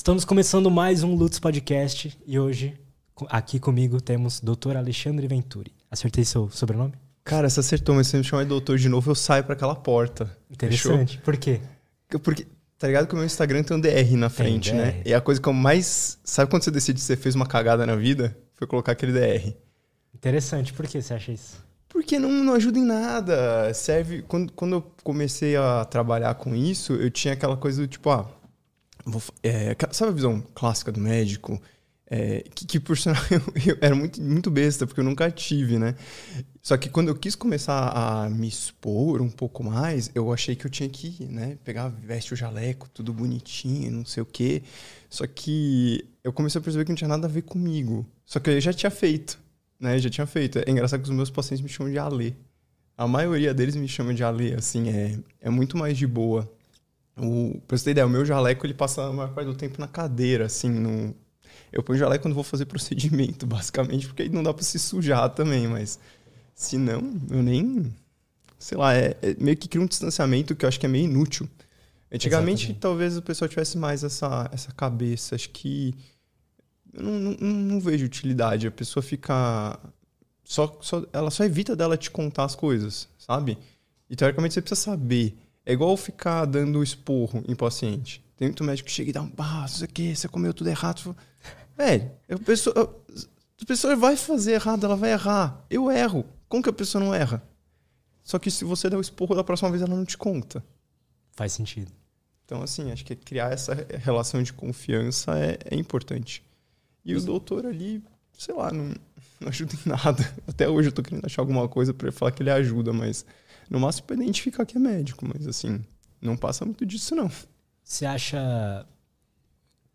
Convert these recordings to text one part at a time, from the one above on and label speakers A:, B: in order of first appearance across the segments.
A: Estamos começando mais um Lutz Podcast e hoje aqui comigo temos Dr. Alexandre Venturi. Acertei seu sobrenome?
B: Cara, você acertou, mas se me chamar de doutor de novo, eu saio para aquela porta.
A: Interessante. Fechou? Por quê?
B: Porque, tá ligado que o meu Instagram tem um DR na frente, né? DR. né? E a coisa que eu mais. Sabe quando você decide que você fez uma cagada na vida? Foi colocar aquele DR.
A: Interessante. Por que você acha isso?
B: Porque não, não ajuda em nada. Serve. Quando, quando eu comecei a trabalhar com isso, eu tinha aquela coisa do tipo, ah. É, sabe a visão clássica do médico? É, que, que, por sinal eu, eu, era muito, muito besta, porque eu nunca tive, né? Só que quando eu quis começar a me expor um pouco mais, eu achei que eu tinha que né, pegar, veste o jaleco, tudo bonitinho, não sei o quê. Só que eu comecei a perceber que não tinha nada a ver comigo. Só que eu já tinha feito, né? Eu já tinha feito. É engraçado que os meus pacientes me chamam de Alê. A maioria deles me chama de Alê, assim, é, é muito mais de boa. O, pra você ter ideia, o meu jaleco ele passa a maior parte do tempo na cadeira, assim, no, eu ponho jaleco quando vou fazer procedimento, basicamente, porque aí não dá para se sujar também, mas se não, eu nem. Sei lá, é, é, meio que cria um distanciamento que eu acho que é meio inútil. Antigamente, Exatamente. talvez o pessoal tivesse mais essa, essa cabeça. Acho que. Eu não, não, não vejo utilidade. A pessoa fica. Só, só, ela só evita dela te contar as coisas, sabe? E teoricamente você precisa saber. É igual ficar dando esporro em paciente. Tem muito médico que chega e dá um. Ah, isso aqui, você comeu tudo errado. Velho, a pessoa, a pessoa vai fazer errado, ela vai errar. Eu erro. Como que a pessoa não erra? Só que se você der o esporro da próxima vez, ela não te conta.
A: Faz sentido.
B: Então, assim, acho que criar essa relação de confiança é, é importante. E o doutor ali, sei lá, não, não, ajuda em nada. Até hoje eu tô querendo achar alguma coisa para falar que ele ajuda, mas no máximo para identificar que é médico. Mas, assim, não passa muito disso, não.
A: Você acha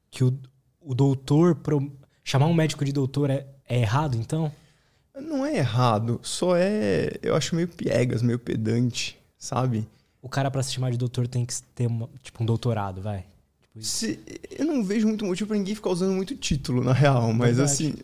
A: que o, o doutor. Pro... Chamar um médico de doutor é, é errado, então?
B: Não é errado, só é. Eu acho meio piegas, meio pedante, sabe?
A: O cara, para se chamar de doutor, tem que ter uma, tipo, um doutorado, vai.
B: Tipo se, eu não vejo muito motivo pra ninguém ficar usando muito título, na real, mas Verdade. assim.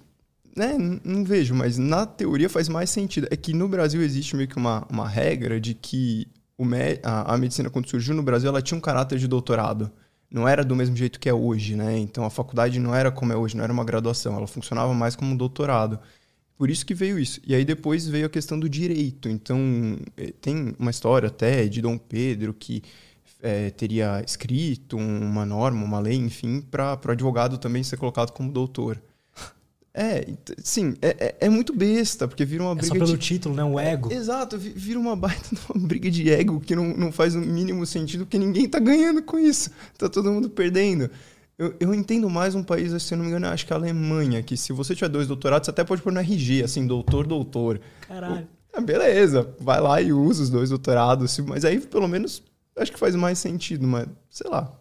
B: Né, não vejo, mas na teoria faz mais sentido. É que no Brasil existe meio que uma, uma regra de que o me, a, a medicina, quando surgiu no Brasil, ela tinha um caráter de doutorado não era do mesmo jeito que é hoje, né? Então a faculdade não era como é hoje, não era uma graduação, ela funcionava mais como um doutorado. Por isso que veio isso. E aí depois veio a questão do direito. Então eh, tem uma história até de Dom Pedro que é, teria escrito uma norma, uma lei, enfim, para o advogado também ser colocado como doutor. É, sim, é, é, é, muito besta, porque vira uma
A: é
B: briga.
A: Só pelo de... título, né? O ego.
B: É, exato, vira uma baita uma briga de ego que não, não faz o mínimo sentido, porque ninguém tá ganhando com isso. Tá todo mundo perdendo. Eu, eu entendo mais um país, se eu não me engano, acho que é a Alemanha, que se você tiver dois doutorados, você até pode pôr no RG, assim, doutor, doutor.
A: Caralho.
B: Ah, beleza, vai lá e usa os dois doutorados, mas aí pelo menos acho que faz mais sentido, mas sei lá.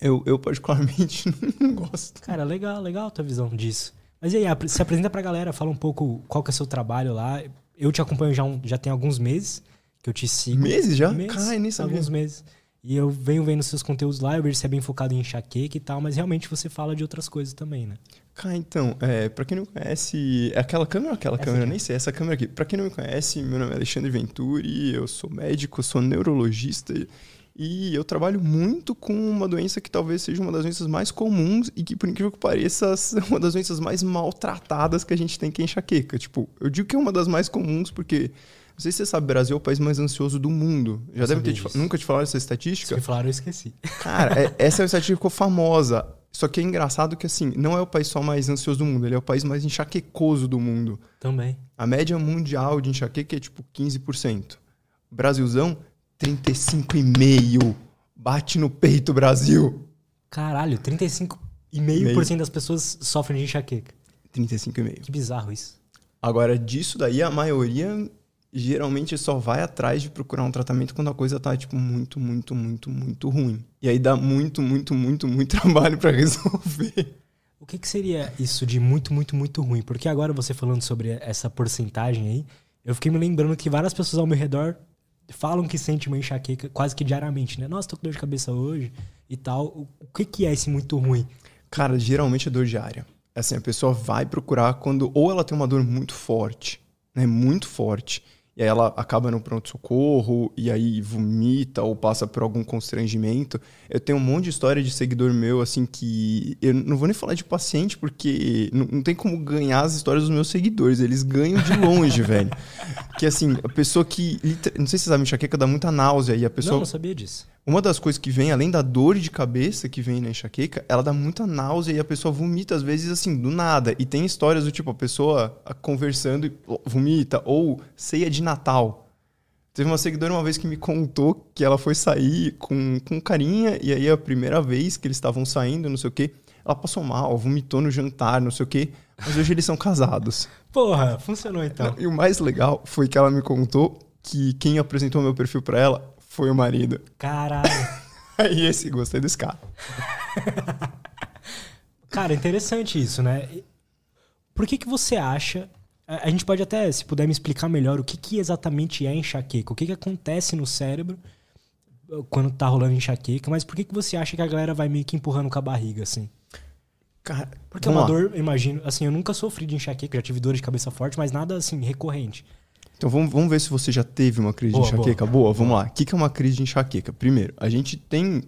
B: Eu, eu particularmente não gosto.
A: Cara, legal, legal a tua visão disso. Mas e aí, se apresenta pra galera, fala um pouco qual que é o seu trabalho lá. Eu te acompanho já, um, já tem alguns meses que eu te sigo.
B: Meses já?
A: Meses, Cai, nem sabia. Alguns meses. E eu venho vendo seus conteúdos lá, eu vejo que você é bem focado em enxaqueca e tal, mas realmente você fala de outras coisas também, né?
B: Cara, então, é, pra quem não conhece, é aquela câmera ou aquela essa câmera? Aqui. Nem sei, essa câmera aqui. Pra quem não me conhece, meu nome é Alexandre Venturi, eu sou médico, sou neurologista e eu trabalho muito com uma doença que talvez seja uma das doenças mais comuns e que, por incrível que pareça, é uma das doenças mais maltratadas que a gente tem, que é enxaqueca. Tipo, eu digo que é uma das mais comuns porque, não sei se você sabe, o Brasil é o país mais ansioso do mundo. Já deve ter te, nunca te falaram essa estatística?
A: Se falaram, eu esqueci.
B: Cara, é, essa é uma estatística famosa. Só que é engraçado que, assim, não é o país só mais ansioso do mundo, ele é o país mais enxaquecoso do mundo.
A: Também.
B: A média mundial de enxaqueca é, tipo, 15%. Brasilzão, 35,5%. Bate no peito, Brasil.
A: Caralho, 35,5% das pessoas sofrem de enxaqueca.
B: 35,5%.
A: Que bizarro isso.
B: Agora, disso daí, a maioria geralmente só vai atrás de procurar um tratamento quando a coisa tá, tipo, muito, muito, muito, muito ruim. E aí dá muito, muito, muito, muito trabalho para resolver.
A: O que, que seria isso de muito, muito, muito ruim? Porque agora você falando sobre essa porcentagem aí, eu fiquei me lembrando que várias pessoas ao meu redor falam que sente uma enxaqueca quase que diariamente, né? Nossa, tô com dor de cabeça hoje e tal. O, que, que é esse muito ruim?
B: Cara, geralmente é dor diária. Assim, a pessoa vai procurar quando ou ela tem uma dor muito forte, né? Muito forte. E aí ela acaba no pronto-socorro, e aí vomita ou passa por algum constrangimento. Eu tenho um monte de história de seguidor meu, assim, que. Eu não vou nem falar de paciente, porque não, não tem como ganhar as histórias dos meus seguidores. Eles ganham de longe, velho. Que assim, a pessoa que. Não sei se vocês sabem, enxaqueca dá muita náusea e a pessoa.
A: Não, não sabia disso.
B: Uma das coisas que vem, além da dor de cabeça que vem na enxaqueca, ela dá muita náusea e a pessoa vomita, às vezes, assim, do nada. E tem histórias do tipo, a pessoa conversando e vomita, ou ceia de Natal. Teve uma seguidora uma vez que me contou que ela foi sair com, com carinha, e aí a primeira vez que eles estavam saindo, não sei o quê, ela passou mal, vomitou no jantar, não sei o quê, mas hoje eles são casados.
A: Porra, funcionou então.
B: E o mais legal foi que ela me contou que quem apresentou meu perfil para ela foi o marido.
A: Caralho.
B: Aí esse, gostei desse cara.
A: cara, interessante isso, né? Por que que você acha... A gente pode até, se puder me explicar melhor, o que, que exatamente é enxaqueca? O que, que acontece no cérebro uh, quando tá rolando enxaqueca? Mas por que, que você acha que a galera vai meio que empurrando com a barriga, assim?
B: Cara,
A: Porque é uma lá. dor, imagino... Assim, eu nunca sofri de enxaqueca, já tive dor de cabeça forte, mas nada, assim, recorrente.
B: Então vamos, vamos ver se você já teve uma crise boa, de enxaqueca. Boa, boa vamos lá. O que é uma crise de enxaqueca? Primeiro, a gente tem.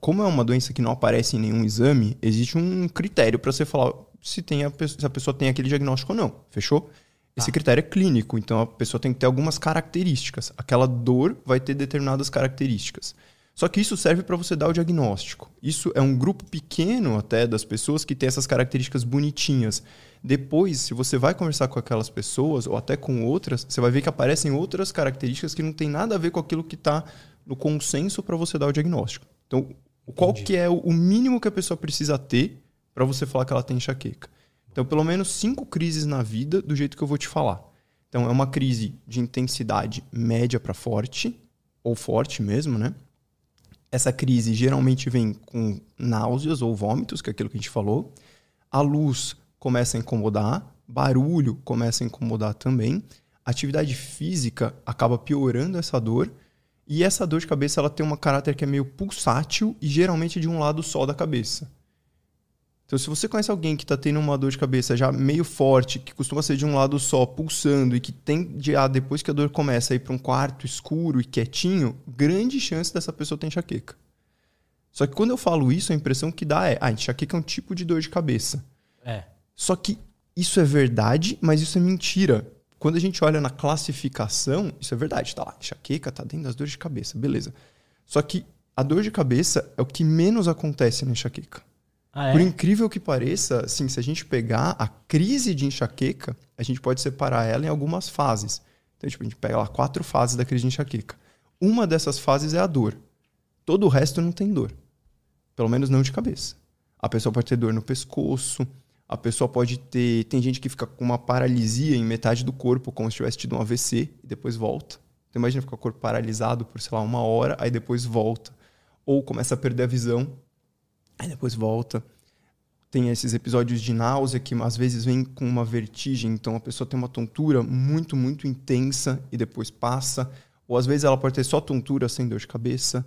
B: Como é uma doença que não aparece em nenhum exame, existe um critério para você falar se, tem a, se a pessoa tem aquele diagnóstico ou não. Fechou? Esse ah. critério é clínico, então a pessoa tem que ter algumas características. Aquela dor vai ter determinadas características. Só que isso serve para você dar o diagnóstico. Isso é um grupo pequeno até das pessoas que tem essas características bonitinhas. Depois, se você vai conversar com aquelas pessoas ou até com outras, você vai ver que aparecem outras características que não tem nada a ver com aquilo que está no consenso para você dar o diagnóstico. Então, qual Entendi. que é o mínimo que a pessoa precisa ter para você falar que ela tem enxaqueca? Então, pelo menos cinco crises na vida do jeito que eu vou te falar. Então, é uma crise de intensidade média para forte, ou forte mesmo, né? Essa crise geralmente vem com náuseas ou vômitos, que é aquilo que a gente falou. A luz começa a incomodar, barulho começa a incomodar também, atividade física acaba piorando essa dor, e essa dor de cabeça ela tem um caráter que é meio pulsátil e geralmente de um lado só da cabeça. Então, se você conhece alguém que está tendo uma dor de cabeça já meio forte, que costuma ser de um lado só, pulsando, e que tende a, depois que a dor começa a ir para um quarto escuro e quietinho, grande chance dessa pessoa ter enxaqueca. Só que quando eu falo isso, a impressão que dá é: ah, enxaqueca é um tipo de dor de cabeça.
A: É.
B: Só que isso é verdade, mas isso é mentira. Quando a gente olha na classificação, isso é verdade, tá lá, enxaqueca tá dentro das dores de cabeça, beleza. Só que a dor de cabeça é o que menos acontece na enxaqueca.
A: Ah, é?
B: Por incrível que pareça, assim, se a gente pegar a crise de enxaqueca, a gente pode separar ela em algumas fases. Então, tipo, a gente pega lá quatro fases da crise de enxaqueca. Uma dessas fases é a dor. Todo o resto não tem dor. Pelo menos não de cabeça. A pessoa pode ter dor no pescoço, a pessoa pode ter. Tem gente que fica com uma paralisia em metade do corpo, como se tivesse tido um AVC, e depois volta. Então imagina ficar o corpo paralisado por, sei lá, uma hora, aí depois volta. Ou começa a perder a visão, aí depois volta. Tem esses episódios de náusea que às vezes vem com uma vertigem, então a pessoa tem uma tontura muito, muito intensa e depois passa. Ou às vezes ela pode ter só tontura sem dor de cabeça.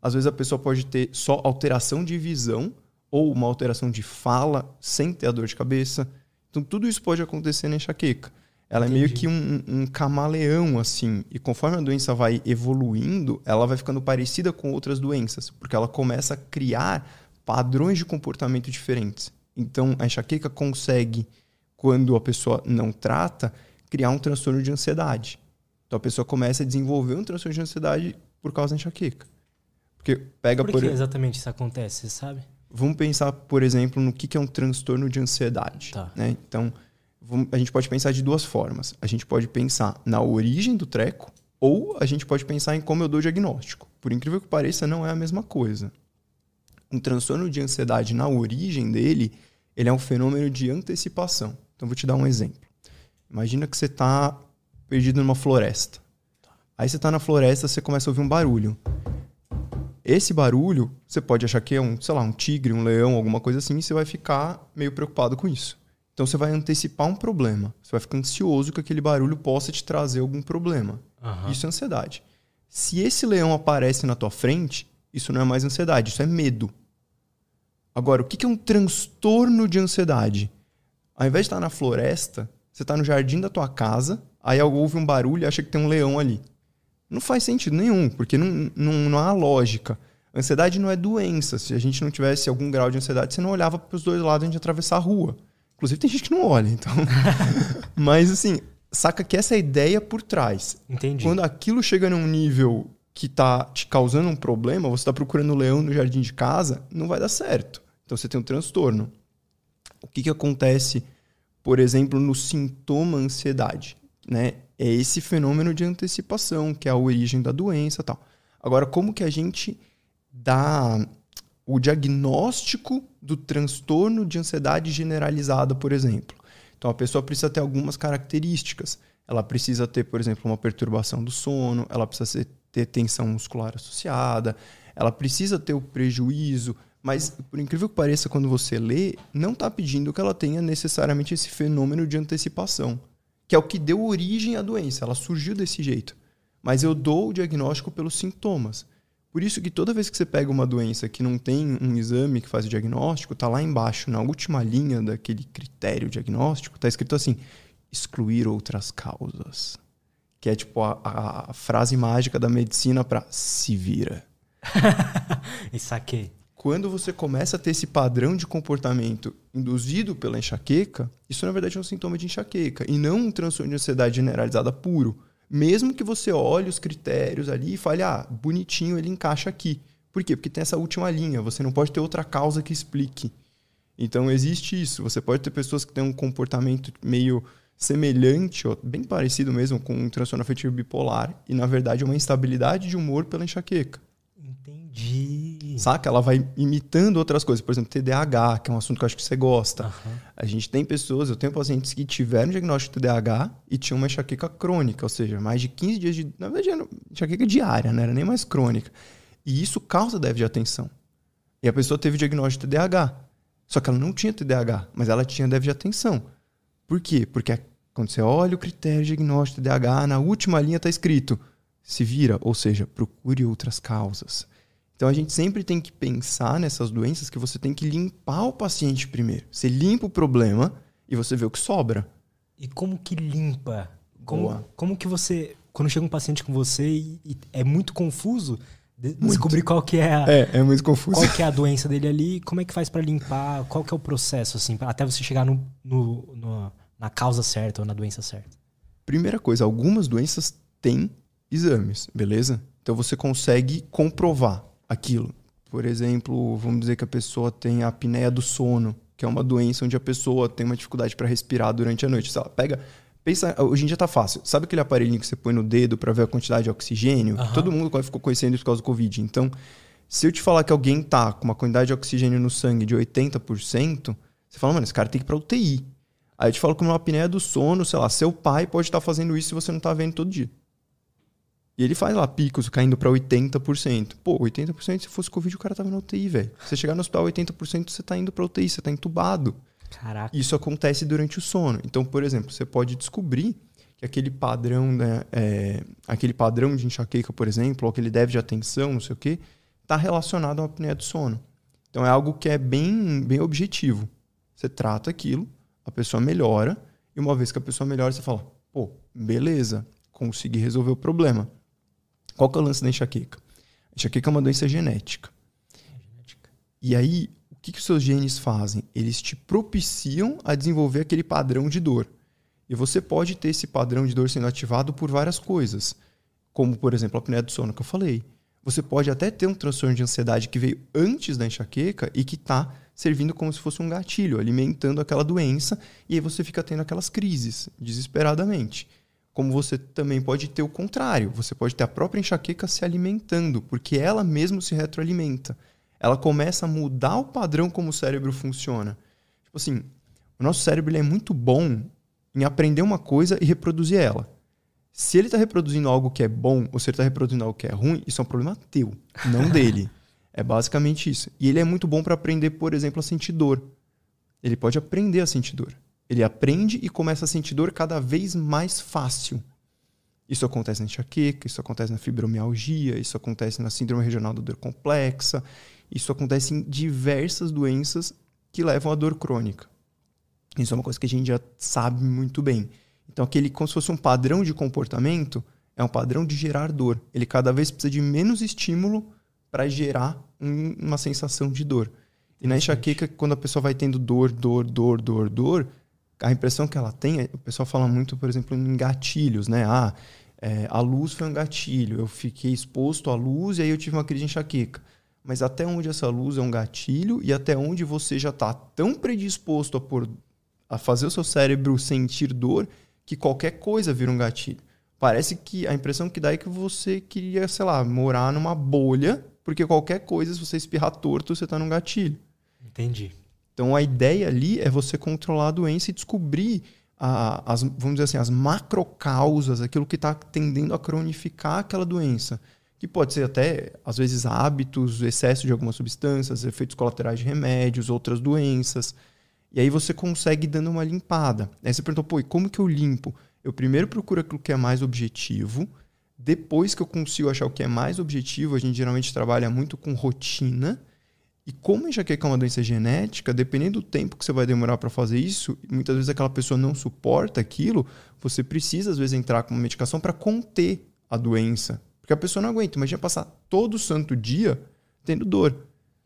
B: Às vezes a pessoa pode ter só alteração de visão, ou uma alteração de fala sem ter a dor de cabeça. Então, tudo isso pode acontecer na enxaqueca. Ela Entendi. é meio que um, um, camaleão, assim. E conforme a doença vai evoluindo, ela vai ficando parecida com outras doenças, porque ela começa a criar padrões de comportamento diferentes. Então, a enxaqueca consegue, quando a pessoa não trata, criar um transtorno de ansiedade. Então, a pessoa começa a desenvolver um transtorno de ansiedade por causa da enxaqueca. Porque pega
A: por que por... exatamente isso acontece, você sabe?
B: Vamos pensar, por exemplo, no que é um transtorno de ansiedade.
A: Tá.
B: Né? Então, a gente pode pensar de duas formas. A gente pode pensar na origem do treco ou a gente pode pensar em como eu dou diagnóstico. Por incrível que pareça, não é a mesma coisa. Um transtorno de ansiedade, na origem dele, ele é um fenômeno de antecipação. Então, vou te dar um exemplo. Imagina que você está perdido numa floresta. Aí você está na floresta, você começa a ouvir um barulho. Esse barulho, você pode achar que é um, sei lá, um tigre, um leão, alguma coisa assim, e você vai ficar meio preocupado com isso. Então você vai antecipar um problema. Você vai ficar ansioso que aquele barulho possa te trazer algum problema.
A: Uhum.
B: Isso é ansiedade. Se esse leão aparece na tua frente, isso não é mais ansiedade, isso é medo. Agora, o que é um transtorno de ansiedade? Ao invés de estar na floresta, Você tá no jardim da tua casa, aí ouve um barulho e acha que tem um leão ali. Não faz sentido nenhum, porque não, não, não há lógica. Ansiedade não é doença. Se a gente não tivesse algum grau de ansiedade, você não olhava para os dois lados antes de atravessar a rua. Inclusive, tem gente que não olha, então. Mas, assim, saca que essa é a ideia por trás.
A: Entendi.
B: Quando aquilo chega num nível que tá te causando um problema, você está procurando o leão no jardim de casa, não vai dar certo. Então você tem um transtorno. O que, que acontece, por exemplo, no sintoma ansiedade? Né? É esse fenômeno de antecipação, que é a origem da doença tal. Agora, como que a gente dá o diagnóstico do transtorno de ansiedade generalizada, por exemplo? Então a pessoa precisa ter algumas características. Ela precisa ter, por exemplo, uma perturbação do sono, ela precisa ter tensão muscular associada, ela precisa ter o prejuízo, mas por incrível que pareça, quando você lê, não está pedindo que ela tenha necessariamente esse fenômeno de antecipação que é o que deu origem à doença. Ela surgiu desse jeito. Mas eu dou o diagnóstico pelos sintomas. Por isso que toda vez que você pega uma doença que não tem um exame que faz o diagnóstico, tá lá embaixo, na última linha daquele critério diagnóstico, tá escrito assim: excluir outras causas. Que é tipo a, a frase mágica da medicina para se vira.
A: e saquei
B: quando você começa a ter esse padrão de comportamento induzido pela enxaqueca, isso na verdade é um sintoma de enxaqueca e não um transtorno de ansiedade generalizada puro. Mesmo que você olhe os critérios ali e fale, ah, bonitinho, ele encaixa aqui. Por quê? Porque tem essa última linha, você não pode ter outra causa que explique. Então existe isso. Você pode ter pessoas que têm um comportamento meio semelhante, ou bem parecido mesmo com um transtorno afetivo bipolar, e na verdade é uma instabilidade de humor pela enxaqueca.
A: Entendi.
B: Saca? Ela vai imitando outras coisas. Por exemplo, TDAH, que é um assunto que eu acho que você gosta. Uhum. A gente tem pessoas, eu tenho pacientes que tiveram diagnóstico de TDAH e tinham uma enxaqueca crônica, ou seja, mais de 15 dias de. Na verdade, era enxaqueca diária, não era nem mais crônica. E isso causa déficit de atenção. E a pessoa teve diagnóstico de TDAH. Só que ela não tinha TDAH, mas ela tinha déficit de atenção. Por quê? Porque quando você olha o critério de diagnóstico de TDAH, na última linha está escrito se vira, ou seja, procure outras causas. Então a gente sempre tem que pensar nessas doenças que você tem que limpar o paciente primeiro. Você limpa o problema e você vê o que sobra.
A: E como que limpa? Como, como que você. Quando chega um paciente com você e, e é muito confuso, descobrir qual que é a,
B: é, é muito confuso.
A: qual que é a doença dele ali, como é que faz para limpar, qual que é o processo, assim, até você chegar no, no, no, na causa certa ou na doença certa?
B: Primeira coisa, algumas doenças têm exames, beleza? Então você consegue comprovar aquilo. Por exemplo, vamos dizer que a pessoa tem a apneia do sono, que é uma doença onde a pessoa tem uma dificuldade para respirar durante a noite. Se ela pega Pensa, hoje em dia tá fácil. Sabe aquele aparelhinho que você põe no dedo para ver a quantidade de oxigênio? Uhum. Todo mundo ficou conhecendo isso por causa do Covid. Então, se eu te falar que alguém tá com uma quantidade de oxigênio no sangue de 80%, você fala, mano, esse cara tem que ir pra UTI. Aí eu te falo que uma apneia do sono, sei lá, seu pai pode estar tá fazendo isso se você não tá vendo todo dia. E ele faz lá picos caindo para 80%. Pô, 80% se fosse Covid, o cara tava na UTI, velho. Você chegar no hospital 80%, você tá indo pra UTI, você tá entubado.
A: Caraca.
B: Isso acontece durante o sono. Então, por exemplo, você pode descobrir que aquele padrão, né, é, aquele padrão de enxaqueca, por exemplo, ou aquele déficit de atenção, não sei o quê, está relacionado à apneia do sono. Então é algo que é bem, bem objetivo. Você trata aquilo, a pessoa melhora, e uma vez que a pessoa melhora, você fala, pô, beleza, consegui resolver o problema. Qual que é o lance da enxaqueca? A enxaqueca é uma doença genética. E aí, o que, que os seus genes fazem? Eles te propiciam a desenvolver aquele padrão de dor. E você pode ter esse padrão de dor sendo ativado por várias coisas. Como, por exemplo, a apneia do sono que eu falei. Você pode até ter um transtorno de ansiedade que veio antes da enxaqueca e que está servindo como se fosse um gatilho, alimentando aquela doença, e aí você fica tendo aquelas crises desesperadamente como você também pode ter o contrário. Você pode ter a própria enxaqueca se alimentando, porque ela mesmo se retroalimenta. Ela começa a mudar o padrão como o cérebro funciona. Tipo assim, o nosso cérebro é muito bom em aprender uma coisa e reproduzir ela. Se ele está reproduzindo algo que é bom ou se ele está reproduzindo algo que é ruim, isso é um problema teu, não dele. É basicamente isso. E ele é muito bom para aprender, por exemplo, a sentir dor. Ele pode aprender a sentir dor. Ele aprende e começa a sentir dor cada vez mais fácil. Isso acontece na enxaqueca, isso acontece na fibromialgia, isso acontece na síndrome regional da dor complexa, isso acontece em diversas doenças que levam à dor crônica. Isso é uma coisa que a gente já sabe muito bem. Então, aquele, como se fosse um padrão de comportamento, é um padrão de gerar dor. Ele cada vez precisa de menos estímulo para gerar um, uma sensação de dor. E na enxaqueca, quando a pessoa vai tendo dor, dor, dor, dor, dor, a impressão que ela tem, o pessoal fala muito, por exemplo, em gatilhos, né? Ah, é, a luz foi um gatilho, eu fiquei exposto à luz e aí eu tive uma crise de enxaqueca. Mas até onde essa luz é um gatilho e até onde você já está tão predisposto a, por, a fazer o seu cérebro sentir dor que qualquer coisa vira um gatilho. Parece que a impressão que dá é que você queria, sei lá, morar numa bolha, porque qualquer coisa, se você espirrar torto, você está num gatilho.
A: Entendi.
B: Então a ideia ali é você controlar a doença e descobrir a, as, vamos dizer assim, as macrocausas, aquilo que está tendendo a cronificar aquela doença. Que pode ser até, às vezes, hábitos, excesso de algumas substâncias, efeitos colaterais de remédios, outras doenças. E aí você consegue dando uma limpada. Aí você perguntou, pô, e como que eu limpo? Eu primeiro procuro aquilo que é mais objetivo. Depois que eu consigo achar o que é mais objetivo, a gente geralmente trabalha muito com rotina. E como enxaqueca é uma doença genética, dependendo do tempo que você vai demorar para fazer isso, muitas vezes aquela pessoa não suporta aquilo, você precisa às vezes entrar com uma medicação para conter a doença. Porque a pessoa não aguenta. Imagina passar todo santo dia tendo dor.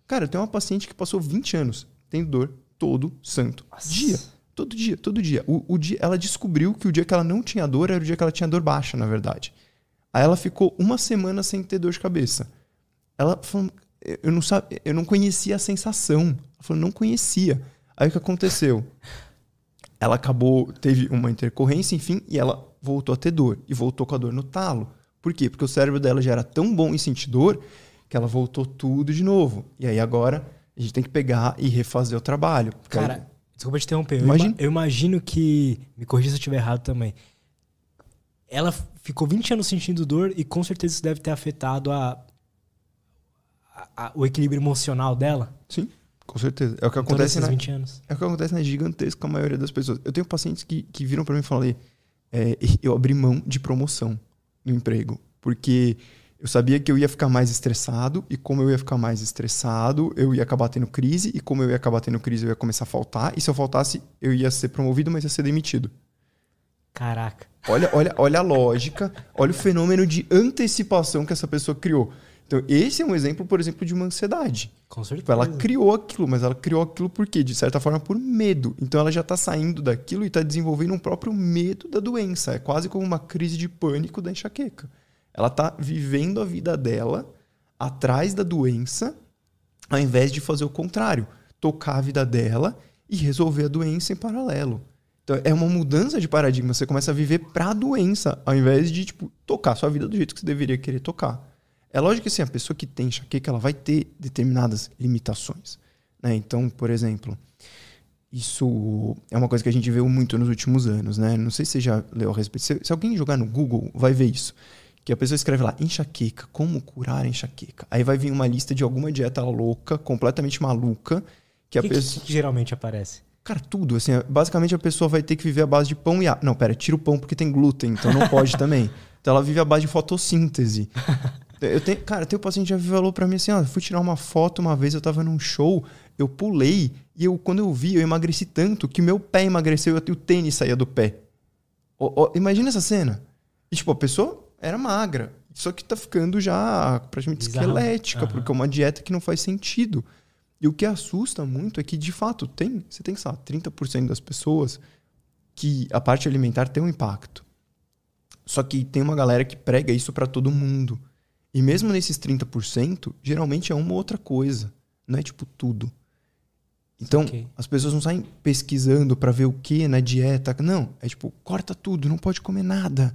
B: Cara, eu tenho uma paciente que passou 20 anos tendo dor todo santo Nossa. dia. Todo dia, todo dia. O, o, dia. Ela descobriu que o dia que ela não tinha dor era o dia que ela tinha dor baixa, na verdade. Aí ela ficou uma semana sem ter dor de cabeça. Ela falou, eu não, sabe, eu não conhecia a sensação. Ela falou, não conhecia. Aí o que aconteceu? Ela acabou, teve uma intercorrência, enfim, e ela voltou a ter dor. E voltou com a dor no talo. Por quê? Porque o cérebro dela já era tão bom em sentir dor que ela voltou tudo de novo. E aí agora a gente tem que pegar e refazer o trabalho.
A: Cara, aí... desculpa te interromper. Imagina... Eu, eu imagino que. Me corrija se eu estiver errado também. Ela ficou 20 anos sentindo dor e com certeza isso deve ter afetado a, a, a o equilíbrio emocional dela.
B: Sim, com certeza. É o que acontece na, 20 anos. É o que acontece na gigantesca maioria das pessoas. Eu tenho pacientes que, que viram para mim e falaram: é, eu abri mão de promoção no emprego, porque eu sabia que eu ia ficar mais estressado, e como eu ia ficar mais estressado, eu ia acabar tendo crise, e como eu ia acabar tendo crise, eu ia começar a faltar, e se eu faltasse, eu ia ser promovido, mas ia ser demitido.
A: Caraca.
B: Olha, olha, olha a lógica, olha o fenômeno de antecipação que essa pessoa criou. Então, esse é um exemplo, por exemplo, de uma ansiedade.
A: Com certeza.
B: Tipo, ela criou aquilo, mas ela criou aquilo por quê? De certa forma, por medo. Então, ela já está saindo daquilo e está desenvolvendo um próprio medo da doença. É quase como uma crise de pânico da enxaqueca. Ela está vivendo a vida dela atrás da doença, ao invés de fazer o contrário, tocar a vida dela e resolver a doença em paralelo. Então é uma mudança de paradigma. Você começa a viver para a doença, ao invés de tipo tocar a sua vida do jeito que você deveria querer tocar. É lógico que assim, a pessoa que tem enxaqueca ela vai ter determinadas limitações. Né? Então, por exemplo, isso é uma coisa que a gente viu muito nos últimos anos. Né? Não sei se você já leu a respeito. Se, se alguém jogar no Google, vai ver isso que a pessoa escreve lá, enxaqueca, como curar enxaqueca. Aí vai vir uma lista de alguma dieta louca, completamente maluca, que a
A: que,
B: pessoa...
A: que, que geralmente aparece?
B: Cara, tudo, assim, basicamente a pessoa vai ter que viver a base de pão e água. Não, pera, tira o pão porque tem glúten, então não pode também. Então ela vive a base de fotossíntese. Eu tenho, cara, tem um paciente que já falou para mim assim, ó, fui tirar uma foto uma vez, eu tava num show, eu pulei e eu quando eu vi, eu emagreci tanto que meu pé emagreceu e o tênis saía do pé. imagina essa cena. E tipo, a pessoa era magra. Só que tá ficando já praticamente Bizarro. esquelética, uhum. porque é uma dieta que não faz sentido. E o que assusta muito é que, de fato, tem, você tem, sei lá, 30% das pessoas que a parte alimentar tem um impacto. Só que tem uma galera que prega isso para todo mundo. E mesmo nesses 30%, geralmente é uma outra coisa. Não é tipo tudo. Então, okay. as pessoas não saem pesquisando para ver o que na dieta. Não, é tipo, corta tudo, não pode comer nada.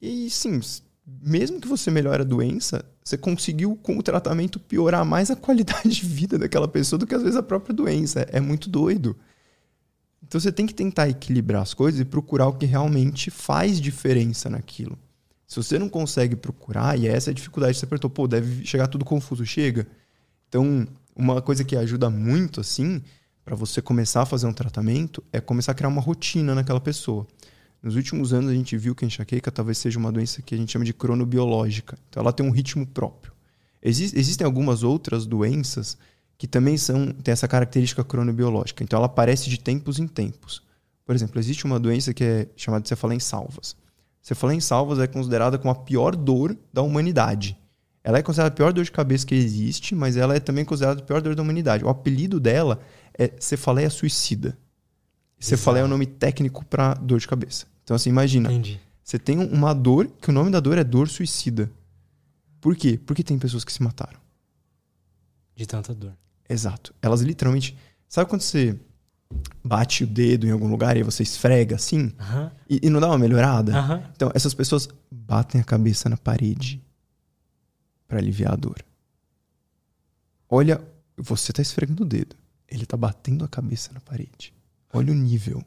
B: E sim, mesmo que você melhore a doença, você conseguiu com o tratamento piorar mais a qualidade de vida daquela pessoa do que às vezes a própria doença. É muito doido. Então você tem que tentar equilibrar as coisas e procurar o que realmente faz diferença naquilo. Se você não consegue procurar, e essa é a dificuldade, você perguntou, pô, deve chegar tudo confuso, chega. Então, uma coisa que ajuda muito, assim, para você começar a fazer um tratamento, é começar a criar uma rotina naquela pessoa. Nos últimos anos a gente viu que a enxaqueca talvez seja uma doença que a gente chama de cronobiológica. Então ela tem um ritmo próprio. Exist, existem algumas outras doenças que também são tem essa característica cronobiológica. Então ela aparece de tempos em tempos. Por exemplo, existe uma doença que é chamada de cefaleia em salvas. Cefaleia em salvas é considerada como a pior dor da humanidade. Ela é considerada a pior dor de cabeça que existe, mas ela é também considerada a pior dor da humanidade. O apelido dela é cefaleia suicida. Cefaleia é o nome técnico para dor de cabeça. Então, assim, imagina.
A: Entendi.
B: Você tem uma dor, que o nome da dor é dor suicida. Por quê? Porque tem pessoas que se mataram.
A: De tanta dor.
B: Exato. Elas literalmente. Sabe quando você bate o dedo em algum lugar e você esfrega assim? E, e não dá uma melhorada? Então, essas pessoas batem a cabeça na parede para aliviar a dor. Olha, você tá esfregando o dedo. Ele tá batendo a cabeça na parede. Olha o nível.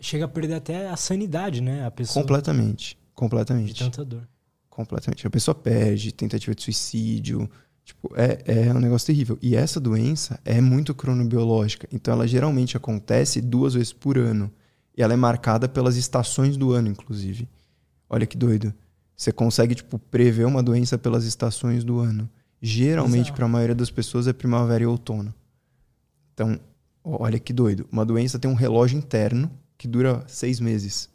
A: Chega a perder até a sanidade, né? A pessoa.
B: Completamente.
A: De
B: Completamente.
A: tanta dor.
B: Completamente. A pessoa perde, tentativa de suicídio. Tipo, é, é um negócio terrível. E essa doença é muito cronobiológica. Então, ela geralmente acontece duas vezes por ano. E ela é marcada pelas estações do ano, inclusive. Olha que doido. Você consegue, tipo, prever uma doença pelas estações do ano. Geralmente, para a maioria das pessoas, é primavera e outono. Então, olha que doido. Uma doença tem um relógio interno que dura seis meses.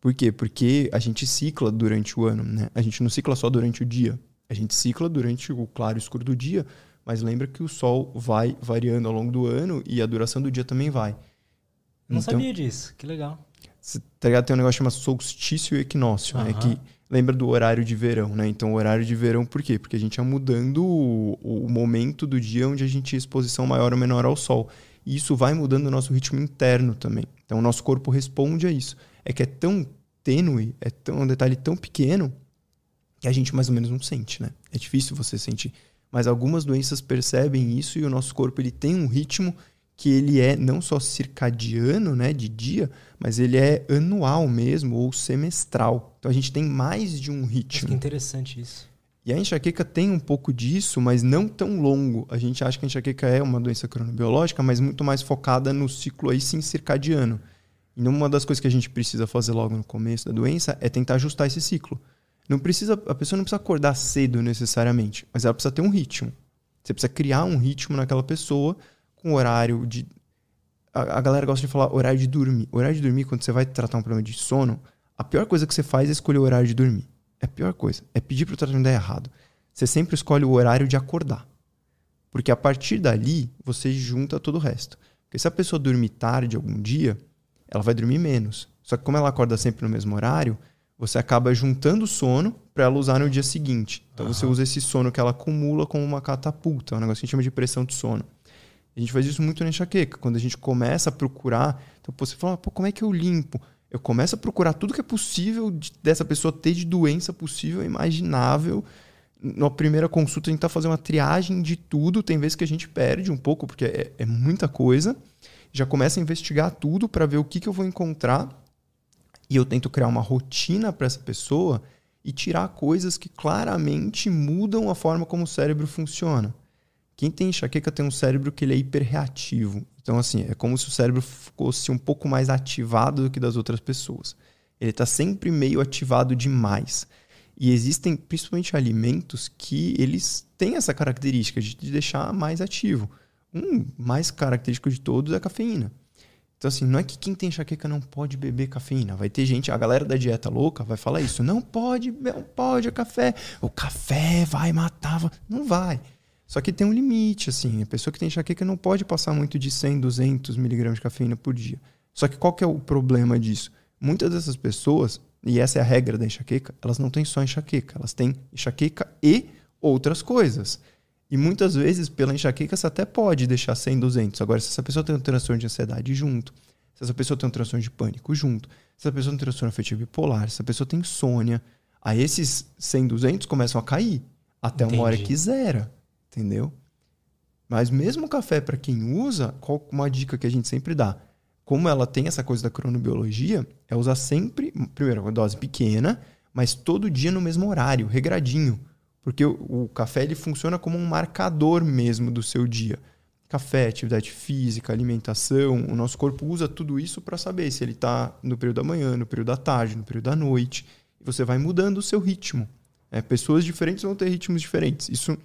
B: Por quê? Porque a gente cicla durante o ano, né? A gente não cicla só durante o dia. A gente cicla durante o claro e escuro do dia, mas lembra que o sol vai variando ao longo do ano e a duração do dia também vai.
A: Não
B: Então,
A: sabia disso. Que legal.
B: Tá ligado? Tem um negócio chamado solstício e equinócio, né?
A: Aham.
B: Que lembra do horário de verão, né? Então, o horário de verão, por quê? Porque a gente ia mudando o, o momento do dia onde a gente tinha exposição maior ou menor ao sol. E isso vai mudando o nosso ritmo interno também. Então, o nosso corpo responde a isso. É que é tão tênue, é tão, um detalhe tão pequeno que a gente mais ou menos não sente, né? É difícil você sentir. Mas algumas doenças percebem isso e o nosso corpo ele tem um ritmo que ele é não só circadiano, né, de dia, mas ele é anual mesmo ou semestral. Então a gente tem mais de um
A: Mas que
B: ritmo.
A: interessante isso.
B: E a enxaqueca tem um pouco disso, mas não tão longo. A gente acha que a enxaqueca é uma doença cronobiológica, mas muito mais focada no ciclo aí sim circadiano. E uma das coisas que a gente precisa fazer logo no começo da doença é tentar ajustar esse ciclo. Não precisa, a pessoa não precisa acordar cedo necessariamente, mas ela precisa ter um ritmo. Você precisa criar um ritmo naquela pessoa com horário de. A, a galera gosta de falar horário de dormir. Horário de dormir, quando você vai tratar um problema de sono, a pior coisa que você faz é escolher o horário de dormir. É a pior coisa. É pedir para o tratamento dar errado. Você sempre escolhe o horário de acordar. Porque a partir dali, você junta todo o resto. Porque se a pessoa dormir tarde algum dia, ela vai dormir menos. Só que como ela acorda sempre no mesmo horário, você acaba juntando o sono para ela usar no dia seguinte. Então você
A: Aham.
B: usa esse sono que ela acumula como uma catapulta, é um negócio que a gente chama de pressão de sono. A gente faz isso muito na enxaqueca. Quando a gente começa a procurar, então pô, você fala, pô, como é que eu limpo? Eu começo a procurar tudo que é possível de- dessa pessoa ter de doença possível, imaginável. Na primeira consulta, a gente tá fazendo uma triagem de tudo. Tem vezes que a gente perde um pouco, porque é, é muita coisa. Já começa a investigar tudo para ver o que, que eu vou encontrar. E eu tento criar uma rotina para essa pessoa e tirar coisas que claramente mudam a forma como o cérebro funciona. Quem tem enxaqueca tem um cérebro que ele é hiperreativo. Então, assim, é como se o cérebro fosse um pouco mais ativado do que das outras pessoas. Ele está sempre meio ativado demais. E existem, principalmente, alimentos que eles têm essa característica de te deixar mais ativo. Um mais característico de todos é a cafeína. Então, assim, não é que quem tem enxaqueca não pode beber cafeína. Vai ter gente, a galera da dieta louca vai falar isso. Não pode, não pode o café. O café vai matar. va-" Não vai. Só que tem um limite, assim. A pessoa que tem enxaqueca não pode passar muito de 100, 200 miligramas de cafeína por dia. Só que qual que é o problema disso? Muitas dessas pessoas, e essa é a regra da enxaqueca, elas não têm só enxaqueca. Elas têm enxaqueca e outras coisas. E muitas vezes, pela enxaqueca, você até pode deixar 100, 200. Agora, se essa pessoa tem um transtorno de ansiedade junto, se essa pessoa tem um transtorno de pânico junto, se essa pessoa tem um transtorno afetivo bipolar, se essa pessoa tem insônia, aí esses 100, 200 começam a cair. Até uma hora
A: Entendi.
B: que zera. Entendeu? Mas mesmo o café, para quem usa, qual uma dica que a gente sempre dá? Como ela tem essa coisa da cronobiologia, é usar sempre, primeiro, uma dose pequena, mas todo dia no mesmo horário, regradinho. Porque o, café ele funciona como um marcador mesmo do seu dia. Café, atividade física, alimentação, o nosso corpo usa tudo isso para saber se ele está no período da manhã, no período da tarde, no período da noite. E você vai mudando o seu ritmo. É, pessoas diferentes vão ter ritmos diferentes. Isso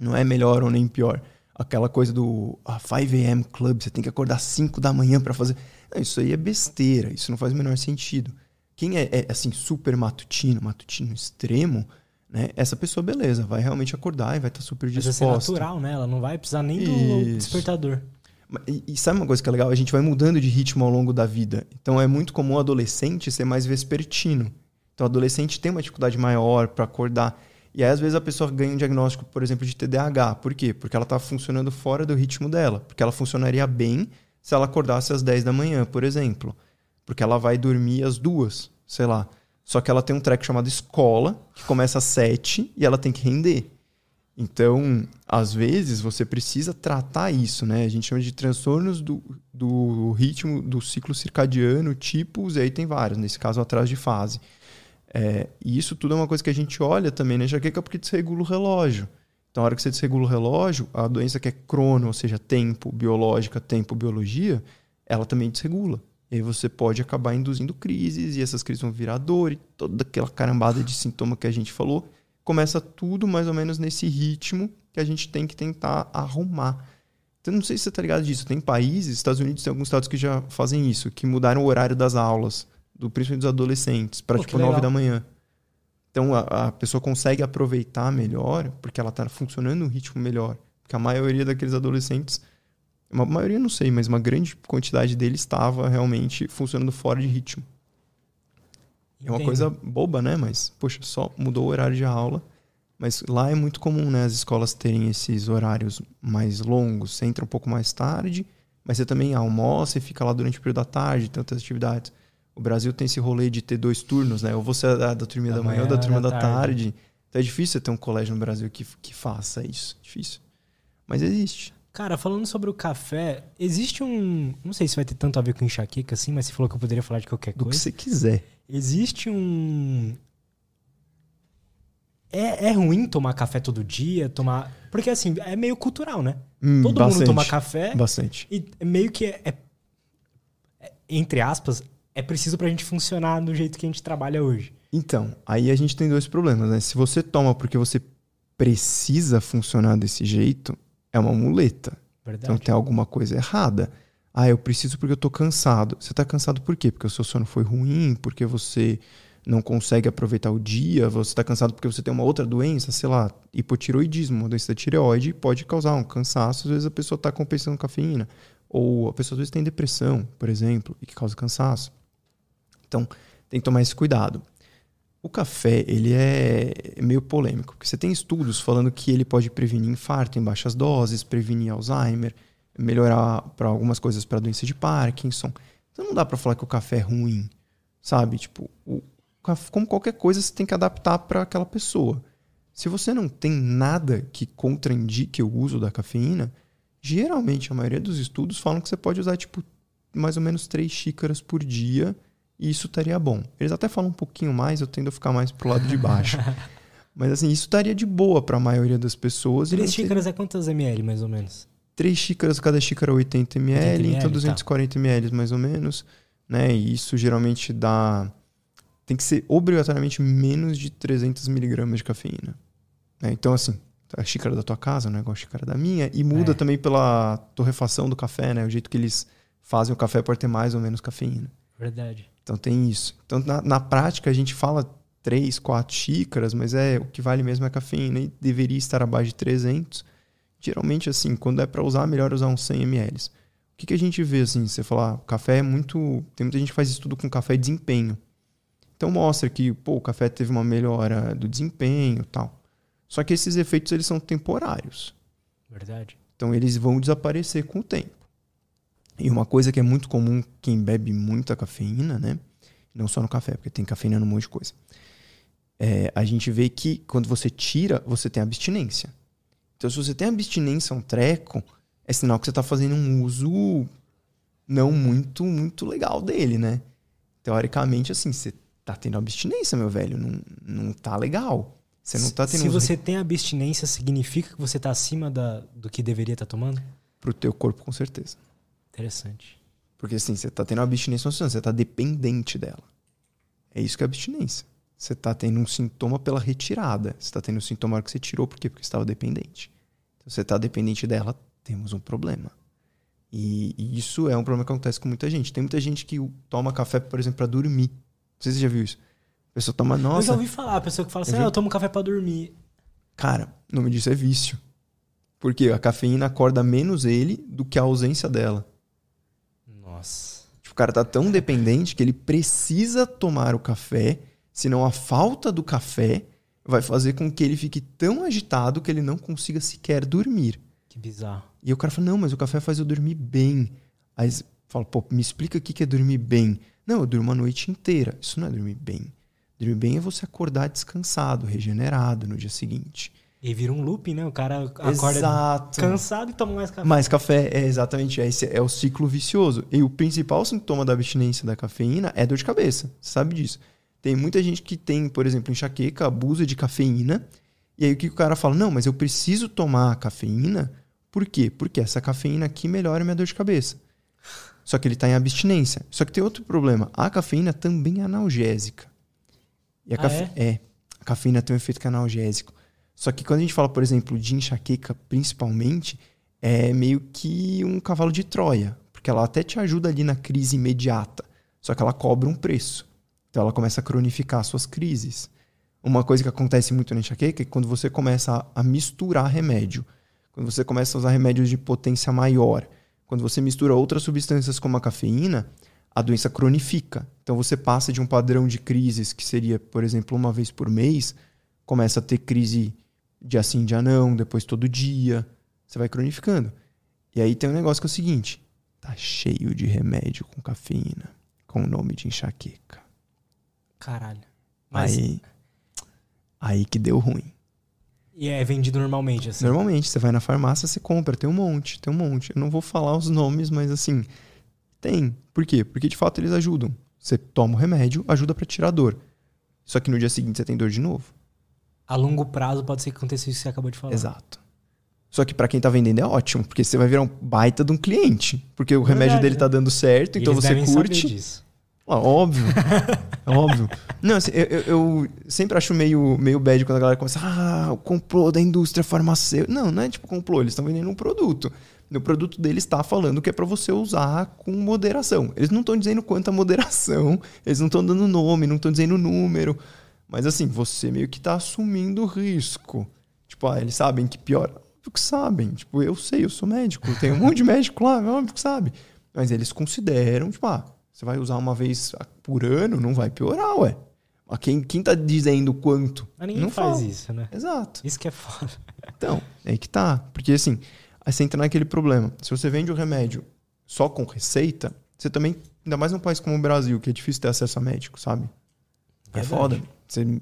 B: não é melhor ou nem pior. aquela coisa do ah, 5 a.m. club, você tem que acordar 5 da manhã para fazer. Não, isso aí é besteira, isso não faz o menor sentido. Quem é, é assim super matutino, matutino extremo, né? Essa pessoa, beleza, vai realmente acordar e vai estar tá super disposta. Vai ser
A: natural, né? Ela não vai precisar nem do isso. despertador.
B: E, e, sabe uma coisa que é legal? A gente vai mudando de ritmo ao longo da vida. Então é muito comum o adolescente ser mais vespertino. Então o adolescente tem uma dificuldade maior para acordar. E aí, às vezes, a pessoa ganha um diagnóstico, por exemplo, de TDAH. Por quê? Porque ela está funcionando fora do ritmo dela. Porque ela funcionaria bem se ela acordasse às 10 da manhã, por exemplo. Porque ela vai dormir às duas, sei lá. Só que ela tem um treco chamado escola, que começa às 7 e ela tem que render. Então, às vezes, você precisa tratar isso, né? A gente chama de transtornos do, do ritmo do ciclo circadiano, tipos, e aí tem vários, nesse caso, atrás de fase. É, e isso tudo é uma coisa que a gente olha também na né? enxaqueca porque desregula o relógio. Então, a hora que você desregula o relógio, a doença que é crono, ou seja, tempo, biológica, tempo, biologia, ela também desregula. E aí você pode acabar induzindo crises, e essas crises vão virar dor, e toda aquela carambada de sintoma que a gente falou começa tudo mais ou menos nesse ritmo que a gente tem que tentar arrumar. Então, não sei se você está ligado disso. Tem países, Estados Unidos tem alguns estados que já fazem isso, que mudaram o horário das aulas, do, principalmente dos adolescentes, para tipo 9 da manhã. Então, a, a, pessoa consegue aproveitar melhor, porque ela está funcionando no ritmo melhor. Porque a maioria daqueles adolescentes, uma maioria não sei, mas uma grande quantidade deles estava realmente funcionando fora de ritmo. É uma coisa boba, né? Mas, poxa, só mudou o horário de aula. Mas lá é muito comum, né? As escolas terem esses horários mais longos. Você entra um pouco mais tarde, mas você também almoça e fica lá durante o período da tarde, tantas atividades. O Brasil tem esse rolê de ter dois turnos, né? Ou você é da, da turma da, da manhã ou da turma da, da tarde. tarde. Então é difícil ter um colégio no Brasil que, que faça isso. Difícil. Mas existe.
A: Cara, falando sobre o café, existe um. Não sei se vai ter tanto a ver com enxaqueca assim, mas você falou que eu poderia falar de qualquer coisa.
B: Do que você quiser.
A: Existe um. É, é ruim tomar café todo dia, tomar. Porque assim, é meio cultural, né?
B: Hum,
A: todo
B: bastante,
A: mundo toma café.
B: Bastante.
A: E meio que é, é, Entre aspas, é preciso pra gente funcionar do jeito que a gente trabalha hoje.
B: Então, aí a gente tem dois problemas, né? Se você toma porque você precisa funcionar desse jeito, é uma muleta. Verdade. Então tem alguma coisa errada. Ah, eu preciso porque eu tô cansado. Você tá cansado por quê? Porque o seu sono foi ruim, porque você não consegue aproveitar o dia, você tá cansado porque você tem uma outra doença, sei lá, hipotiroidismo, uma doença da tireoide, pode causar um cansaço, às vezes a pessoa tá compensando cafeína. Ou a pessoa às vezes tem depressão, por exemplo, e que causa cansaço. Então, tem que tomar esse cuidado. O café, ele é meio polêmico, porque você tem estudos falando que ele pode prevenir infarto em baixas doses, prevenir Alzheimer, melhorar para algumas coisas para doença de Parkinson. Então não dá para falar que o café é ruim, sabe? Tipo, o, como qualquer coisa, você tem que adaptar para aquela pessoa. Se você não tem nada que contraindique o uso da cafeína, geralmente a maioria dos estudos falam que você pode usar tipo mais ou menos três xícaras por dia e isso estaria bom. Eles até falam um pouquinho mais, eu tendo a ficar mais pro lado de baixo. Mas assim, isso estaria de boa para a maioria das pessoas.
A: Três xícaras é quantas ml, mais ou menos?
B: Três xícaras, cada xícara 80 ml, 80 ml então 240 tá. ml mais ou menos. Né? E isso geralmente dá... Tem que ser obrigatoriamente menos de 300 miligramas de cafeína. Né? Então assim, a xícara da tua casa não é igual a xícara da minha. E muda é. também pela torrefação do café, né? O jeito que eles fazem o café pode ter mais ou menos cafeína.
A: Verdade.
B: Então tem isso. Então na, na prática a gente fala três, quatro xícaras, mas é o que vale mesmo é cafeína e deveria estar abaixo de 300. Geralmente assim, quando é para usar, melhor usar uns 100 ml. O que, que a gente vê assim? Você falar, ah, café é muito, tem muita gente que faz estudo com café e desempenho. Então mostra que, pô, o café teve uma melhora do desempenho, tal. Só que esses efeitos eles são temporários.
A: Verdade.
B: Então eles vão desaparecer com o tempo. E uma coisa que é muito comum quem bebe muita cafeína, né? Não só no café, porque tem cafeína num monte de coisa. É, a gente vê que quando você tira, você tem abstinência. Então, se você tem abstinência um treco, é sinal que você está fazendo um uso não muito, muito legal dele, né? Teoricamente, assim, você tá tendo abstinência, meu velho. Não, não tá legal. Você não tá tendo
A: Se você tem abstinência, significa que você tá acima da, do que deveria estar tá tomando?
B: Pro teu corpo, com certeza.
A: Interessante.
B: Porque assim, você está tendo uma abstinência funcionando, você está dependente dela. É isso que é abstinência. Você está tendo um sintoma pela retirada. Você está tendo um sintoma que você tirou, por quê? Porque você estava dependente. Então, você está dependente dela temos um problema. E, e, isso é um problema que acontece com muita gente. Tem muita gente que toma café, por exemplo, para dormir. Não sei se você já viu isso. A pessoa toma, nossa. Eu
A: já ouvi falar, a pessoa que fala assim, ah, eu tomo café para dormir.
B: Cara, o nome disso é vício. Porque a cafeína acorda menos ele do que a ausência dela.
A: Nossa.
B: Tipo, o cara tá tão dependente que ele precisa tomar o café, senão a falta do café vai fazer com que ele fique tão agitado que ele não consiga sequer dormir.
A: Que bizarro.
B: E o cara fala: Não, mas o café faz eu dormir bem. Aí fala: Pô, me explica o que é dormir bem. Não, eu durmo a noite inteira. Isso não é dormir bem. Dormir bem é você acordar descansado, regenerado no dia seguinte.
A: E vira um looping, né? O cara acorda
B: Exato.
A: cansado e toma mais café.
B: Mais café, é exatamente. Esse é o ciclo vicioso. E o principal sintoma da abstinência da cafeína é dor de cabeça. Você sabe disso. Tem muita gente que tem, por exemplo, enxaqueca, abusa de cafeína. E aí o que o cara fala? Não, mas eu preciso tomar cafeína. Por quê? Porque essa cafeína aqui melhora a minha dor de cabeça. Só que ele está em abstinência. Só que tem outro problema. A cafeína também é analgésica. E a
A: ah,
B: cafe...
A: é?
B: é? A cafeína tem um efeito analgésico. Só que quando a gente fala, por exemplo, de enxaqueca, principalmente, é meio que um cavalo de Troia. Porque ela até te ajuda ali na crise imediata. Só que ela cobra um preço. Então ela começa a cronificar suas crises. Uma coisa que acontece muito na enxaqueca é que quando você começa a misturar remédio, quando você começa a usar remédios de potência maior, quando você mistura outras substâncias como a cafeína, a doença cronifica. Então você passa de um padrão de crises que seria, por exemplo, uma vez por mês, começa a ter crise dia sim, dia não, depois todo dia. Você vai cronificando. E aí tem um negócio que é o seguinte: tá cheio de remédio com cafeína, com o nome de enxaqueca.
A: Caralho.
B: Mas... Aí, aí que deu ruim.
A: E é vendido normalmente, assim?
B: Normalmente, você vai na farmácia, você compra, tem um monte, tem um monte. Eu não vou falar os nomes, mas assim, tem. Por quê? Porque de fato eles ajudam. Você toma o remédio, ajuda para tirar dor. Só que no dia seguinte você tem dor de novo.
A: A longo prazo pode ser que aconteça isso que você acabou de falar.
B: Exato. Só que para quem tá vendendo é ótimo, porque você vai virar um baita de um cliente. Porque o Verdade, remédio dele tá dando certo, então você curte. Ah, óbvio. óbvio. Não, assim, eu, eu, eu, sempre acho meio, meio bad quando a galera começa, ah, o complô da indústria farmacêutica. Não, não é tipo complô, eles estão vendendo um produto. O produto deles está falando que é para você usar com moderação. Eles não estão dizendo quanta moderação, eles não estão dando nome, não estão dizendo número. Mas assim, você meio que está assumindo o risco. Tipo, ah, eles sabem que pior. Óbvio que sabem. Tipo, eu sei, eu sou médico, tem um monte de médico lá, óbvio que sabe. Mas eles consideram, tipo, ah, você vai usar uma vez por ano, não vai piorar, ué. Mas quem, quem tá dizendo quanto?
A: Mas ninguém
B: não
A: faz
B: fala.
A: isso, né?
B: Exato.
A: Isso que é foda.
B: Então, é aí que tá. Porque assim, aí você entra naquele problema. Se você vende o remédio só com receita, você também, ainda mais num país como o Brasil, que é difícil ter acesso a médico, sabe? É foda. Você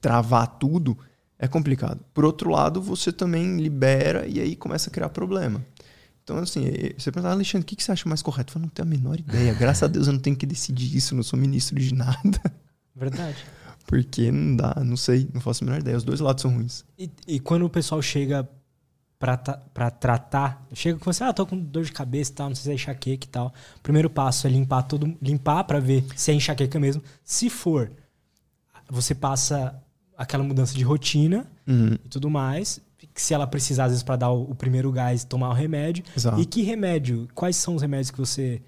B: travar tudo é complicado. Por outro lado, você também libera e aí começa a criar problema. Então, assim, você pergunta, Alexandre, o que, você acha mais correto? Eu falo, não tenho a menor ideia. Graças a Deus eu não tenho que decidir isso, não sou ministro de nada.
A: Verdade.
B: Porque não dá, não sei, não faço a menor ideia. Os dois lados são ruins.
A: E, e quando o pessoal chega pra, pra tratar, chega com você, ah, tô com dor de cabeça e tal, não sei se é enxaqueca e tal. O primeiro passo é limpar tudo, limpar para ver se é enxaqueca mesmo. Se for, você passa aquela mudança de rotina
B: uhum.
A: e tudo mais se ela precisar, às vezes, para dar o, o, primeiro gás, tomar o remédio.
B: Exato.
A: E que remédio? Quais são os remédios que você.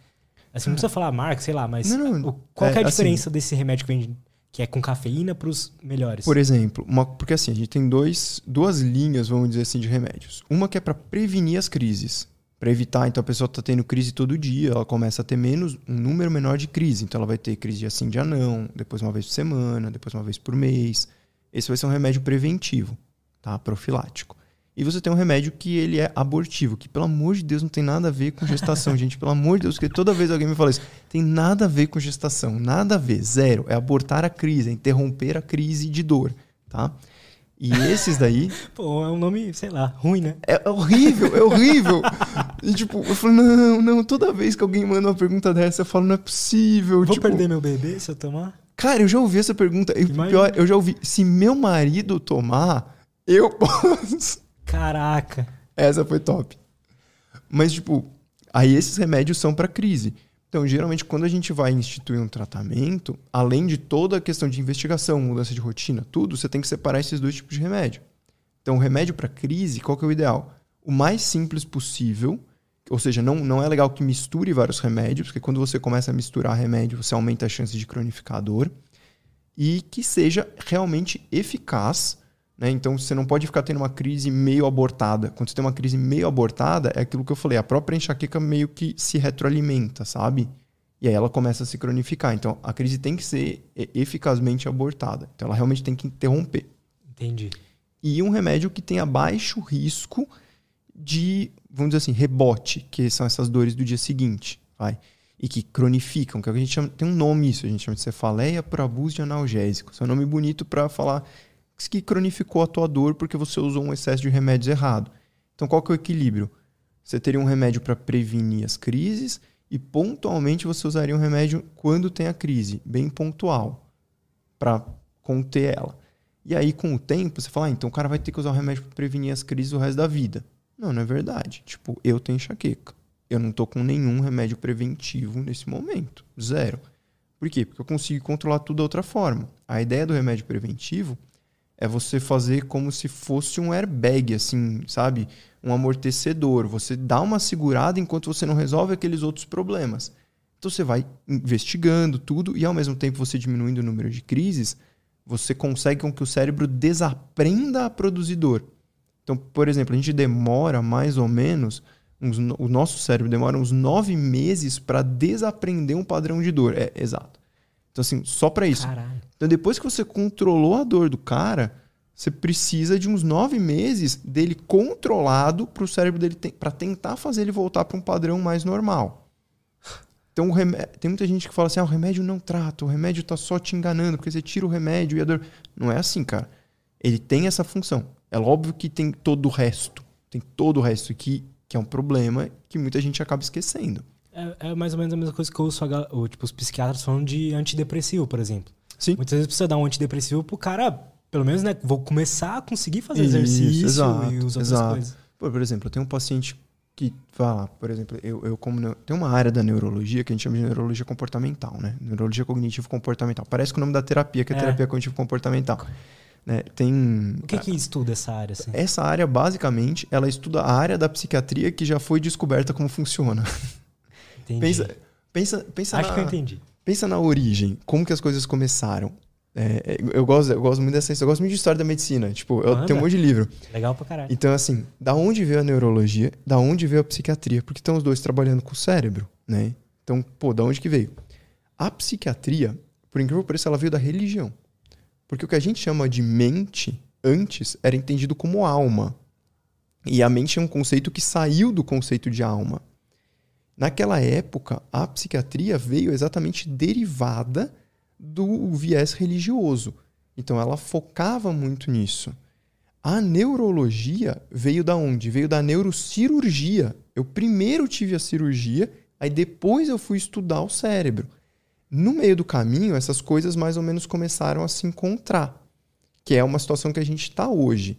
A: Assim, não precisa falar a marca, sei lá, mas
B: não, não,
A: o, qual é, é a assim, diferença
B: assim,
A: desse remédio que vem que é com cafeína para os melhores?
B: Por exemplo, uma, porque assim, a gente tem dois, duas linhas, vamos dizer assim, de remédios. Uma que é para prevenir as crises. Para evitar, então a pessoa está tendo crise todo dia, ela começa a ter menos um número menor de crise. Então ela vai ter crise de assim, de anão, depois uma vez por semana, depois uma vez por mês. Esse vai ser um remédio preventivo, tá? Profilático. E você tem um remédio que ele é abortivo, que pelo amor de Deus não tem nada a ver com gestação, gente. Pelo amor de Deus, porque toda vez alguém me fala isso, tem nada a ver com gestação, nada a ver, zero. É abortar a crise, é interromper a crise de dor, tá? E esses daí.
A: Pô, é um nome, sei lá, ruim, né?
B: É horrível, é horrível. e tipo, eu falo, não, não, toda vez que alguém manda uma pergunta dessa, eu falo, não é possível.
A: Vou
B: tipo,
A: perder meu bebê se eu tomar?
B: Cara, eu já ouvi essa pergunta. E pior, eu já ouvi, se meu marido tomar, eu posso.
A: Caraca.
B: Essa foi top. Mas, tipo, aí esses remédios são para crise. Então, geralmente, quando a gente vai instituir um tratamento, além de toda a questão de investigação, mudança de rotina, tudo, você tem que separar esses dois tipos de remédio. Então, o remédio para crise, qual que é o ideal? o mais simples possível. Ou seja, não, não é legal que misture vários remédios, porque quando você começa a misturar remédio, você aumenta a chance de cronificar a dor. E que seja realmente eficaz. Né? Então, você não pode ficar tendo uma crise meio abortada. Quando você tem uma crise meio abortada, é aquilo que eu falei, a própria enxaqueca meio que se retroalimenta, sabe? E aí ela começa a se cronificar. Então, a crise tem que ser eficazmente abortada. Então, ela realmente tem que interromper.
A: Entendi.
B: E um remédio que tenha baixo risco de, vamos dizer assim, rebote, que são essas dores do dia seguinte, vai? E que cronificam, que a gente chama, tem um nome isso, a gente chama de cefaleia por abuso de analgésico. Isso é um nome bonito para falar que cronificou a tua dor porque você usou um excesso de remédios errado. Então, qual que é o equilíbrio? Você teria um remédio para prevenir as crises e pontualmente você usaria um remédio quando tem a crise, bem pontual, para conter ela. E aí, com o tempo, você fala, ah, então o cara vai ter que usar o remédio para prevenir as crises o resto da vida. Não, não é verdade. Tipo, eu tenho enxaqueca. Eu não tô com nenhum remédio preventivo nesse momento. Zero. Por quê? Porque eu consigo controlar tudo de outra forma. A ideia do remédio preventivo é você fazer como se fosse um airbag, assim, sabe? Um amortecedor. Você dá uma segurada enquanto você não resolve aqueles outros problemas. Então você vai investigando tudo e ao mesmo tempo você diminuindo o número de crises, você consegue com que o cérebro desaprenda a produzir dor. Então, por exemplo, a gente demora mais ou menos, uns, o nosso cérebro demora uns nove meses para desaprender um padrão de dor. É, exato. Então, assim, só para isso.
A: Caralho.
B: Então, depois que você controlou a dor do cara, você precisa de uns nove meses dele controlado para o cérebro dele te para tentar fazer ele voltar para um padrão mais normal. Então, tem muita gente que fala assim: ah, o remédio não trata, o remédio está só te enganando, porque você tira o remédio e a dor. Não é assim, cara. Ele tem essa função. É óbvio que tem todo o resto. Tem todo o resto que, que é um problema que muita gente acaba esquecendo.
A: É, é, mais ou menos a mesma coisa que eu ouço a, tipo, os psiquiatras falando de antidepressivo, por exemplo.
B: Sim.
A: Muitas vezes precisa dar um antidepressivo pro cara, pelo menos, né? Vou começar a conseguir fazer Isso, exercício exato, e usar outras exato. coisas.
B: Por, por exemplo, eu tenho um paciente que fala, por exemplo, eu, eu como tem uma área da neurologia que a gente chama de neurologia comportamental, né? Neurologia cognitivo comportamental. Parece que o nome da terapia, que é, é. terapia cognitivo comportamental. Né? Tem,
A: o que, que estuda essa área? Assim?
B: Essa área, basicamente, ela estuda a área da psiquiatria que já foi descoberta como funciona.
A: Entendi.
B: Pensa, pensa, pensa
A: Acho
B: na,
A: que eu entendi.
B: Pensa na origem, como que as coisas começaram. É, eu, gosto, eu gosto muito dessa eu gosto muito de história da medicina. Tipo, eu Manda. tenho um monte de livro.
A: Legal pra caralho.
B: Então, assim, da onde veio a neurologia, da onde veio a psiquiatria? Porque estão os dois trabalhando com o cérebro, né? Então, pô, da onde que veio? A psiquiatria, por incrível que pareça, ela veio da religião. Porque o que a gente chama de mente antes era entendido como alma. E a mente é um conceito que saiu do conceito de alma. Naquela época, a psiquiatria veio exatamente derivada do viés religioso. Então ela focava muito nisso. A neurologia veio da onde? Veio da neurocirurgia. Eu primeiro tive a cirurgia, aí depois eu fui estudar o cérebro. No meio do caminho, essas coisas mais ou menos começaram a se encontrar, que é uma situação que a gente está hoje.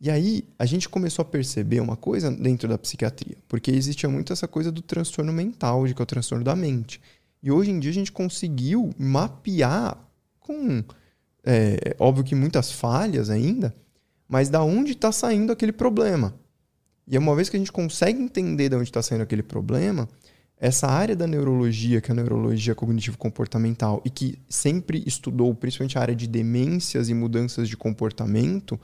B: E aí a gente começou a perceber uma coisa dentro da psiquiatria, porque existia muito essa coisa do transtorno mental, de que é o transtorno da mente. E hoje em dia a gente conseguiu mapear com, é, óbvio que muitas falhas ainda, mas da onde está saindo aquele problema. E uma vez que a gente consegue entender de onde está saindo aquele problema, essa área da neurologia, que é a neurologia cognitivo-comportamental, e que sempre estudou principalmente a área de demências e mudanças de comportamento,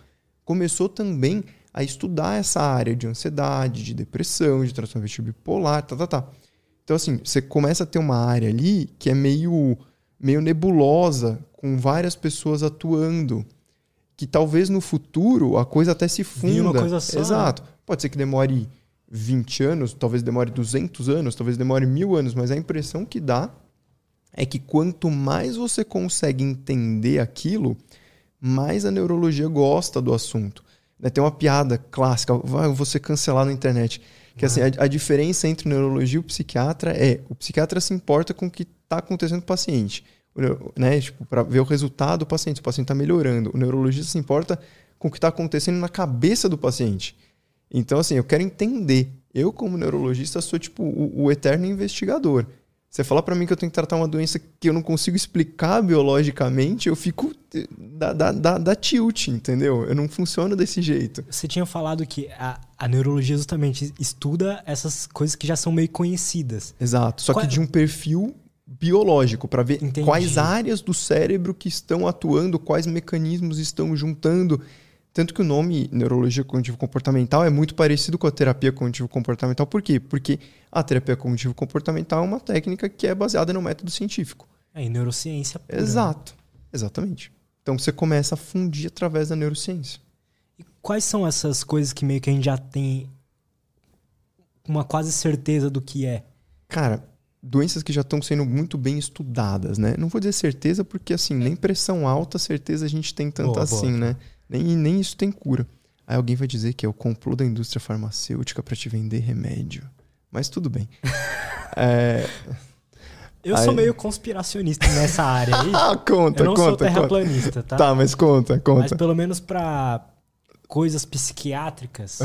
B: começou também a estudar essa área de ansiedade, de depressão, de transtorno bipolar, tá, tá, tá. Então, assim, você começa a ter uma área ali que é meio, meio nebulosa, com várias pessoas atuando, que talvez no futuro a coisa até se funda.
A: uma coisa só.
B: Exato. Pode ser que demore 20 anos, talvez demore 200 anos, talvez demore mil anos, mas a impressão que dá é que quanto mais você consegue entender aquilo, mais a neurologia gosta do assunto. Né, tem uma piada clássica, vai você cancelar na internet, que assim, a, a, diferença entre neurologia e o psiquiatra é, o psiquiatra se importa com o que está acontecendo com o paciente, né, tipo, para ver o resultado do paciente, se o paciente está melhorando. O neurologista se importa com o que está acontecendo na cabeça do paciente. Então, assim, eu quero entender. Eu, como neurologista, sou tipo o, o eterno investigador. Você falar para mim que eu tenho que tratar uma doença que eu não consigo explicar biologicamente, eu fico da, da, da, da tilt, entendeu? Eu não funciono desse jeito.
A: Você tinha falado que a, a neurologia justamente estuda essas coisas que já são meio conhecidas.
B: Exato. Só
A: Qual-
B: que de um perfil biológico, para ver
A: Entendi.
B: quais áreas do cérebro que estão atuando, quais mecanismos estão juntando. Tanto que o nome neurologia cognitivo-comportamental é muito parecido com a terapia cognitivo-comportamental. Por quê? Porque a terapia cognitivo-comportamental é uma técnica que é baseada no método científico.
A: É, em neurociência pura.
B: Exato. Exatamente. Então você começa a fundir através da neurociência.
A: E quais são essas coisas que meio que a gente já tem uma quase certeza do que é?
B: Cara, doenças que já estão sendo muito bem estudadas, né? Não vou dizer certeza, porque assim, nem pressão alta, certeza a gente tem tanto
A: Boa, boa.
B: assim, né? Nem, nem isso tem cura. Aí alguém vai dizer que é o complô da indústria farmacêutica para te vender remédio. Mas tudo bem. É,
A: Eu
B: Aí-
A: sou meio conspiracionista nessa área aí.
B: Ah, conta,
A: Eu não sou
B: conta, conta.
A: terraplanista, tá?
B: Tá, mas conta,
A: Mas
B: conta.
A: pelo menos pra coisas psiquiátricas,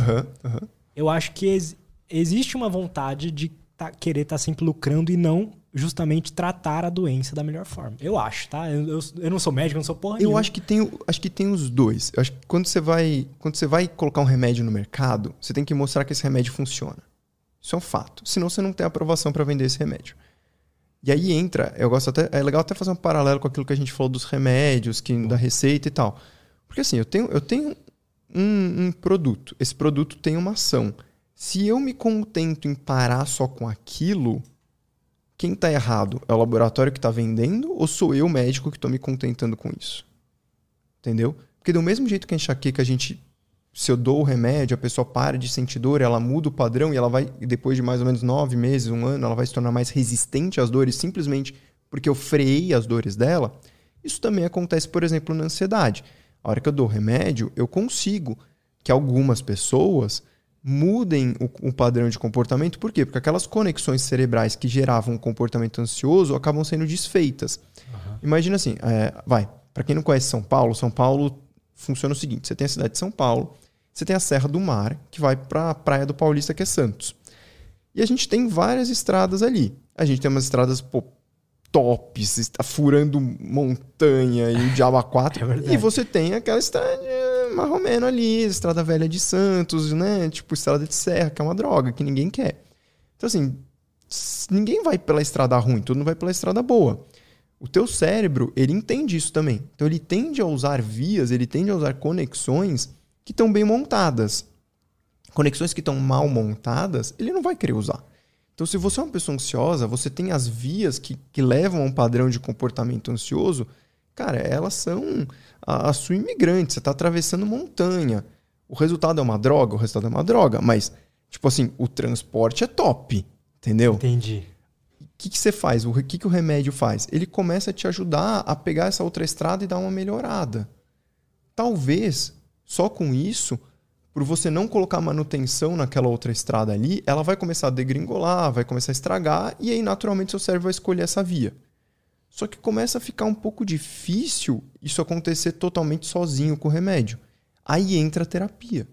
A: eu acho que ex- existe uma vontade de tá- querer estar sempre lucrando e não justamente tratar a doença da melhor forma. Eu acho, tá? Eu, eu, eu não sou médico, eu não sou porra
B: Eu
A: nenhuma.
B: acho que tem, acho que tem os dois. Eu acho que quando você vai, quando você vai colocar um remédio no mercado, você tem que mostrar que esse remédio funciona. Isso é um fato. Senão você não tem aprovação para vender esse remédio. E aí entra, eu gosto até, é legal até fazer um paralelo com aquilo que a gente falou dos remédios, que da receita e tal. Porque assim, eu tenho, eu tenho um, um produto. Esse produto tem uma ação. Se eu me contento em parar só com aquilo, quem está errado? É o laboratório que está vendendo ou sou eu, médico, que estou me contentando com isso? Entendeu? Porque do mesmo jeito que a enxaqueca, a gente. Se eu dou o remédio, a pessoa para de sentir dor, ela muda o padrão e ela vai, depois de mais ou menos nove meses, um ano, ela vai se tornar mais resistente às dores simplesmente porque eu freiei as dores dela. Isso também acontece, por exemplo, na ansiedade. A hora que eu dou o remédio, eu consigo que algumas pessoas mudem o, o padrão de comportamento. Por quê? Porque aquelas conexões cerebrais que geravam um comportamento ansioso acabam sendo desfeitas. Imagina assim, é, vai, para quem não conhece São Paulo, São Paulo funciona o seguinte: você tem a cidade de São Paulo, você tem a Serra do Mar, que vai para a Praia do Paulista, que é Santos. E a gente tem várias estradas ali. A gente tem umas estradas pô, tops, está furando montanha e o diabo a quatro.
A: É verdade.
B: e você tem aquela estrada marromeno ali, estrada velha de Santos, né? Tipo estrada de serra, que é uma droga, que ninguém quer. Então, assim, ninguém vai pela estrada ruim, todo mundo vai pela estrada boa. O teu cérebro, ele entende isso também. Então, ele tende a usar vias, ele tende a usar conexões que estão bem montadas. Conexões que estão mal montadas, ele não vai querer usar. Então, se você é uma pessoa ansiosa, você tem as vias que, que levam a um padrão de comportamento ansioso, cara, elas são a, a sua imigrante. Você está atravessando montanha. O resultado é uma droga? O resultado é uma droga. Mas, tipo assim, o transporte é top. Entendeu?
A: Entendi.
B: O que, que você faz? O que, que o remédio faz? Ele começa a te ajudar a pegar essa outra estrada e dar uma melhorada. Talvez, só com isso, por você não colocar manutenção naquela outra estrada ali, ela vai começar a degringolar, vai começar a estragar, e aí naturalmente seu cérebro vai escolher essa via. Só que começa a ficar um pouco difícil isso acontecer totalmente sozinho com o remédio. Aí entra a terapia.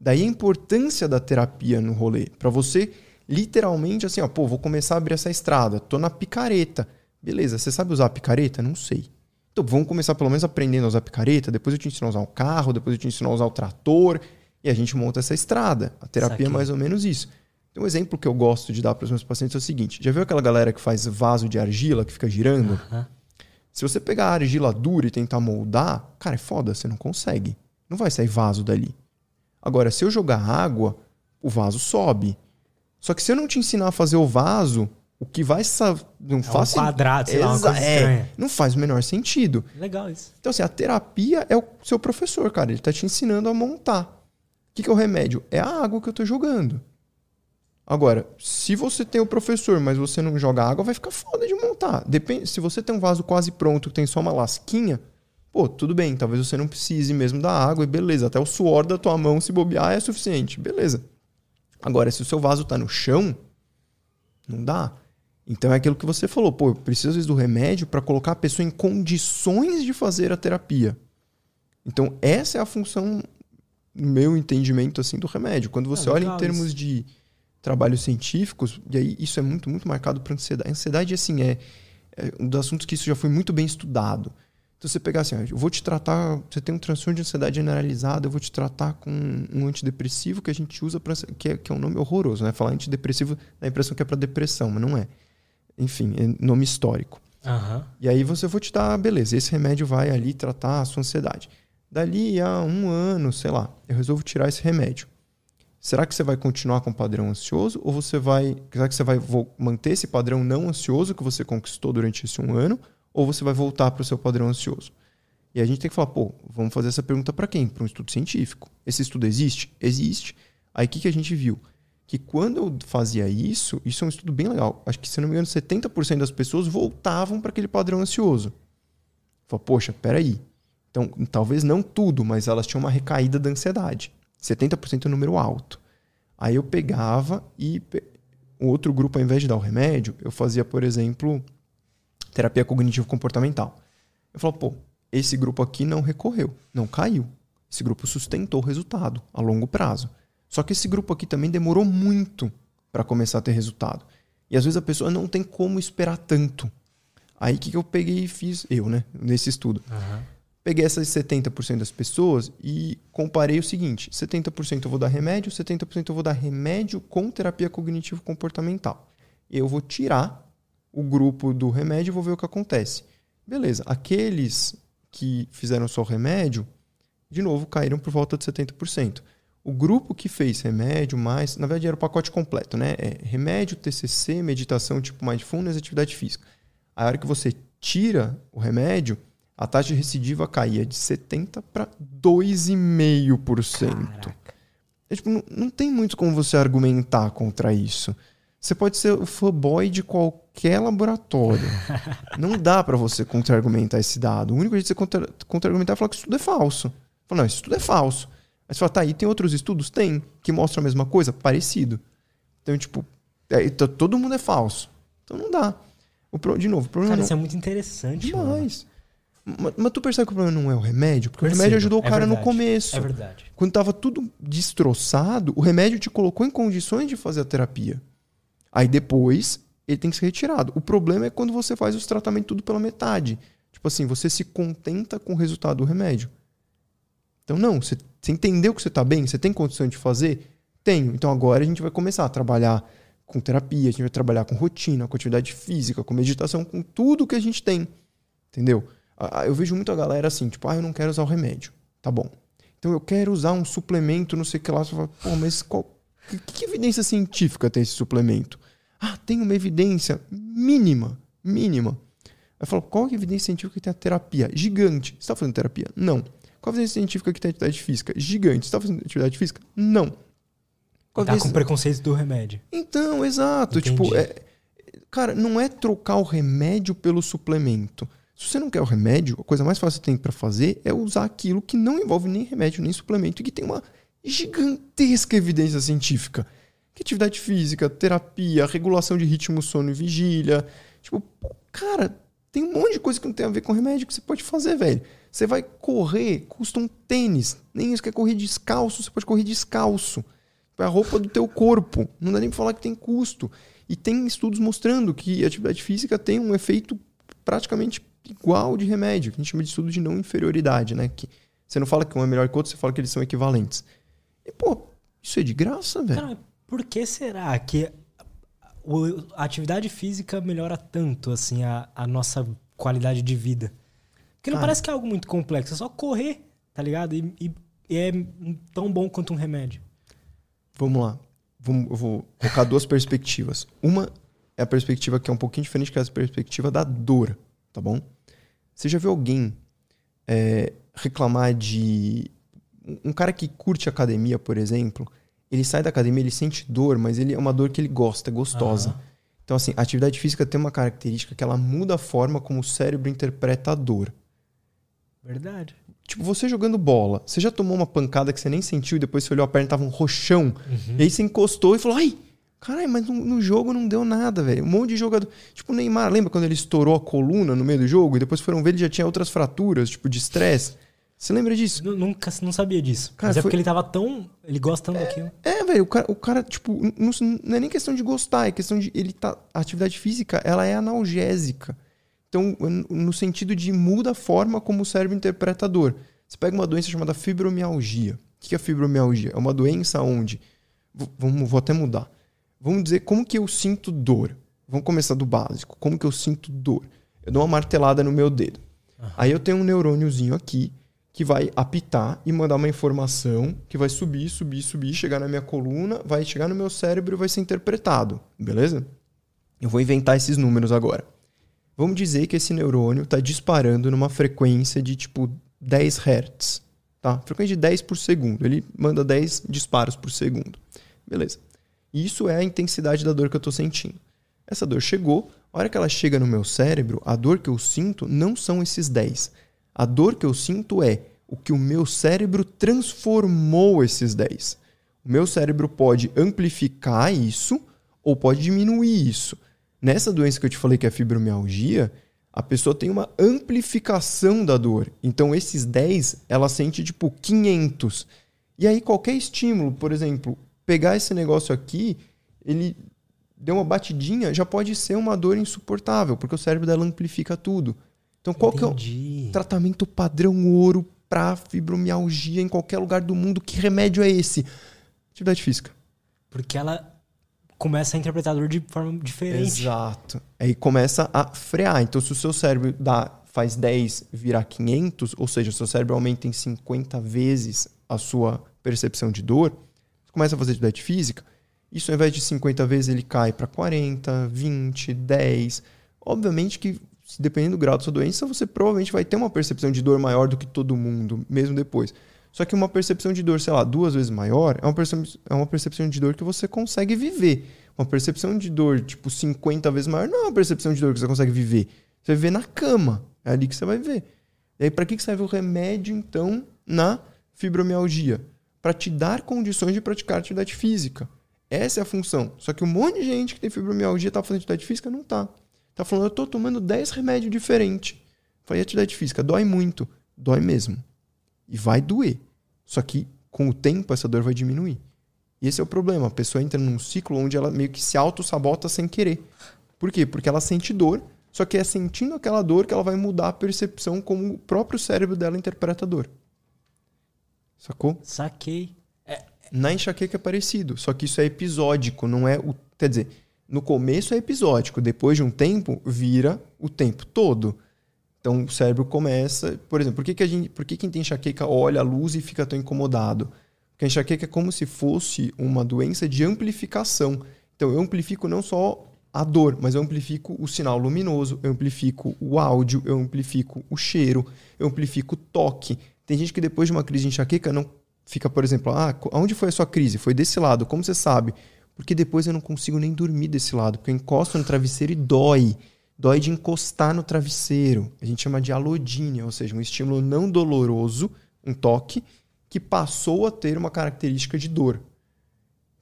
B: Daí a importância da terapia no rolê. Para você, literalmente, assim, ó, pô, vou começar a abrir essa estrada, tô na picareta. Beleza, você sabe usar a picareta? Não sei. Então vamos começar pelo menos aprendendo a usar a picareta, depois eu te ensino a usar o carro, depois eu te ensino a usar o trator, e a gente monta essa estrada. A terapia é mais ou menos isso. Então, um exemplo que eu gosto de dar para os meus pacientes é o seguinte: já viu aquela galera que faz vaso de argila que fica girando?
A: Aham.
B: Se você pegar a argila dura e tentar moldar, cara, é foda, você não consegue. Não vai sair vaso dali. Agora, se eu jogar água, o vaso sobe. Só que se eu não te ensinar a fazer o vaso, o que vai não
A: É um
B: faz sen-
A: quadrado, sei lá, uma coisa
B: é, não faz o menor sentido.
A: Legal isso.
B: Então, assim, a terapia é o seu professor, cara. Ele tá te ensinando a montar. O que, que é o remédio? É a água que eu tô jogando. Agora, se você tem o professor, mas você não joga água, vai ficar foda de montar. Depende, se você tem um vaso quase pronto, que tem só uma lasquinha, pô, tudo bem, talvez você não precise mesmo da água e beleza, até o suor da tua mão se bobear é suficiente, beleza. Agora, se o seu vaso tá no chão, não dá. Então é aquilo que você falou, pô, eu preciso às vezes do remédio para colocar a pessoa em condições de fazer a terapia. Então essa é a função, no meu entendimento assim do remédio. Quando você
A: Ah,
B: olha em termos
A: isso.
B: de trabalhos científicos, e aí isso é muito muito marcado para ansiedade. A ansiedade assim é, é um dos assuntos que isso já foi muito bem estudado. Então você pegar assim, ó, eu vou te tratar, você tem um transtorno de ansiedade generalizada, eu vou te tratar com um antidepressivo que a gente usa para que, é, que é um nome horroroso, né? Falar antidepressivo dá a impressão que é para depressão, mas não é. Enfim, é nome histórico.
A: Uhum.
B: E aí você vou te dar, beleza, esse remédio vai ali tratar a sua ansiedade. Dali a um ano, sei lá, eu resolvo tirar esse remédio. Será que você vai continuar com o padrão ansioso ou você vai, será que você vai manter esse padrão não ansioso que você conquistou durante esse um ano ou você vai voltar para o seu padrão ansioso? E a gente tem que falar, pô, vamos fazer essa pergunta para quem? Para um estudo científico. Esse estudo existe? Existe. Aí o que, que a gente viu? Que quando eu fazia isso, isso é um estudo bem legal. Acho que, se não me engano, 70% das pessoas voltavam para aquele padrão ansioso. Fala, poxa, peraí. Então, talvez não tudo, mas elas tinham uma recaída da ansiedade. 70% é um número alto. Aí eu pegava e o outro grupo, ao invés de dar o remédio, eu fazia, por exemplo, terapia cognitivo-comportamental. Eu falo, pô, esse grupo aqui não recorreu, não caiu. Esse grupo sustentou o resultado a longo prazo. Só que esse grupo aqui também demorou muito para começar a ter resultado. E às vezes a pessoa não tem como esperar tanto. Aí o que, que eu peguei e fiz, eu, né, nesse estudo?
A: Uhum.
B: Peguei essas 70% das pessoas e comparei o seguinte: 70% eu vou dar remédio, 70% eu vou dar remédio com terapia cognitivo-comportamental. Eu vou tirar o grupo do remédio e vou ver o que acontece. Beleza, aqueles que fizeram só o remédio, de novo, caíram por volta de 70%. O grupo que fez remédio, mais, na verdade era o pacote completo, né? É remédio, TCC, meditação tipo mindfulness, atividade física. A hora que você tira o remédio, a taxa de recidiva caía de 70% para 2,5%. É, tipo, não, não tem muito como você argumentar contra isso. Você pode ser o fanboy de qualquer laboratório. não dá para você contra-argumentar esse dado. O único jeito de você contra-argumentar é falar que isso tudo é falso. Fala, não, isso tudo é falso. Aí você fala, tá, e tem outros estudos? Tem, que mostram a mesma coisa? Parecido. Então, tipo, é, todo mundo é falso. Então não dá. O, de novo, o problema
A: Cara,
B: não...
A: isso é muito interessante.
B: Demais. Mano. Mas, mas, tu percebe que o problema não é o remédio? Porque o remédio ajudou o é cara no começo.
A: É verdade.
B: Quando tava tudo destroçado, o remédio te colocou em condições de fazer a terapia. Aí depois, ele tem que ser retirado. O problema é quando você faz os tratamentos tudo pela metade. Tipo assim, você se contenta com o resultado do remédio. Então, não, você, você entendeu que você está bem? Você tem condição de fazer? Tenho. Então agora a gente vai começar a trabalhar com terapia, a gente vai trabalhar com rotina, com atividade física, com meditação, com tudo que a gente tem. Entendeu? Eu vejo muita galera assim, tipo, ah, eu não quero usar o remédio. Tá bom. Então eu quero usar um suplemento, não sei o que lá. Você fala, pô, mas qual, que, que evidência científica tem esse suplemento? Ah, tem uma evidência mínima, mínima. Eu falo, qual é a evidência científica que tem a terapia? Gigante. Você está fazendo terapia? Não. Qual a evidência científica que tem a atividade física? Gigante. Você está fazendo atividade física? Não.
A: Qual tá evidência... com preconceito do remédio.
B: Então, exato. Tipo, Entendi. Tipo, é... cara, não é trocar o remédio pelo suplemento. Se você não quer o remédio, a coisa mais fácil que tem para fazer é usar aquilo que não envolve nem remédio, nem suplemento e que tem uma gigantesca evidência científica. Que atividade física, terapia, regulação de ritmo, sono e vigília. Tipo, cara, tem um monte de coisa que não tem a ver com remédio que você pode fazer, velho. Você vai correr, custa um tênis. Nem isso quer correr descalço, você pode correr descalço. É a roupa do teu corpo. Não dá nem pra falar que tem custo. E tem estudos mostrando que atividade física tem um efeito praticamente igual de remédio, que a gente chama de estudo de não inferioridade, né? Que você não fala que um é melhor que o outro, você fala que eles são equivalentes. E, pô, isso é de graça, velho. Cara,
A: por que será que a atividade física melhora tanto, assim, a, a nossa qualidade de vida? Porque não Cara, parece que é algo muito complexo, é só correr, tá ligado? E, e, e é tão bom quanto um remédio.
B: Vamos lá. Vamos, eu vou colocar duas perspectivas. Uma é a perspectiva que é um pouquinho diferente, que é a perspectiva da dor, tá bom? Você já viu alguém é, reclamar de. Um cara que curte academia, por exemplo, ele sai da academia, ele sente dor, mas ele é uma dor que ele gosta, é gostosa. Uhum. Então, assim, a atividade física tem uma característica que ela muda a forma como o cérebro interpreta a dor.
A: Verdade.
B: Tipo, você jogando bola, você já tomou uma pancada que você nem sentiu e depois você olhou a perna e tava um roxão. Uhum. E aí você encostou e falou, ai, Caralho, mas no, no, jogo não deu nada, velho. Um monte de jogador. Tipo, o Neymar, lembra quando ele estourou a coluna no meio do jogo e depois foram ver ele já tinha outras fraturas, tipo, de estresse? Você lembra disso?
A: Nunca, não sabia disso. Cara, mas é foi... porque ele tava tão. Ele gosta tanto
B: é,
A: daquilo.
B: É, velho, o cara, o cara, tipo, não, não, é nem questão de gostar, é questão de. Ele tá. A atividade física, ela é analgésica. Então, no sentido de muda a forma como o cérebro interpreta a dor. Você pega uma doença chamada fibromialgia. O que é fibromialgia? É uma doença onde. Vamos, vou até mudar. Vamos dizer como que eu sinto dor. Vamos começar do básico. Como que eu sinto dor? Eu dou uma martelada no meu dedo. Uhum. Aí eu tenho um neurôniozinho aqui que vai apitar e mandar uma informação que vai subir, subir, subir, chegar na minha coluna, vai chegar no meu cérebro e vai ser interpretado. Beleza? Eu vou inventar esses números agora. Vamos dizer que esse neurônio está disparando numa frequência de tipo 10 Hz. Tá? Frequência de 10 por segundo. Ele manda 10 disparos por segundo. Beleza. Isso é a intensidade da dor que eu estou sentindo. Essa dor chegou, a hora que ela chega no meu cérebro, a dor que eu sinto não são esses 10. A dor que eu sinto é o que o meu cérebro transformou esses 10. O meu cérebro pode amplificar isso ou pode diminuir isso. Nessa doença que eu te falei que é fibromialgia, a pessoa tem uma amplificação da dor. Então, esses 10, ela sente tipo 500. E aí, qualquer estímulo, por exemplo, pegar esse negócio aqui, ele deu uma batidinha, já pode ser uma dor insuportável, porque o cérebro dela amplifica tudo. Então, qual Entendi. que é o tratamento padrão ouro para fibromialgia em qualquer lugar do mundo? Que remédio é esse? Atividade física.
A: Porque ela começa a interpretar a dor de forma diferente.
B: Exato. Aí começa a frear. Então, se o seu cérebro dá, faz 10 virar 500, ou seja, o seu cérebro aumenta em 50 vezes a sua percepção de dor, começa a fazer atividade física, isso ao invés de 50 vezes ele cai para 40, 20, 10. Obviamente que, dependendo do grau da sua doença, você provavelmente vai ter uma percepção de dor maior do que todo mundo, mesmo depois. Só que uma percepção de dor, sei lá, duas vezes maior, é uma, percepção, é uma percepção de dor que você consegue viver. Uma percepção de dor, tipo, 50 vezes maior, não é uma percepção de dor que você consegue viver. Você viver na cama. É ali que você vai ver. E aí, para que serve o remédio, então, na fibromialgia? Para te dar condições de praticar atividade física. Essa é a função. Só que um monte de gente que tem fibromialgia tá fazendo atividade física, não tá. Tá falando, eu tô tomando 10 remédios diferentes. Falei, atividade física, dói muito. Dói mesmo. E vai doer. Só que com o tempo essa dor vai diminuir. E esse é o problema. A pessoa entra num ciclo onde ela meio que se auto-sabota sem querer. Por quê? Porque ela sente dor, só que é sentindo aquela dor que ela vai mudar a percepção como o próprio cérebro dela interpreta a dor. Sacou?
A: Saquei.
B: É... Na enxaqueca é parecido, só que isso é episódico, não é o. Quer dizer, no começo é episódico, depois de um tempo vira o tempo todo. Então o cérebro começa, por exemplo, por que, que, a gente, por que quem tem enxaqueca olha a luz e fica tão incomodado? Porque a enxaqueca é como se fosse uma doença de amplificação. Então eu amplifico não só a dor, mas eu amplifico o sinal luminoso, eu amplifico o áudio, eu amplifico o cheiro, eu amplifico o toque. Tem gente que depois de uma crise de enxaqueca não fica, por exemplo, ah, onde foi a sua crise? Foi desse lado. Como você sabe? Porque depois eu não consigo nem dormir desse lado, porque eu encosto no travesseiro e dói dói de encostar no travesseiro. A gente chama de alodínia, ou seja, um estímulo não doloroso, um toque, que passou a ter uma característica de dor.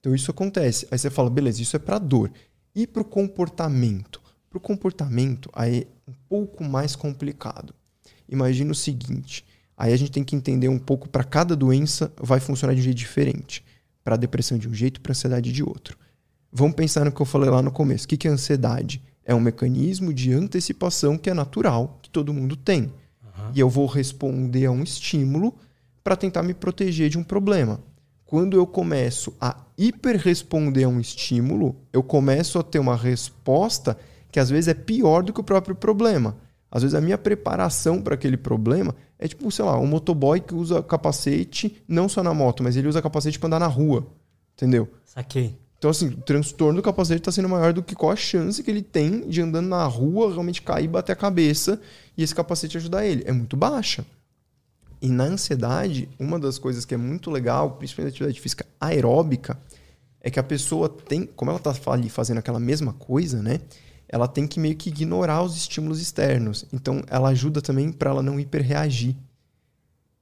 B: Então isso acontece. Aí você fala, beleza, isso é para dor. E para o comportamento? Para o comportamento, aí é um pouco mais complicado. Imagina o seguinte: aí a gente tem que entender um pouco para cada doença vai funcionar de um jeito diferente. Para a depressão de um jeito, para a ansiedade de outro. Vamos pensar no que eu falei lá no começo. O que é ansiedade? É um mecanismo de antecipação que é natural, que todo mundo tem. Uhum. E eu vou responder a um estímulo para tentar me proteger de um problema. Quando eu começo a hiperresponder a um estímulo, eu começo a ter uma resposta que às vezes é pior do que o próprio problema. Às vezes a minha preparação para aquele problema é tipo, sei lá, um motoboy que usa capacete não só na moto, mas ele usa capacete para andar na rua. Entendeu?
A: Saquei.
B: Então, assim, o transtorno do capacete está sendo maior do que qual a chance que ele tem de andando na rua realmente cair, bater a cabeça e esse capacete ajudar ele. É muito baixa. E na ansiedade, uma das coisas que é muito legal, principalmente na atividade física aeróbica, é que a pessoa tem, como ela está ali fazendo aquela mesma coisa, né? Ela tem que meio que ignorar os estímulos externos. Então, ela ajuda também para ela não hiperreagir.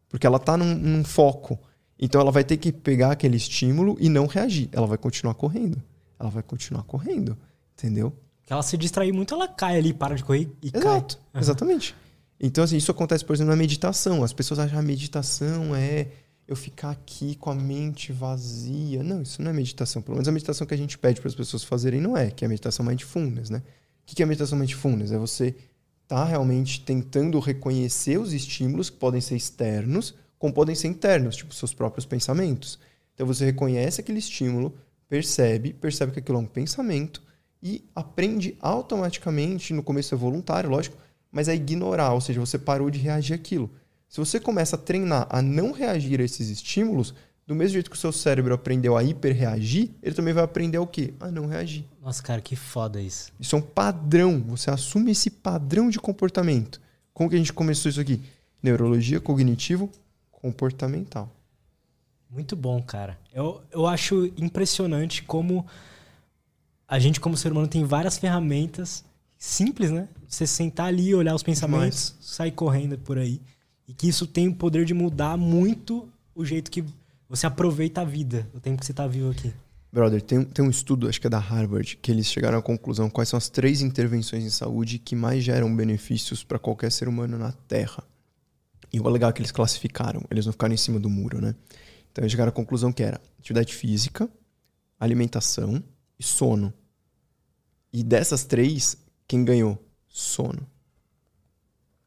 B: Porque ela está num, num foco. Então ela vai ter que pegar aquele estímulo e não reagir. Ela vai continuar correndo. Ela vai continuar correndo. Entendeu?
A: Se ela se distrair muito, ela cai ali, para de correr e
B: Exato, cai. Exatamente. Então, assim, isso acontece, por exemplo, na meditação. As pessoas acham que a meditação é eu ficar aqui com a mente vazia. Não, isso não é meditação. Pelo menos a meditação que a gente pede para as pessoas fazerem não é, que é a meditação mindfulness, né? O que é meditação mindfulness? É você está realmente tentando reconhecer os estímulos que podem ser externos, como podem ser internos, tipo seus próprios pensamentos. Então você reconhece aquele estímulo, percebe, percebe que aquilo é um pensamento e aprende automaticamente, no começo é voluntário, lógico, mas a ignorar, ou seja, você parou de reagir àquilo. Se você começa a treinar a não reagir a esses estímulos, do mesmo jeito que o seu cérebro aprendeu a hiperreagir, ele também vai aprender o quê? A não reagir.
A: Nossa, cara, que foda isso.
B: Isso é um padrão. Você assume esse padrão de comportamento. Como que a gente começou isso aqui? Neurologia cognitivo comportamental.
A: Muito bom, cara. Eu, eu acho impressionante como a gente, como ser humano, tem várias ferramentas simples, né? Você sentar ali e olhar os pensamentos, Demais. sair correndo por aí. E que isso tem o poder de mudar muito o jeito que você aproveita a vida, o tempo que você está vivo aqui.
B: Brother, tem, tem um estudo, acho que é da Harvard, que eles chegaram à conclusão quais são as três intervenções em saúde que mais geram benefícios para qualquer ser humano na Terra. E o legal é que eles classificaram, eles não ficaram em cima do muro, né? Então eles chegaram à conclusão que era atividade física, alimentação e sono. E dessas três, quem ganhou? Sono.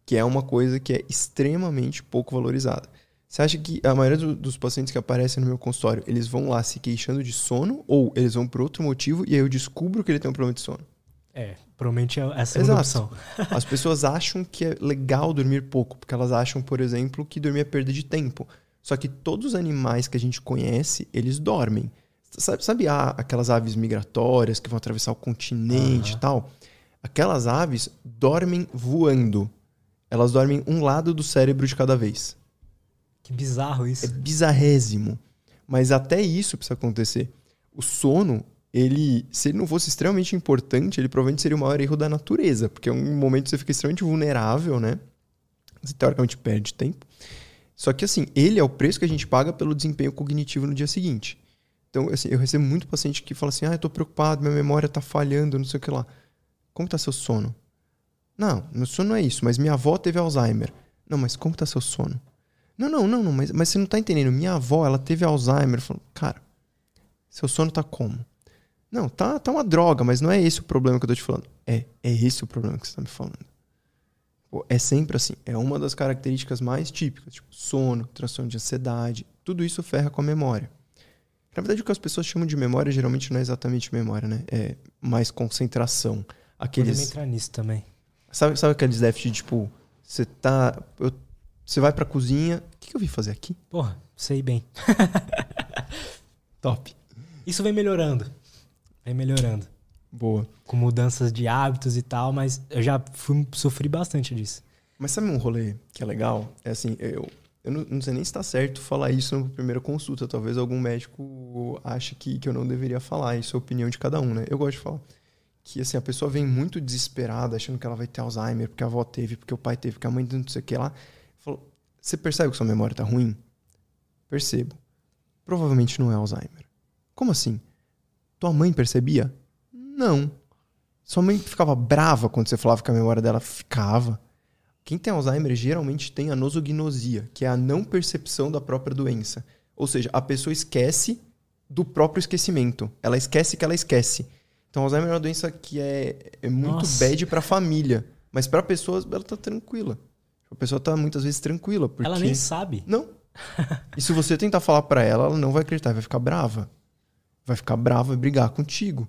B: Que é uma coisa que é extremamente pouco valorizada. Você acha que a maioria do, dos pacientes que aparecem no meu consultório, eles vão lá se queixando de sono ou eles vão por outro motivo e aí eu descubro que ele tem um problema de sono?
A: É, provavelmente é essa é a opção.
B: As pessoas acham que é legal dormir pouco, porque elas acham, por exemplo, que dormir é perda de tempo. Só que todos os animais que a gente conhece, eles dormem. Sabe, sabe ah, aquelas aves migratórias que vão atravessar o continente uhum. e tal? Aquelas aves dormem voando. Elas dormem um lado do cérebro de cada vez.
A: Que bizarro isso.
B: É bizarrésimo. Mas até isso precisa acontecer. O sono, ele, se ele não fosse extremamente importante, ele provavelmente seria o maior erro da natureza, porque é um momento que você fica extremamente vulnerável, né? Você teoricamente perde tempo. Só que assim, ele é o preço que a gente paga pelo desempenho cognitivo no dia seguinte. Então, assim, eu recebo muito paciente que fala assim: "Ah, eu tô preocupado, minha memória tá falhando, não sei o que lá". Como tá seu sono? Não, meu sono não é isso, mas minha avó teve Alzheimer. Não, mas como tá seu sono? Não, não, não, não mas, mas você não tá entendendo. Minha avó, ela teve Alzheimer. Falou, cara, seu sono tá como? Não, tá, tá uma droga, mas não é esse o problema que eu tô te falando. É, é esse o problema que você tá me falando. Pô, é sempre assim. É uma das características mais típicas. Tipo, sono, transtorno de ansiedade. Tudo isso ferra com a memória. Na verdade, o que as pessoas chamam de memória geralmente não é exatamente memória, né? É mais concentração. Aqueles...
A: Podemos entrar nisso também.
B: Sabe, sabe aqueles déficits, tipo, você tá. Eu você vai pra cozinha. O que, que eu vim fazer aqui?
A: Porra, sei bem.
B: Top.
A: Isso vem melhorando. Vem melhorando.
B: Boa.
A: Com mudanças de hábitos e tal, mas eu já fui, sofri bastante disso.
B: Mas sabe um rolê que é legal? É assim, eu, eu não, não sei nem se está certo falar isso na primeira consulta. Talvez algum médico ache que, que eu não deveria falar. Isso é a opinião de cada um, né? Eu gosto de falar. Que assim, a pessoa vem muito desesperada, achando que ela vai ter Alzheimer, porque a avó teve, porque o pai teve, porque a mãe não sei o que lá. Você percebe que sua memória está ruim? Percebo. Provavelmente não é Alzheimer. Como assim? Tua mãe percebia? Não. Sua mãe ficava brava quando você falava que a memória dela ficava. Quem tem Alzheimer geralmente tem a nosognosia, que é a não percepção da própria doença. Ou seja, a pessoa esquece do próprio esquecimento. Ela esquece que ela esquece. Então, Alzheimer é uma doença que é, é muito Nossa. bad para a família, mas para a pessoa ela tá tranquila. A pessoa tá muitas vezes tranquila. Porque...
A: Ela nem sabe.
B: Não. e se você tentar falar para ela, ela não vai acreditar, vai ficar brava. Vai ficar brava e brigar contigo.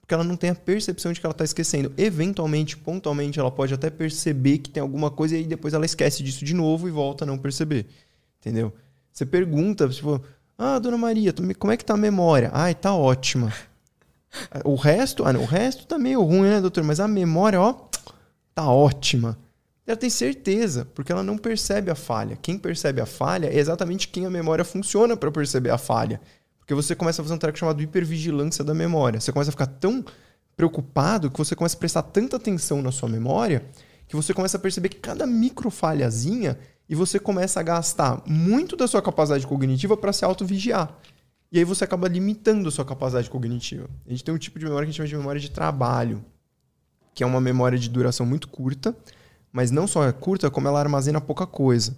B: Porque ela não tem a percepção de que ela tá esquecendo. Eventualmente, pontualmente, ela pode até perceber que tem alguma coisa e aí depois ela esquece disso de novo e volta a não perceber. Entendeu? Você pergunta, tipo, ah, dona Maria, como é que tá a memória? Ai, tá ótima. O resto, ah, não, o resto tá meio ruim, né, doutor? Mas a memória, ó, tá ótima. Ela tem certeza, porque ela não percebe a falha. Quem percebe a falha é exatamente quem a memória funciona para perceber a falha. Porque você começa a fazer um treco chamado hipervigilância da memória. Você começa a ficar tão preocupado que você começa a prestar tanta atenção na sua memória que você começa a perceber que cada micro falhazinha e você começa a gastar muito da sua capacidade cognitiva para se autovigiar. E aí você acaba limitando a sua capacidade cognitiva. A gente tem um tipo de memória que a gente chama de memória de trabalho, que é uma memória de duração muito curta, mas não só é curta, como ela armazena pouca coisa.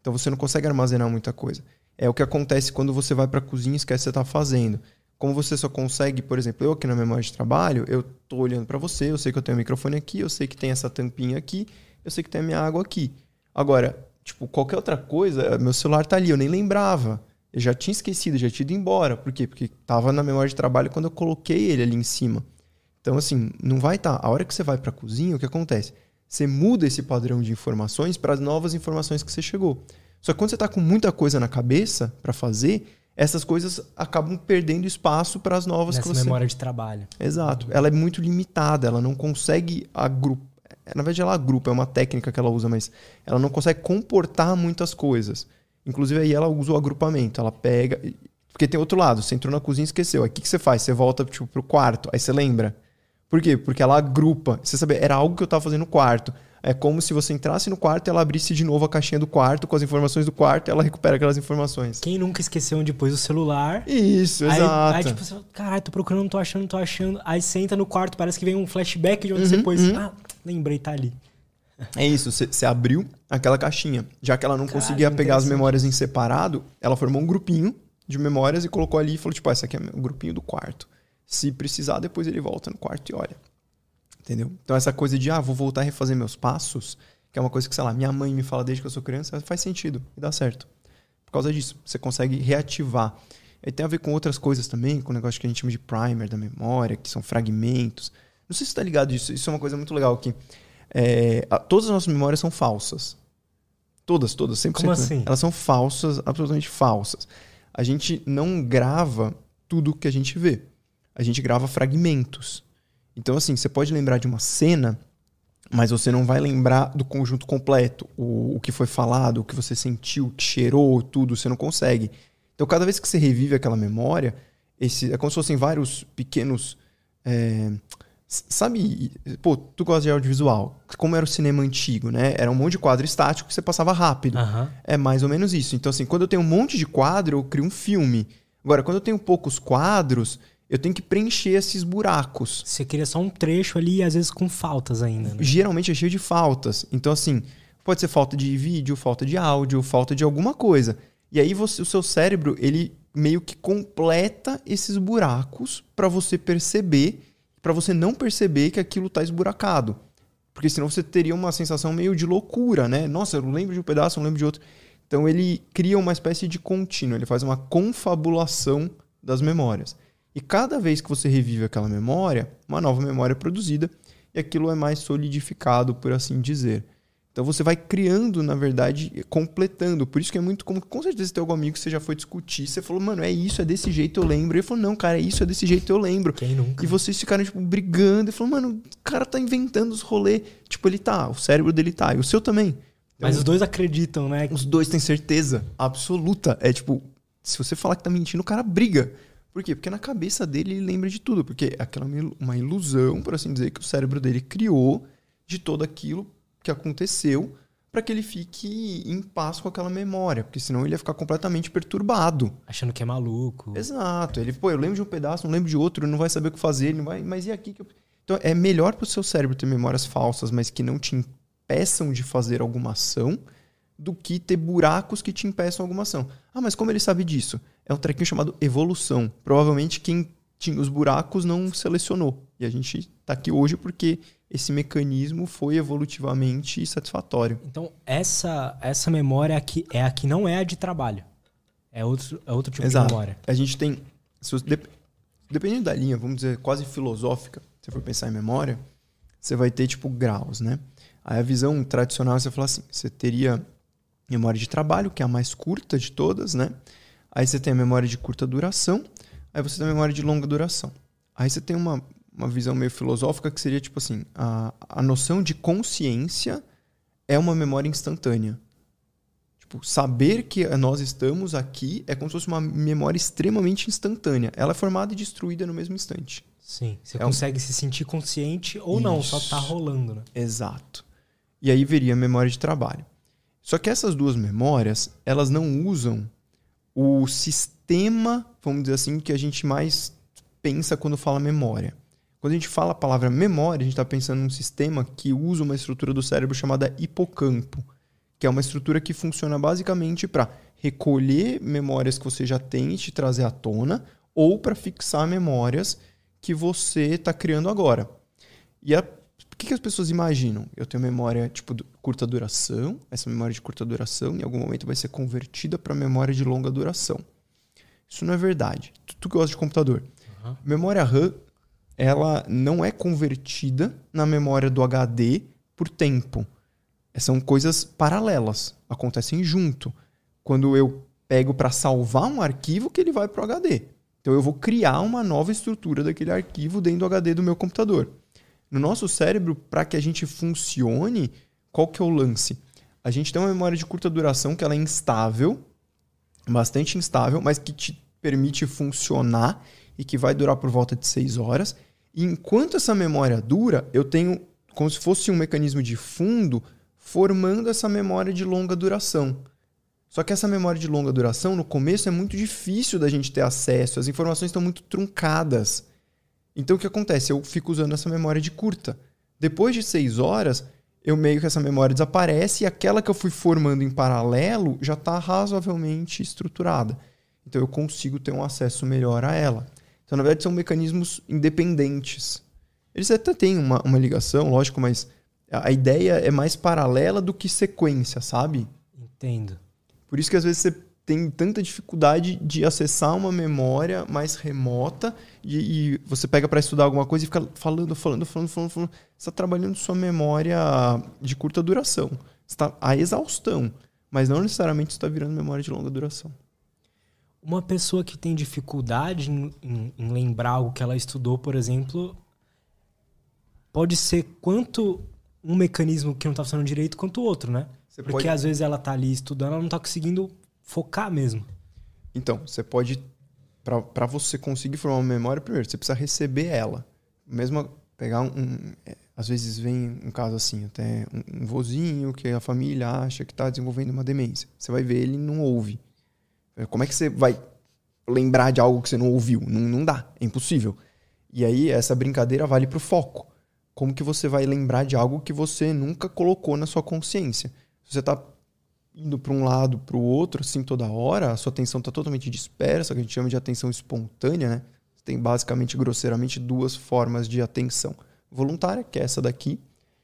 B: Então você não consegue armazenar muita coisa. É o que acontece quando você vai para a cozinha e esquece o que você está fazendo. Como você só consegue, por exemplo, eu aqui na memória de trabalho, eu tô olhando para você, eu sei que eu tenho o microfone aqui, eu sei que tem essa tampinha aqui, eu sei que tem a minha água aqui. Agora, tipo, qualquer outra coisa, meu celular tá ali, eu nem lembrava. Eu já tinha esquecido, já tinha ido embora. Por quê? Porque tava na memória de trabalho quando eu coloquei ele ali em cima. Então, assim, não vai estar. Tá. A hora que você vai para a cozinha, o que acontece? Você muda esse padrão de informações para as novas informações que você chegou. Só que quando você está com muita coisa na cabeça para fazer, essas coisas acabam perdendo espaço para as novas
A: Nessa
B: que você.
A: memória de trabalho.
B: Exato. Ela é muito limitada, ela não consegue agrupar. Na verdade, ela agrupa, é uma técnica que ela usa, mas ela não consegue comportar muitas coisas. Inclusive, aí ela usa o agrupamento. Ela pega. Porque tem outro lado, você entrou na cozinha e esqueceu. Aí o que, que você faz? Você volta tipo, pro quarto, aí você lembra. Por quê? Porque ela agrupa. Você sabe, era algo que eu estava fazendo no quarto. É como se você entrasse no quarto e ela abrisse de novo a caixinha do quarto com as informações do quarto e ela recupera aquelas informações.
A: Quem nunca esqueceu onde pôs o celular?
B: Isso,
A: aí,
B: exato.
A: Aí, tipo, você, caralho, tô procurando, não tô achando, não tô achando. Aí você entra no quarto, parece que vem um flashback de onde uhum, você pôs. Uhum. Ah, lembrei, tá ali.
B: É isso, você abriu aquela caixinha. Já que ela não conseguia pegar as memórias em separado, ela formou um grupinho de memórias e colocou ali e falou: tipo, ah, esse aqui é o grupinho do quarto. Se precisar, depois ele volta no quarto e olha. Entendeu? Então essa coisa de, ah, vou voltar a refazer meus passos, que é uma coisa que, sei lá, minha mãe me fala desde que eu sou criança, faz sentido e dá certo. Por causa disso, você consegue reativar. E tem a ver com outras coisas também, com o negócio que a gente chama de primer da memória, que são fragmentos. Não sei se você tá ligado disso, isso é uma coisa muito legal que é, todas as nossas memórias são falsas. Todas, todas, 100%.
A: Como assim?
B: Elas são falsas, absolutamente falsas. A gente não grava tudo que a gente vê. A gente grava fragmentos. Então, assim, você pode lembrar de uma cena, mas você não vai lembrar do conjunto completo. O, o que foi falado, o que você sentiu, que cheirou, tudo, você não consegue. Então, cada vez que você revive aquela memória, esse, é como se fossem vários pequenos. É, sabe, pô, tu gosta de audiovisual. Como era o cinema antigo, né? Era um monte de quadro estático que você passava rápido.
A: Uhum.
B: É mais ou menos isso. Então, assim, quando eu tenho um monte de quadro, eu crio um filme. Agora, quando eu tenho poucos quadros, eu tenho que preencher esses buracos.
A: Você queria só um trecho ali, às vezes com faltas ainda. Né?
B: Geralmente é cheio de faltas. Então, assim, pode ser falta de vídeo, falta de áudio, falta de alguma coisa. E aí você, o seu cérebro, ele meio que completa esses buracos para você perceber, para você não perceber que aquilo tá esburacado. Porque senão você teria uma sensação meio de loucura, né? Nossa, eu lembro de um pedaço, eu lembro de outro. Então ele cria uma espécie de contínuo, ele faz uma confabulação das memórias. E cada vez que você revive aquela memória, uma nova memória é produzida e aquilo é mais solidificado, por assim dizer. Então você vai criando, na verdade, completando. Por isso que é muito como com certeza tem algum amigo que você já foi discutir, você falou, mano, é isso, é desse jeito, eu lembro. E ele falou, não, cara, é isso, é desse jeito, eu lembro.
A: Quem nunca?
B: E vocês ficaram, tipo, brigando e falou, mano, o cara tá inventando os rolês. Tipo, ele tá, o cérebro dele tá, e o seu também.
A: Então, Mas os dois acreditam, né?
B: Os dois têm certeza absoluta. É tipo, se você falar que tá mentindo, o cara briga. Por quê? Porque na cabeça dele ele lembra de tudo. Porque aquela é uma ilusão, por assim dizer, que o cérebro dele criou de todo aquilo que aconteceu para que ele fique em paz com aquela memória, porque senão ele ia ficar completamente perturbado.
A: Achando que é maluco.
B: Exato. Ele, pô, eu lembro de um pedaço, não lembro de outro, não vai saber o que fazer, não vai, mas e aqui que eu... Então é melhor para o seu cérebro ter memórias falsas, mas que não te impeçam de fazer alguma ação, do que ter buracos que te impeçam alguma ação. Ah, mas como ele sabe disso? É um trequinho chamado evolução. Provavelmente quem tinha os buracos não selecionou. E a gente está aqui hoje porque esse mecanismo foi evolutivamente satisfatório.
A: Então, essa, essa memória aqui é a que não é a de trabalho. É outro, é outro tipo
B: Exato.
A: de memória.
B: A gente tem. Você, dependendo da linha, vamos dizer, quase filosófica, se for pensar em memória, você vai ter tipo graus, né? Aí a visão tradicional você fala assim: você teria memória de trabalho, que é a mais curta de todas, né? Aí você tem a memória de curta duração, aí você tem a memória de longa duração. Aí você tem uma, uma visão meio filosófica que seria tipo assim: a, a noção de consciência é uma memória instantânea. Tipo, saber que nós estamos aqui é como se fosse uma memória extremamente instantânea. Ela é formada e destruída no mesmo instante.
A: Sim, você é consegue um... se sentir consciente ou Isso. não, só tá rolando, né?
B: Exato. E aí viria a memória de trabalho. Só que essas duas memórias, elas não usam o sistema, vamos dizer assim, que a gente mais pensa quando fala memória. Quando a gente fala a palavra memória, a gente está pensando num sistema que usa uma estrutura do cérebro chamada hipocampo, que é uma estrutura que funciona basicamente para recolher memórias que você já tem e te trazer à tona, ou para fixar memórias que você está criando agora. E a, o que, que as pessoas imaginam? Eu tenho memória tipo curta duração, essa memória de curta duração em algum momento vai ser convertida para memória de longa duração. Isso não é verdade. Tu, tu gosta de computador. Uhum. Memória RAM, ela não é convertida na memória do HD por tempo. São coisas paralelas, acontecem junto. Quando eu pego para salvar um arquivo que ele vai para o HD. Então eu vou criar uma nova estrutura daquele arquivo dentro do HD do meu computador. No nosso cérebro, para que a gente funcione, qual que é o lance? A gente tem uma memória de curta duração que ela é instável, bastante instável, mas que te permite funcionar e que vai durar por volta de 6 horas. E enquanto essa memória dura, eu tenho como se fosse um mecanismo de fundo formando essa memória de longa duração. Só que essa memória de longa duração, no começo, é muito difícil da gente ter acesso, as informações estão muito truncadas. Então o que acontece? Eu fico usando essa memória de curta. Depois de seis horas, eu meio que essa memória desaparece e aquela que eu fui formando em paralelo já está razoavelmente estruturada. Então eu consigo ter um acesso melhor a ela. Então, na verdade, são mecanismos independentes. Eles até têm uma, uma ligação, lógico, mas a ideia é mais paralela do que sequência, sabe?
A: Entendo.
B: Por isso que às vezes você tem tanta dificuldade de acessar uma memória mais remota e, e você pega para estudar alguma coisa e fica falando, falando, falando, falando, falando. Você está trabalhando sua memória de curta duração. está a exaustão, mas não necessariamente está virando memória de longa duração.
A: Uma pessoa que tem dificuldade em, em, em lembrar algo que ela estudou, por exemplo, pode ser quanto um mecanismo que não está funcionando direito quanto o outro, né? Você Porque pode... às vezes ela tá ali estudando, ela não tá conseguindo focar mesmo.
B: Então, você pode. para você conseguir formar uma memória, primeiro, você precisa receber ela. Mesmo pegar um. um é, às vezes vem um caso assim, até um, um vozinho que a família acha que está desenvolvendo uma demência. Você vai ver, ele não ouve. Como é que você vai lembrar de algo que você não ouviu? Não, não dá, é impossível. E aí, essa brincadeira vale para o foco como que você vai lembrar de algo que você nunca colocou na sua consciência? Se você está indo para um lado, para o outro, assim, toda hora, a sua atenção está totalmente dispersa, que a gente chama de atenção espontânea, né? Você tem basicamente, grosseiramente, duas formas de atenção. Voluntária, que é essa daqui,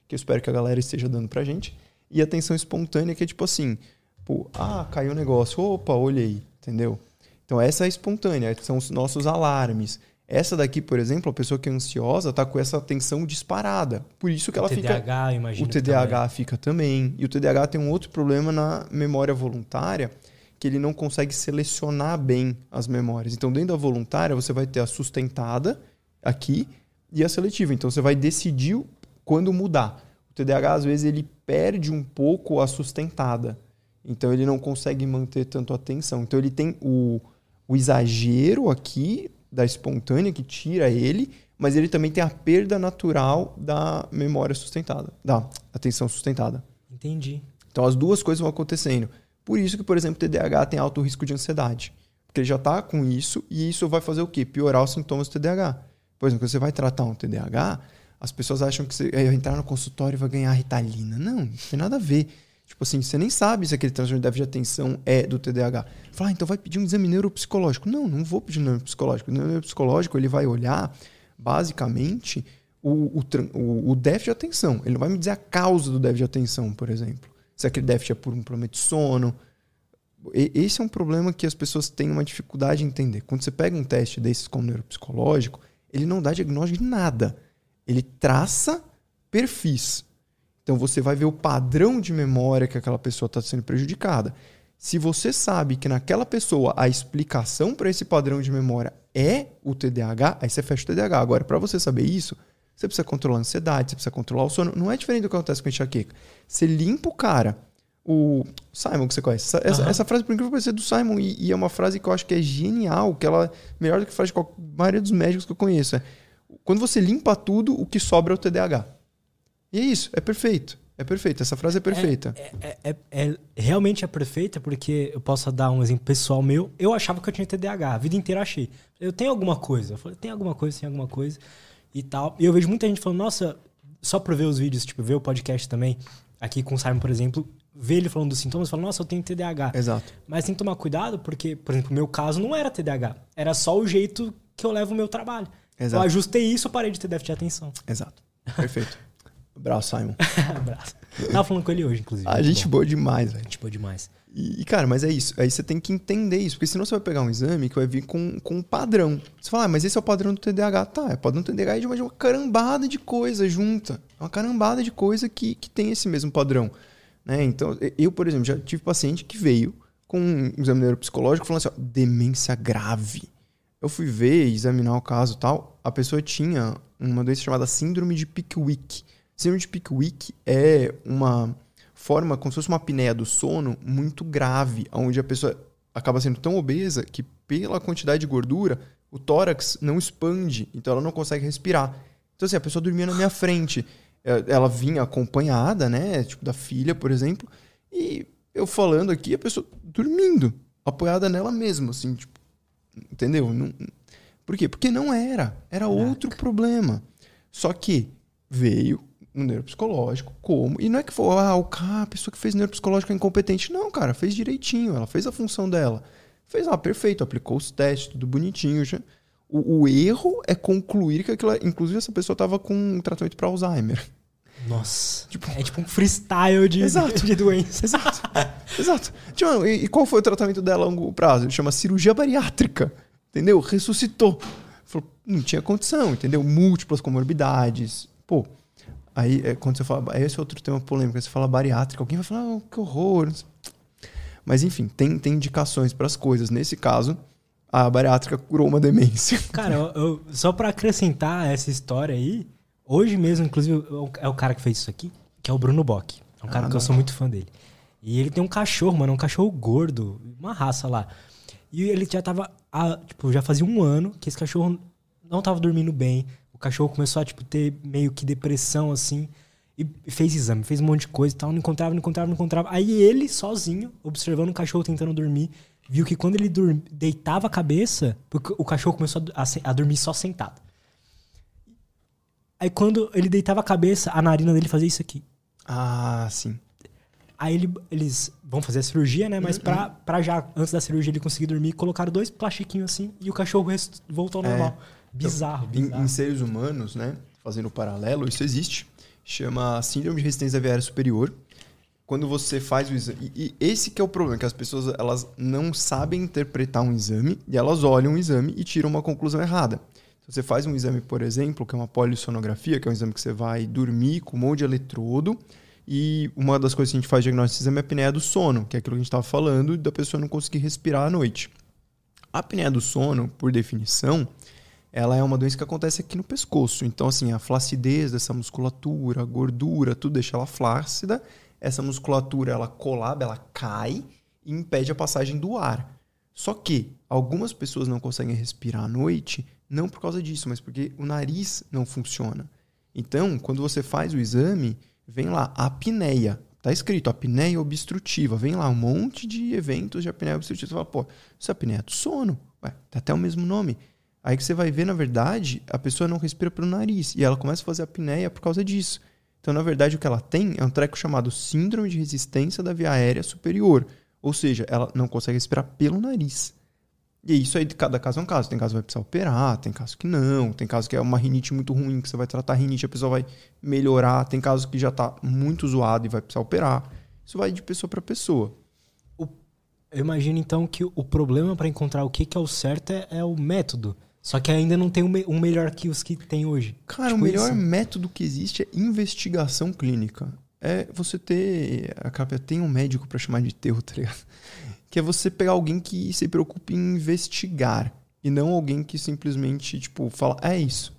B: que eu espero que a galera esteja dando pra gente, e atenção espontânea, que é tipo assim, pô, ah, caiu um negócio, opa, olhei, entendeu? Então essa é espontânea, são os nossos alarmes. Essa daqui, por exemplo, a pessoa que é ansiosa está com essa tensão disparada. Por isso que o ela
A: TDAH,
B: fica.
A: Imagino
B: o TDAH também. fica também. E o TDAH tem um outro problema na memória voluntária, que ele não consegue selecionar bem as memórias. Então, dentro da voluntária, você vai ter a sustentada aqui e a seletiva. Então, você vai decidir quando mudar. O TDAH, às vezes, ele perde um pouco a sustentada. Então, ele não consegue manter tanto a atenção. Então, ele tem o, o exagero aqui da espontânea que tira ele, mas ele também tem a perda natural da memória sustentada, da atenção sustentada.
A: Entendi.
B: Então as duas coisas vão acontecendo. Por isso que, por exemplo, o TDAH tem alto risco de ansiedade. Porque ele já está com isso e isso vai fazer o quê? Piorar os sintomas do TDAH. Por exemplo, quando você vai tratar um TDAH, as pessoas acham que você vai entrar no consultório e vai ganhar ritalina. Não, não tem nada a ver. Tipo assim, você nem sabe se aquele transtorno de déficit de atenção é do TDAH. Fala, ah, então vai pedir um exame neuropsicológico. Não, não vou pedir um neuropsicológico. O neuropsicológico ele vai olhar, basicamente, o, o, o, déficit de atenção. Ele não vai me dizer a causa do déficit de atenção, por exemplo. Se aquele déficit é por um problema de sono. Esse é um problema que as pessoas têm uma dificuldade em entender. Quando você pega um teste desses como neuropsicológico, ele não dá diagnóstico de nada. Ele traça perfis. Então você vai ver o padrão de memória que aquela pessoa está sendo prejudicada. Se você sabe que naquela pessoa a explicação para esse padrão de memória é o TDAH, aí você fecha o TDAH. Agora, para você saber isso, você precisa controlar a ansiedade, você precisa controlar o sono. Não é diferente do que acontece com a enxaqueca. Você limpa o cara. O Simon, que você conhece. Essa, uhum. essa frase, por incrível que pareça, é do Simon. E, e, é uma frase que eu acho que é genial, que ela é melhor do que a frase de qualquer, maioria dos médicos que eu conheço. É, quando você limpa tudo, o que sobra é o TDAH. E é isso, é perfeito. É perfeito, essa frase é perfeita.
A: É, é, é, é, realmente é perfeita, porque eu posso dar um exemplo pessoal meu. Eu achava que eu tinha TDAH, a vida inteira achei. Eu tenho alguma coisa. Eu falei, tem alguma coisa, tem alguma coisa e tal. E eu vejo muita gente falando, nossa, só pra ver os vídeos, tipo, ver o podcast também. aqui com o Simon, por exemplo, vê ele falando dos sintomas e fala, nossa, eu tenho TDAH.
B: Exato.
A: Mas tem que tomar cuidado porque, por exemplo, o meu caso não era TDAH. Era só o jeito que eu levo o meu trabalho.
B: Exato.
A: Eu ajustei isso, eu parei de ter déficit de atenção.
B: Exato. Perfeito. Abraço, Simon.
A: Abraço. Tava falando com ele hoje, inclusive.
B: A gente boa demais, velho.
A: Gente boa demais.
B: E, cara, mas é isso. Aí você tem que entender isso, porque senão você vai pegar um exame que vai vir com, com um padrão. Você fala, ah, mas esse é o padrão do TDAH. Tá, é o padrão do TDAH de uma, de uma carambada de coisa junta. É uma carambada de coisa que, que tem esse mesmo padrão. Né? Então, eu, por exemplo, já tive paciente que veio com um exame neuropsicológico falando assim, ó, demência grave. Eu fui ver, examinar o caso e tal, a pessoa tinha uma doença chamada síndrome de Pickwick. Síndrome de Pickwick é uma forma, como se fosse uma apneia do sono muito grave, onde a pessoa acaba sendo tão obesa que, pela quantidade de gordura, o tórax não expande, então ela não consegue respirar. Então, assim, a pessoa dormia na minha frente. É, Ela vinha acompanhada, né? Tipo, da filha, por exemplo, e eu falando aqui, a pessoa dormindo, apoiada nela mesma, assim, tipo, entendeu? Não, por quê? Porque não era. Era
A: Caraca.
B: outro problema. Só que veio no neuropsicológico, como? E não é que foi, ah, o cara, a pessoa que fez neuropsicológico é incompetente. Não, cara, fez direitinho, ela fez a função dela. Fez lá, perfeito, aplicou os testes, tudo bonitinho. Já. O, o erro é concluir que aquilo, inclusive essa pessoa estava com um tratamento para Alzheimer.
A: Nossa. é tipo um freestyle de,
B: Exato.
A: de doença.
B: Exato. Exato. Tipo, e, e qual foi o tratamento dela a longo prazo? Chama cirurgia bariátrica. Entendeu? Ressuscitou. Falou, não tinha condição, entendeu? Múltiplas comorbidades. Pô, aí é, quando você fala. Esse é outro tema polêmico. Você fala bariátrica, alguém vai falar, oh, que horror. Mas enfim, tem, tem indicações para as coisas. Nesse caso, a bariátrica curou uma demência.
A: Cara, eu- eu- só pra acrescentar essa história aí, hoje mesmo, inclusive, é o cara que fez isso aqui, que é o Bruno Bock. É um cara
B: Ah,
A: que eu sou muito fã dele. E ele tem um cachorro, mano, um cachorro gordo, uma raça lá. E ele já tava, tipo, já fazia um ano que esse cachorro não tava dormindo bem. O cachorro começou a, tipo, ter meio que depressão, assim. E fez exame, fez um monte de coisa e tal. Não encontrava, não encontrava, não encontrava. Aí ele, sozinho, observando o cachorro tentando dormir, viu que quando ele deitava a cabeça, porque o cachorro começou a, se- a dormir só sentado. Aí quando ele deitava a cabeça, a narina dele fazia isso aqui.
B: Ah, sim.
A: Aí ele- eles vão fazer a cirurgia, né?
B: Uhum.
A: Mas pra, pra já, antes da cirurgia, ele conseguir dormir, colocaram dois plastiquinhos assim e o cachorro voltou ao
B: É.
A: Bizarro,
B: Em,
A: bizarro.
B: em seres humanos, né? Fazendo um paralelo, isso existe. Chama síndrome de resistência aviária superior. Quando você faz o exame. E, e esse que é o problema, que as pessoas elas não sabem interpretar um exame e elas olham o exame e tiram uma conclusão errada. Se você faz um exame, por exemplo, que é uma polissonografia, que é um exame que você vai dormir com um monte de eletrodo, e uma das coisas que a gente faz diagnóstico desse exame é a apneia do sono, que é aquilo que a gente estava falando, da pessoa não conseguir respirar à noite. A apneia do sono, por definição, ela é uma doença que acontece aqui no pescoço. Então, assim, a flacidez dessa musculatura, a gordura, tudo deixa ela flácida. Essa musculatura, ela colaba, ela cai e impede a passagem do ar. Só que algumas pessoas não conseguem respirar à noite, não por causa disso, mas porque o nariz não funciona. Então, quando você faz o exame, vem lá apneia. Tá escrito apneia obstrutiva. Vem lá um monte de eventos de apneia obstrutiva. Você fala, pô, isso é apneia do sono. Ué, tá até o mesmo nome. Aí que você vai ver, na verdade, a pessoa não respira pelo nariz. E ela começa a fazer apneia por causa disso. Então, na verdade, o que ela tem é um treco chamado síndrome de resistência da via aérea superior. Ou seja, ela não consegue respirar pelo nariz. E isso aí, cada caso é um caso. Tem caso que vai precisar operar, tem caso que não, tem caso que é uma rinite muito ruim, que você vai tratar a rinite, a pessoa vai melhorar, tem caso que já está muito zoado e vai precisar operar. Isso vai de pessoa para pessoa.
A: Eu imagino então que o problema pra encontrar o que, que é o certo é, é o método. Só que ainda não tem um, me- um melhor que os que tem hoje.
B: Cara,
A: Tipo
B: o melhor
A: isso.
B: método que existe é investigação clínica. É você ter. A capa tem um médico para chamar de terro, tá ligado? Que é você pegar alguém que se preocupe em investigar. E não alguém que simplesmente, tipo, fala, é isso.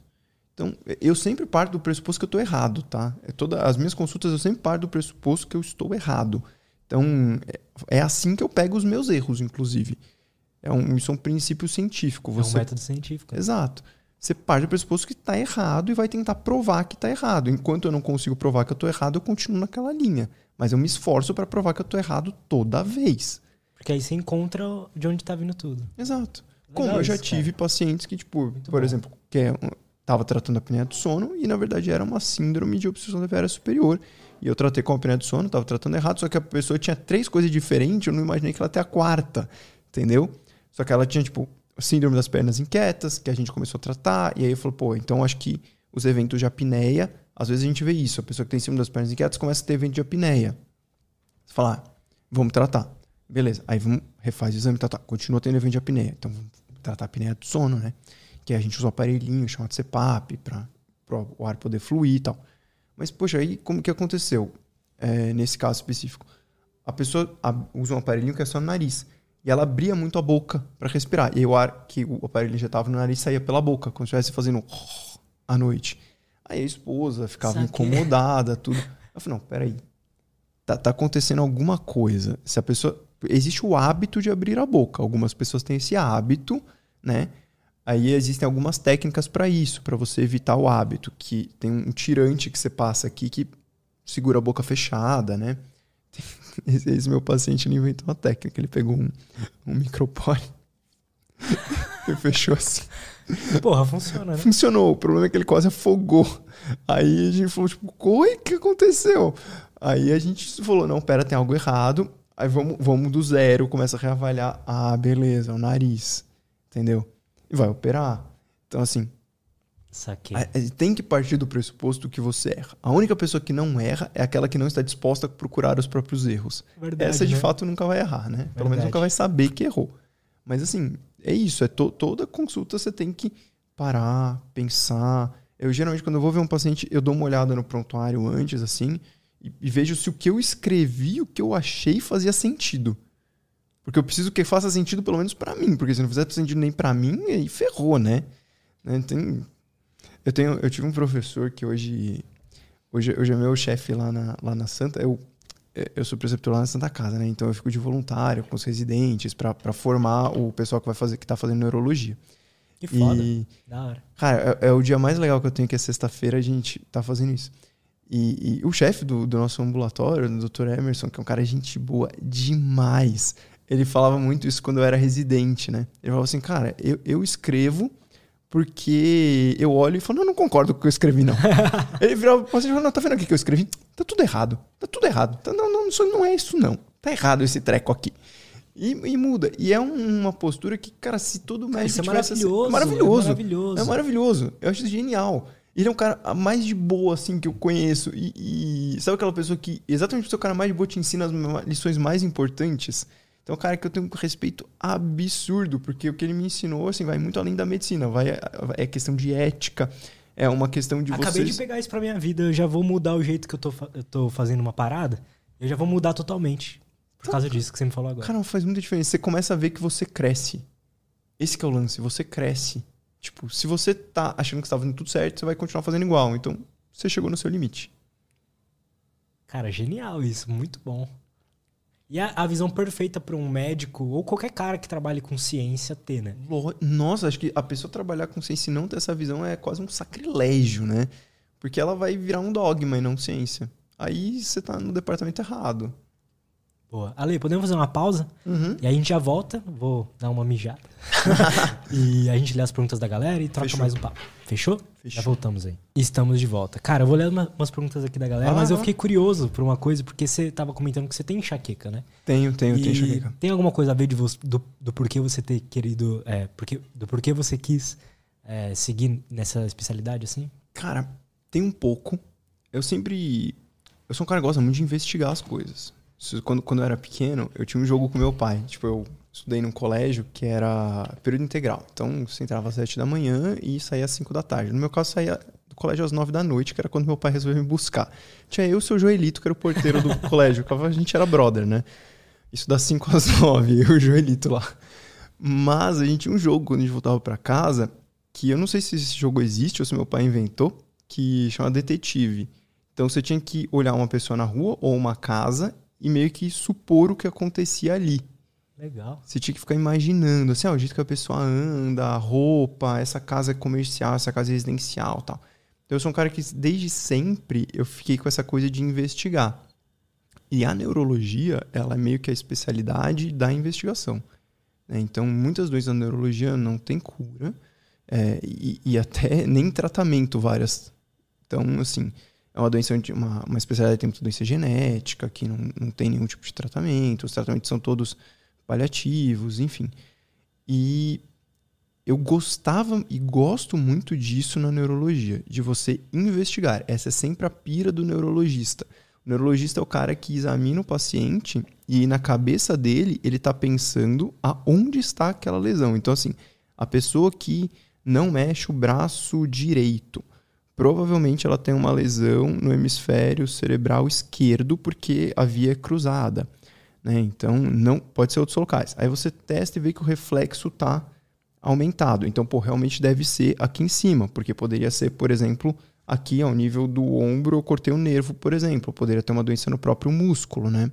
B: Então, eu sempre parto do pressuposto que eu estou errado, tá? É toda, as minhas consultas eu sempre parto do pressuposto que eu estou errado. Então, é, é assim que eu pego os meus erros, inclusive. É um, isso é um princípio científico.
A: É um
B: Você
A: método científico.
B: Exato. Você parte do pressuposto que está errado e vai tentar provar que está errado. Enquanto eu não consigo provar que eu estou errado, eu continuo naquela linha. Mas eu me esforço para provar que eu estou errado toda vez.
A: Porque aí você encontra de onde tá vindo tudo.
B: Exato.
A: Legal
B: Como eu já
A: isso,
B: tive pacientes que, tipo,
A: Muito
B: por
A: bom.
B: exemplo, que é um- estava tratando a apneia do sono e na verdade era uma síndrome de obstrução da superior. E eu tratei com a apneia do sono, estava tratando errado, só que a pessoa tinha três coisas diferentes, eu não imaginei que ela até a quarta, entendeu? Só que ela tinha, tipo, síndrome das pernas inquietas, que a gente começou a tratar, e aí falei, pô, então acho que os eventos de apneia, às vezes a gente vê isso, a pessoa que tem síndrome das pernas inquietas começa a ter evento de apneia. Você fala, ah, vamos tratar. Beleza, aí vamos, refaz o exame, tá, tá, continua tendo evento de apneia. Então vamos tratar a apneia do sono, né? Que a gente usa um aparelhinho chamado CPAP para o ar poder fluir e tal. Mas, poxa, aí como que aconteceu? É, nesse caso específico. A pessoa usa um aparelhinho que é só no nariz. E ela abria muito a boca para respirar. E aí o ar que o aparelho injetava no nariz saía pela boca, como se estivesse fazendo à noite. Aí a esposa ficava Saquei. incomodada, tudo. Eu falei, não, peraí. Tá, tá acontecendo alguma coisa. Se a pessoa. Existe o hábito de abrir a boca. Algumas pessoas têm esse hábito, né? Aí existem algumas técnicas para isso, para você evitar o hábito, que tem um tirante que você passa aqui que segura a boca fechada, né? Esse, esse meu paciente ele inventou uma técnica, ele pegou um, um micropore e fechou assim.
A: Porra, funciona, né?
B: Funcionou. O problema é que ele quase afogou. Aí a gente falou, tipo, oi, o que aconteceu? Aí a gente falou, não, pera, tem algo errado. Aí vamos, vamos do zero, começa a reavaliar. Ah, beleza, o nariz. Entendeu? e vai operar. Então, assim.
A: Saquei.
B: Tem que partir do pressuposto que você erra. A única pessoa que não erra é aquela que não está disposta a procurar os próprios erros. Verdade, Essa, de né? fato, nunca vai errar, né? Verdade. Pelo menos nunca vai saber que errou. Mas, assim, é isso. É to toda consulta você tem que parar, pensar. Eu, geralmente, quando eu vou ver um paciente, eu dou uma olhada no prontuário antes, assim, e, e vejo se o que eu escrevi, o que eu achei fazia sentido. Porque eu preciso que faça sentido pelo menos para mim, porque se não fizer sentido nem para mim, aí ferrou, né? né? Tem, eu tenho, eu tive um professor que hoje, hoje, hoje é meu chefe lá na, lá na Santa. Eu, eu sou preceptor lá na Santa Casa, né? Então eu fico de voluntário com os residentes para formar o pessoal que vai fazer, que tá fazendo neurologia.
A: Que foda. E, da hora.
B: Cara, é, é, o dia mais legal que eu tenho, que é sexta-feira, a gente tá fazendo isso. E, e o chefe do, do nosso ambulatório, o Dr. Emerson, que é um cara gente boa demais ele falava muito isso quando eu era residente, né? Ele falava assim, cara, eu, eu escrevo porque eu olho e falo, não, não concordo com o que eu escrevi, não. ele pra você e não, tá vendo aqui que eu escrevi? Tá tudo errado, tá tudo errado. Tá, não, não, isso não é isso, não. Tá errado esse treco aqui. E, e muda. E é uma postura que, cara, se todo médico
A: isso é maravilhoso,
B: é maravilhoso.
A: É maravilhoso.
B: É maravilhoso. Eu acho isso genial. Ele é um cara mais de boa, assim, que eu conheço. E, e sabe aquela pessoa que, exatamente o seu cara mais de boa, te ensina as lições mais importantes? Então, é cara que eu tenho um respeito absurdo, porque o que ele me ensinou, assim, vai muito além da medicina. Vai, é questão de ética, é uma questão de
A: Acabei
B: vocês...
A: de pegar isso pra minha vida, eu já vou mudar o jeito que eu tô, eu tô fazendo uma parada, eu já vou mudar totalmente. Por causa disso que você me falou agora.
B: Cara, faz muita diferença. Você começa a ver que você cresce. Esse é o lance, você cresce. Tipo, se você tá achando que você tá fazendo tudo certo, você vai continuar fazendo igual. Então, você chegou no seu limite.
A: Cara, genial isso, muito bom. E a, a visão perfeita para um médico ou qualquer cara que trabalhe com ciência ter, né?
B: Nossa, acho que a pessoa trabalhar com ciência e não ter essa visão é quase um sacrilégio, né? Porque ela vai virar um dogma e não ciência. Aí você tá no departamento errado.
A: Boa. Ale, podemos fazer uma pausa?
B: Uhum.
A: E aí a gente já volta. Vou dar uma mijada. e a gente lê as perguntas da galera e troca Fechou. mais um papo. Fechou? Fechou? Já voltamos aí. Estamos de volta. Cara, eu vou ler uma, umas perguntas aqui da galera, ah, mas eu fiquei curioso por uma coisa, porque você tava comentando que você tem enxaqueca, né?
B: Tenho, tenho, e tenho enxaqueca.
A: Tem alguma coisa a ver de você, do, do porquê você ter querido. É, porque, do porquê você quis é, seguir nessa especialidade assim?
B: Cara, tem um pouco. Eu sempre. Eu sou um cara que gosta muito de investigar as coisas quando, quando eu era pequeno, eu tinha um jogo com meu pai. Tipo, eu estudei num colégio que era período integral. Então, você entrava às sete da manhã e saía às cinco da tarde. No meu caso, saía do colégio às nove da noite, que era quando meu pai resolveu me buscar. Tinha eu e o seu Joelito, que era o porteiro do colégio. A gente era brother, né? Isso das cinco às nove, eu e o Joelito lá. Mas a gente tinha um jogo quando a gente voltava para casa, que eu não sei se esse jogo existe ou se meu pai inventou, que chama Detetive. Então você tinha que olhar uma pessoa na rua ou uma casa e meio que supor o que acontecia ali.
A: Legal.
B: Você tinha que ficar imaginando, assim, ó, o jeito que a pessoa anda, a roupa, essa casa é comercial, essa casa é residencial tal. Então eu sou um cara que desde sempre eu fiquei com essa coisa de investigar. E a neurologia, ela é meio que a especialidade da investigação. Né? Então, muitas doenças da neurologia não tem cura. É, e, e, até nem tratamento várias. Então, assim, é uma doença, uma, uma especialidade tem muita doença genética, que não, não tem nenhum tipo de tratamento, os tratamentos são todos paliativos, enfim. E eu gostava e gosto muito disso na neurologia, de você investigar. Essa é sempre a pira do neurologista. O neurologista é o cara que examina o paciente e na cabeça dele ele está pensando aonde está aquela lesão. Então, assim, a pessoa que não mexe o braço direito, provavelmente ela tem uma lesão no hemisfério cerebral esquerdo porque a via é cruzada. Né? Então, não pode ser outros locais. Aí você testa e vê que o reflexo está aumentado. Então, pô, realmente deve ser aqui em cima, porque poderia ser, por exemplo, aqui ao nível do ombro, eu cortei um nervo, por exemplo. poderia ter uma doença no próprio músculo, né?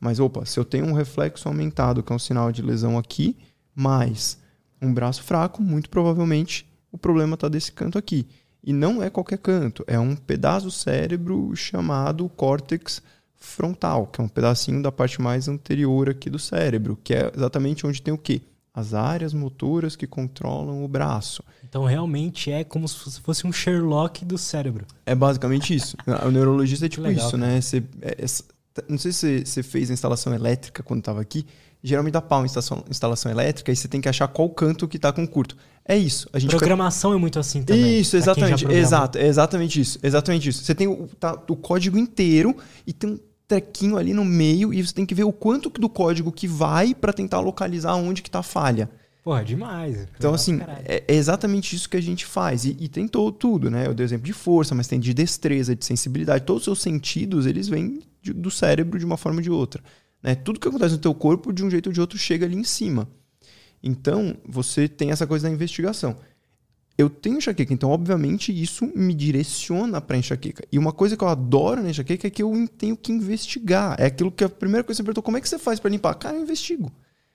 B: Mas, opa, se eu tenho um reflexo aumentado, que é um sinal de lesão aqui, mais um braço fraco, muito provavelmente o problema está desse canto aqui. E não é qualquer canto, é um pedaço do cérebro chamado córtex frontal, que é um pedacinho da parte mais anterior aqui do cérebro, que é exatamente onde tem o quê? as áreas motoras que controlam o braço.
A: Então realmente é como se fosse um Sherlock do cérebro.
B: É basicamente isso. o neurologista é tipo legal, isso, né? Você, é, é, não sei se você fez a instalação elétrica quando estava aqui. Geralmente dá pau em instalação, instalação elétrica e você tem que achar qual canto que está com curto. É isso.
A: A gente Programação fica... é muito assim também.
B: Isso, exatamente. Exato, é exatamente isso. Exatamente isso. Você tem o, tá, o código inteiro e tem um trequinho ali no meio e você tem que ver o quanto do código que vai para tentar localizar onde que tá a falha.
A: Pô, é demais.
B: Então, assim, é, é, exatamente isso que a gente faz. E, e tem todo, tudo, né? Eu dei exemplo de força, mas tem de destreza, de sensibilidade. Todos os seus sentidos, eles vêm de, do cérebro de uma forma ou de outra. Né? Tudo que acontece no teu corpo, de um jeito ou de outro, chega ali em cima. Então, você tem essa coisa da investigação eu tenho enxaqueca, então obviamente isso me direciona para enxaqueca. E uma coisa que eu adoro na enxaqueca é que eu tenho que investigar. É aquilo que a primeira coisa que você perguntou, como é que você faz para limpar? Cara, eu investigo.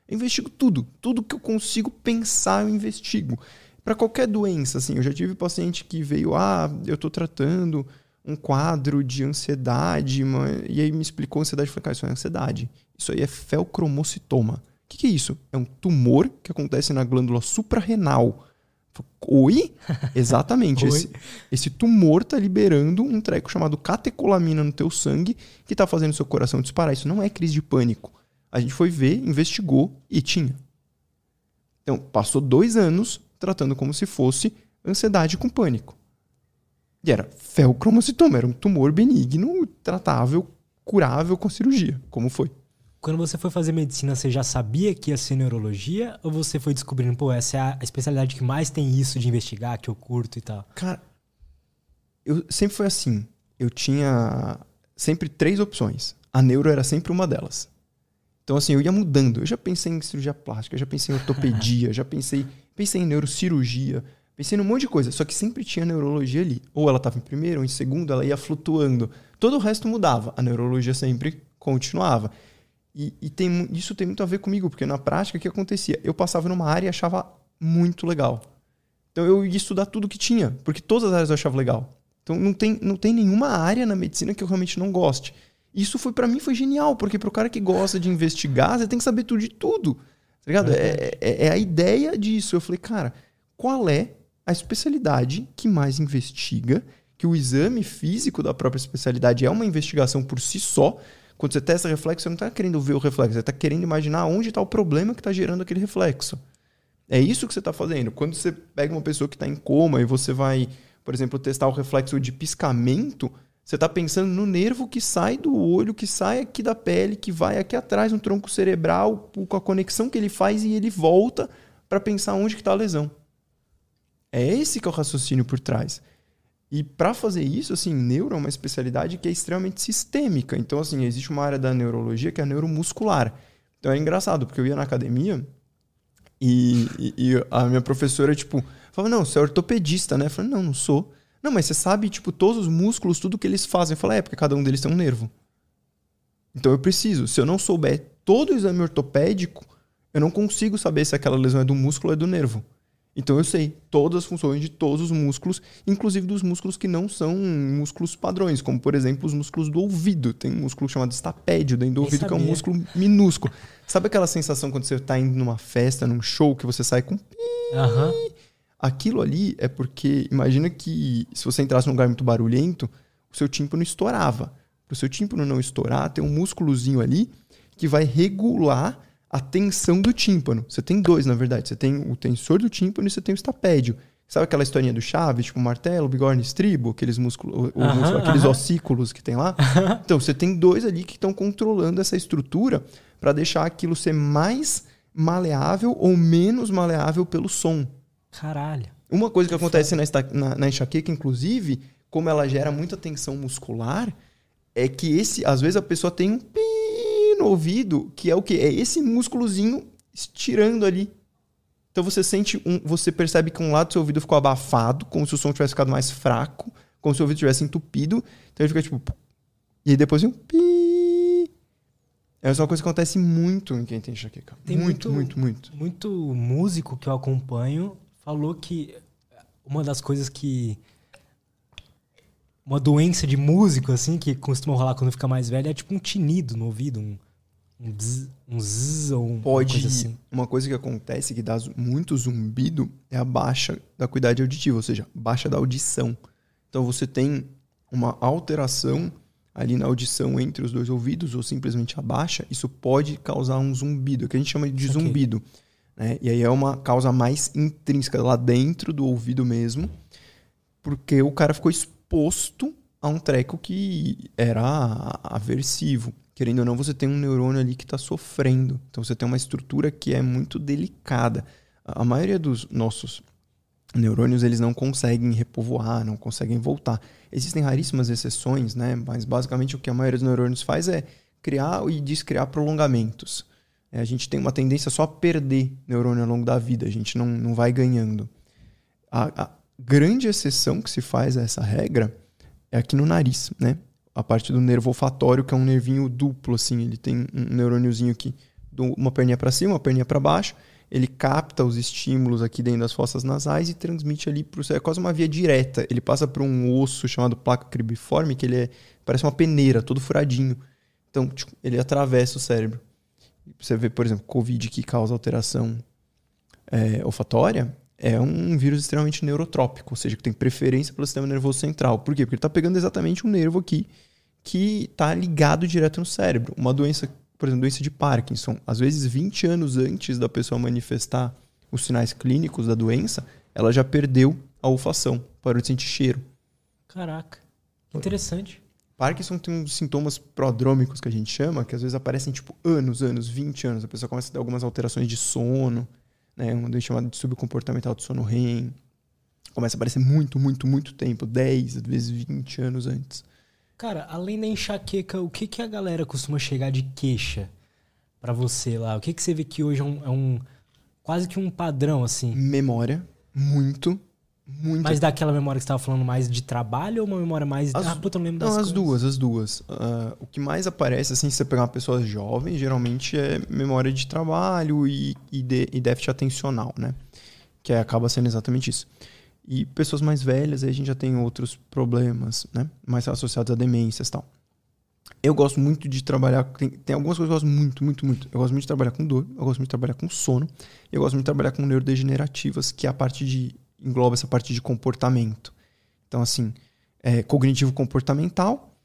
B: Eu investigo tudo. Tudo que eu consigo pensar, eu investigo. Para qualquer doença, assim, eu já tive paciente que veio, ah, eu estou tratando um quadro de ansiedade, e aí me explicou ansiedade, eu falei, cara, isso é ansiedade. Isso aí é felcromocitoma. O que, que é isso? É um tumor que acontece na glândula suprarrenal Oi? Exatamente. Oi? Esse, esse, tumor tá liberando um treco chamado catecolamina no teu sangue que tá fazendo seu coração disparar. Isso não é crise de pânico. A gente foi ver, investigou e tinha. Então, passou dois anos tratando como se fosse ansiedade com pânico. E era felcromocitoma, era um tumor benigno, tratável, curável com cirurgia, como foi.
A: Quando você foi fazer medicina, você já sabia que ia ser neurologia? Ou você foi descobrindo, pô, essa é a especialidade que mais tem isso de investigar, que eu curto e tal?
B: Cara, eu sempre foi assim. Eu tinha sempre três opções. A neuro era sempre uma delas. Então, assim, eu ia mudando. Eu já pensei em cirurgia plástica, já pensei em ortopedia, já pensei, pensei em neurocirurgia, pensei num monte de coisa. Só que sempre tinha neurologia ali. Ou ela estava em primeiro, ou em segundo, ela ia flutuando. Todo o resto mudava. A neurologia sempre continuava. E, e tem, isso tem muito a ver comigo, porque na prática o que acontecia? Eu passava numa área e achava muito legal. Então eu ia estudar tudo que tinha, porque todas as áreas eu achava legal. Então não tem, não tem nenhuma área na medicina que eu realmente não goste. Isso foi para mim foi genial, porque para o cara que gosta de investigar, você tem que saber tudo de tudo. Tá ligado? É, é, é a ideia disso. Eu falei, cara, qual é a especialidade que mais investiga? Que o exame físico da própria especialidade é uma investigação por si só, quando você testa reflexo, você não está querendo ver o reflexo, você está querendo imaginar onde está o problema que está gerando aquele reflexo. É isso que você está fazendo. Quando você pega uma pessoa que está em coma e você vai, por exemplo, testar o reflexo de piscamento, você está pensando no nervo que sai do olho, que sai aqui da pele, que vai aqui atrás no tronco cerebral, com a conexão que ele faz e ele volta para pensar onde está a lesão. É esse que é o raciocínio por trás. E para fazer isso, assim, neuro é uma especialidade que é extremamente sistêmica. Então, assim, existe uma área da neurologia que é neuromuscular. Então é engraçado, porque eu ia na academia e, e, e a minha professora, tipo, falava, não, você é ortopedista, né? Eu falei, não, não sou. Não, mas você sabe, tipo, todos os músculos, tudo que eles fazem. Eu falei, é, porque cada um deles tem um nervo. Então eu preciso. Se eu não souber todo o exame ortopédico, eu não consigo saber se aquela lesão é do músculo ou é do nervo. Então eu sei todas as funções de todos os músculos, inclusive dos músculos que não são músculos padrões, como por exemplo os músculos do ouvido. Tem um músculo chamado estapédio dentro do ouvido, que é um músculo minúsculo. Sabe aquela sensação quando você está indo numa festa, num show, que você sai com.
A: Uhum.
B: Aquilo ali é porque, imagina que se você entrasse num lugar muito barulhento, o seu tímpano estourava. Para o seu tímpano não estourar, tem um músculozinho ali que vai regular a tensão do tímpano. Você tem dois, na verdade. Você tem o tensor do tímpano e você tem o estapédio. Sabe aquela historinha do Chaves, tipo martelo, bigorna, estribo, aqueles músculos, uh -huh, aqueles uh -huh. ossículos que tem lá? então, você tem dois ali que estão controlando essa estrutura para deixar aquilo ser mais maleável ou menos maleável pelo som.
A: Caralho.
B: Uma coisa que, que acontece na, na, na, enxaqueca, inclusive, como ela gera muita tensão muscular, é que esse, às vezes a pessoa tem um pi no ouvido, que é o quê? É esse músculozinho estirando ali. Então você sente um, você percebe que um lado do seu ouvido ficou abafado, como se o som tivesse ficado mais fraco, como se o ouvido tivesse entupido. Então ele fica tipo e aí depois um pi. É uma coisa que acontece muito em quem tem enxaqueca. Tem muito, muito, muito,
A: muito. Muito músico que eu acompanho falou que uma das coisas que. Uma doença de músico, assim, que costuma rolar quando fica mais velho, é tipo um tinido no ouvido, um, um zzz, um zzz ou um,
B: Pode,
A: uma coisa assim.
B: Uma coisa que acontece que dá muito zumbido é a baixa da acuidade auditiva, ou seja, baixa da audição. Então você tem uma alteração ali na audição entre os dois ouvidos, ou simplesmente a baixa, isso pode causar um zumbido, que a gente chama de okay. zumbido. Né? E aí é uma causa mais intrínseca, lá dentro do ouvido mesmo, porque o cara ficou exposto a um treco que era aversivo. Querendo ou não, você tem um neurônio ali que está sofrendo. Então você tem uma estrutura que é muito delicada. A maioria dos nossos neurônios eles não conseguem repovoar, não conseguem voltar. Existem raríssimas exceções, né? Mas basicamente o que a maioria dos neurônios faz é criar e descriar prolongamentos. É, a gente tem uma tendência só a perder neurônio ao longo da vida, a gente não, não vai ganhando. A, a grande exceção que se faz a essa regra é aqui no nariz, né? A parte do nervo olfatório, que é um nervinho duplo, assim, ele tem um neurôniozinho aqui, uma perninha para cima, uma perninha para baixo, ele capta os estímulos aqui dentro das fossas nasais e transmite ali para o É quase uma via direta. Ele passa por um osso chamado placa cribiforme, que ele é, parece uma peneira, todo furadinho. Então, tipo, ele atravessa o cérebro. Você vê, por exemplo, Covid que causa alteração é, olfatória, é um vírus extremamente neurotrópico, ou seja, que tem preferência pelo sistema nervoso central. Por quê? Porque ele está pegando exatamente um nervo aqui que está ligado direto no cérebro. Uma doença, por exemplo, doença de Parkinson, às vezes 20 anos antes da pessoa manifestar os sinais clínicos da doença, ela já perdeu a olfação, parou de sentir cheiro.
A: Caraca, interessante.
B: Parkinson tem uns sintomas prodrômicos que a gente chama, que às vezes aparecem tipo anos, anos, 20 anos. A pessoa começa a ter algumas alterações de sono, né? Uma doença chamada de subcomportamental do sono REM. Começa a aparecer muito, muito, muito tempo, 10, às vezes 20 anos antes.
A: Cara, além da enxaqueca, o que, que a galera costuma chegar de queixa para você lá? O que, que você vê que hoje é um, é um quase que um padrão, assim?
B: Memória, muito. Muito.
A: Mas daquela memória que você estava falando mais de trabalho ou uma memória mais.
B: As,
A: ah, puta, não lembro das
B: Não,
A: coisas.
B: as duas, as duas. Uh, o que mais aparece, assim, se você pegar uma pessoa jovem, geralmente é memória de trabalho e, e, de, e déficit atencional, né? Que acaba sendo exatamente isso. E pessoas mais velhas, aí a gente já tem outros problemas, né? Mais associados a demências e tal. Eu gosto muito de trabalhar. Tem, tem algumas coisas que eu gosto muito, muito, muito. Eu gosto muito de trabalhar com dor, eu gosto muito de trabalhar com sono, eu gosto muito de trabalhar com neurodegenerativas, que é a parte de engloba essa parte de comportamento. Então, assim, é, cognitivo comportamental,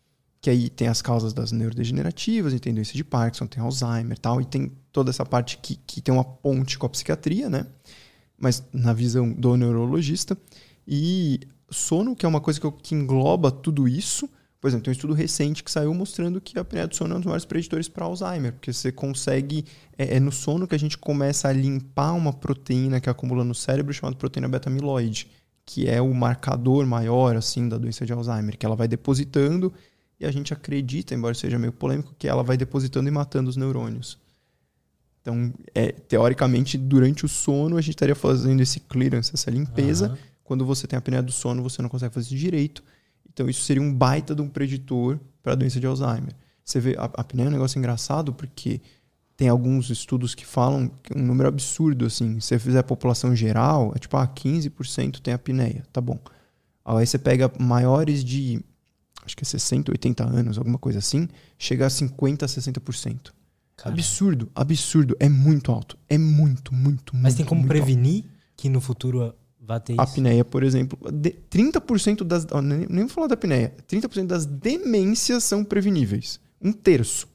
B: que aí tem as causas das neurodegenerativas, tem doença de Parkinson, tem Alzheimer tal, e tem toda essa parte que, que tem uma ponte com a psiquiatria, né? Mas na visão do neurologista. E sono, que é uma coisa que, que engloba tudo isso. Por exemplo, tem um estudo recente que saiu mostrando que a apneia do sono é um dos maiores preditores para Alzheimer, porque você consegue. É, é, no sono que a gente começa a limpar uma proteína que acumula no cérebro chamada proteína beta-amiloide, que é o marcador maior assim da doença de Alzheimer, que ela vai depositando e a gente acredita, embora seja meio polêmico, que ela vai depositando e matando os neurônios. Então, é, teoricamente, durante o sono, a gente estaria fazendo esse clearance, essa limpeza. Uhum. Quando você tem a apneia do sono, você não consegue fazer isso direito então, isso seria um baita de um preditor para a doença de Alzheimer. Você vê, a apneia é um negócio engraçado porque tem alguns estudos que falam que é um número absurdo, assim. Se você fizer a população geral, é tipo, ah, 15% tem apneia, tá bom. Aí você pega maiores de, acho que é 60, 80 anos, alguma coisa assim, chega a 50, 60%. Caramba. Absurdo, absurdo. É muito alto. É muito, muito, muito.
A: Mas tem como
B: prevenir
A: alto. que no futuro
B: A
A: isso.
B: apneia, por exemplo, de- 30% das. Nem, nem vou falar da apneia. 30% das demências são preveníveis. Um terço.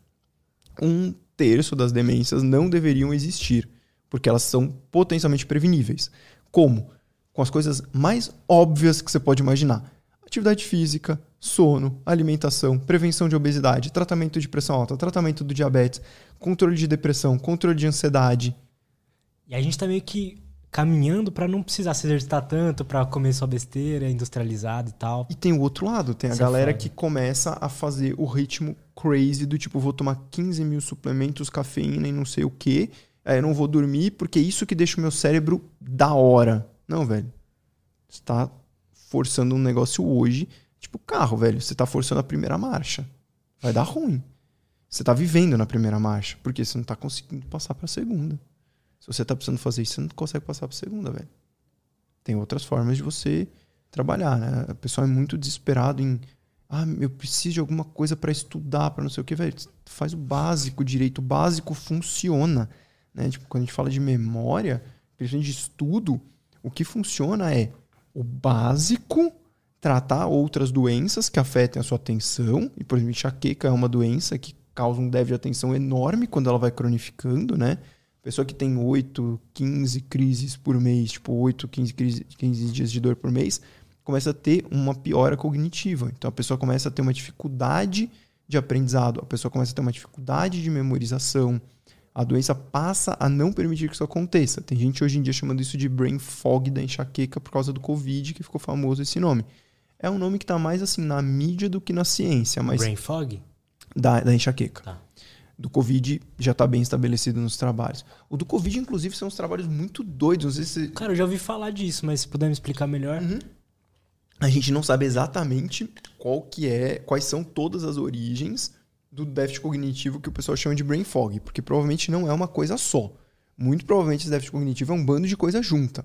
B: Um terço das demências não deveriam existir, porque elas são potencialmente preveníveis. Como? Com as coisas mais óbvias que você pode imaginar: atividade física, sono, alimentação, prevenção de obesidade, tratamento de pressão alta, tratamento do diabetes, controle de depressão, controle de ansiedade.
A: E a gente tá meio que caminhando pra não precisar se exercitar tanto, pra comer só besteira, industrializado e tal.
B: E tem o outro lado, tem a
A: Isso é
B: galera que começa a fazer o ritmo crazy do tipo, vou tomar 15 mil suplementos, cafeína e não sei o que, aí eu não vou dormir porque é isso que deixa o meu cérebro da hora. Não, velho. Você tá forçando um negócio hoje, tipo carro, velho. Você tá forçando a primeira marcha. Vai dar ruim. Você tá vivendo na primeira marcha, porque você não tá conseguindo passar pra segunda. Se você tá precisando fazer isso, você não consegue passar pra segunda, velho. Tem outras formas de você trabalhar, né? A pessoa é muito desesperado em ah, eu preciso de alguma coisa para estudar, para não sei o que, velho. Faz o básico direito, o básico funciona, né? Tipo, quando a gente fala de memória, principalmente de estudo, o que funciona é o básico, tratar outras doenças que afetem a sua atenção, e por exemplo, enxaqueca é uma doença que causa um déficit de atenção enorme quando ela vai cronificando, né? Pessoa que tem 8, 15 crises por mês, tipo 8, 15, crise- 15 dias de dor por mês, começa a ter uma piora cognitiva. Então a pessoa começa a ter uma dificuldade de aprendizado, a pessoa começa a ter uma dificuldade de memorização. A doença passa a não permitir que isso aconteça. Tem gente hoje em dia chamando isso de brain fog da enxaqueca por causa do Covid, que ficou famoso esse nome. É um nome que está mais assim na mídia do que na ciência, mas
A: Brain fog?
B: da, da enxaqueca.
A: Tá.
B: Do Covid já está bem estabelecido nos trabalhos. O do Covid, inclusive, são uns trabalhos muito doidos. Não sei se
A: Cara, eu já ouvi falar disso, mas se puder me explicar melhor.
B: Uhum. a gente não sabe exatamente qual que é, quais são todas as origens do déficit cognitivo que o pessoal chama de brain fog, porque provavelmente não é uma coisa só. Muito provavelmente esse déficit cognitivo é um bando de coisa junta.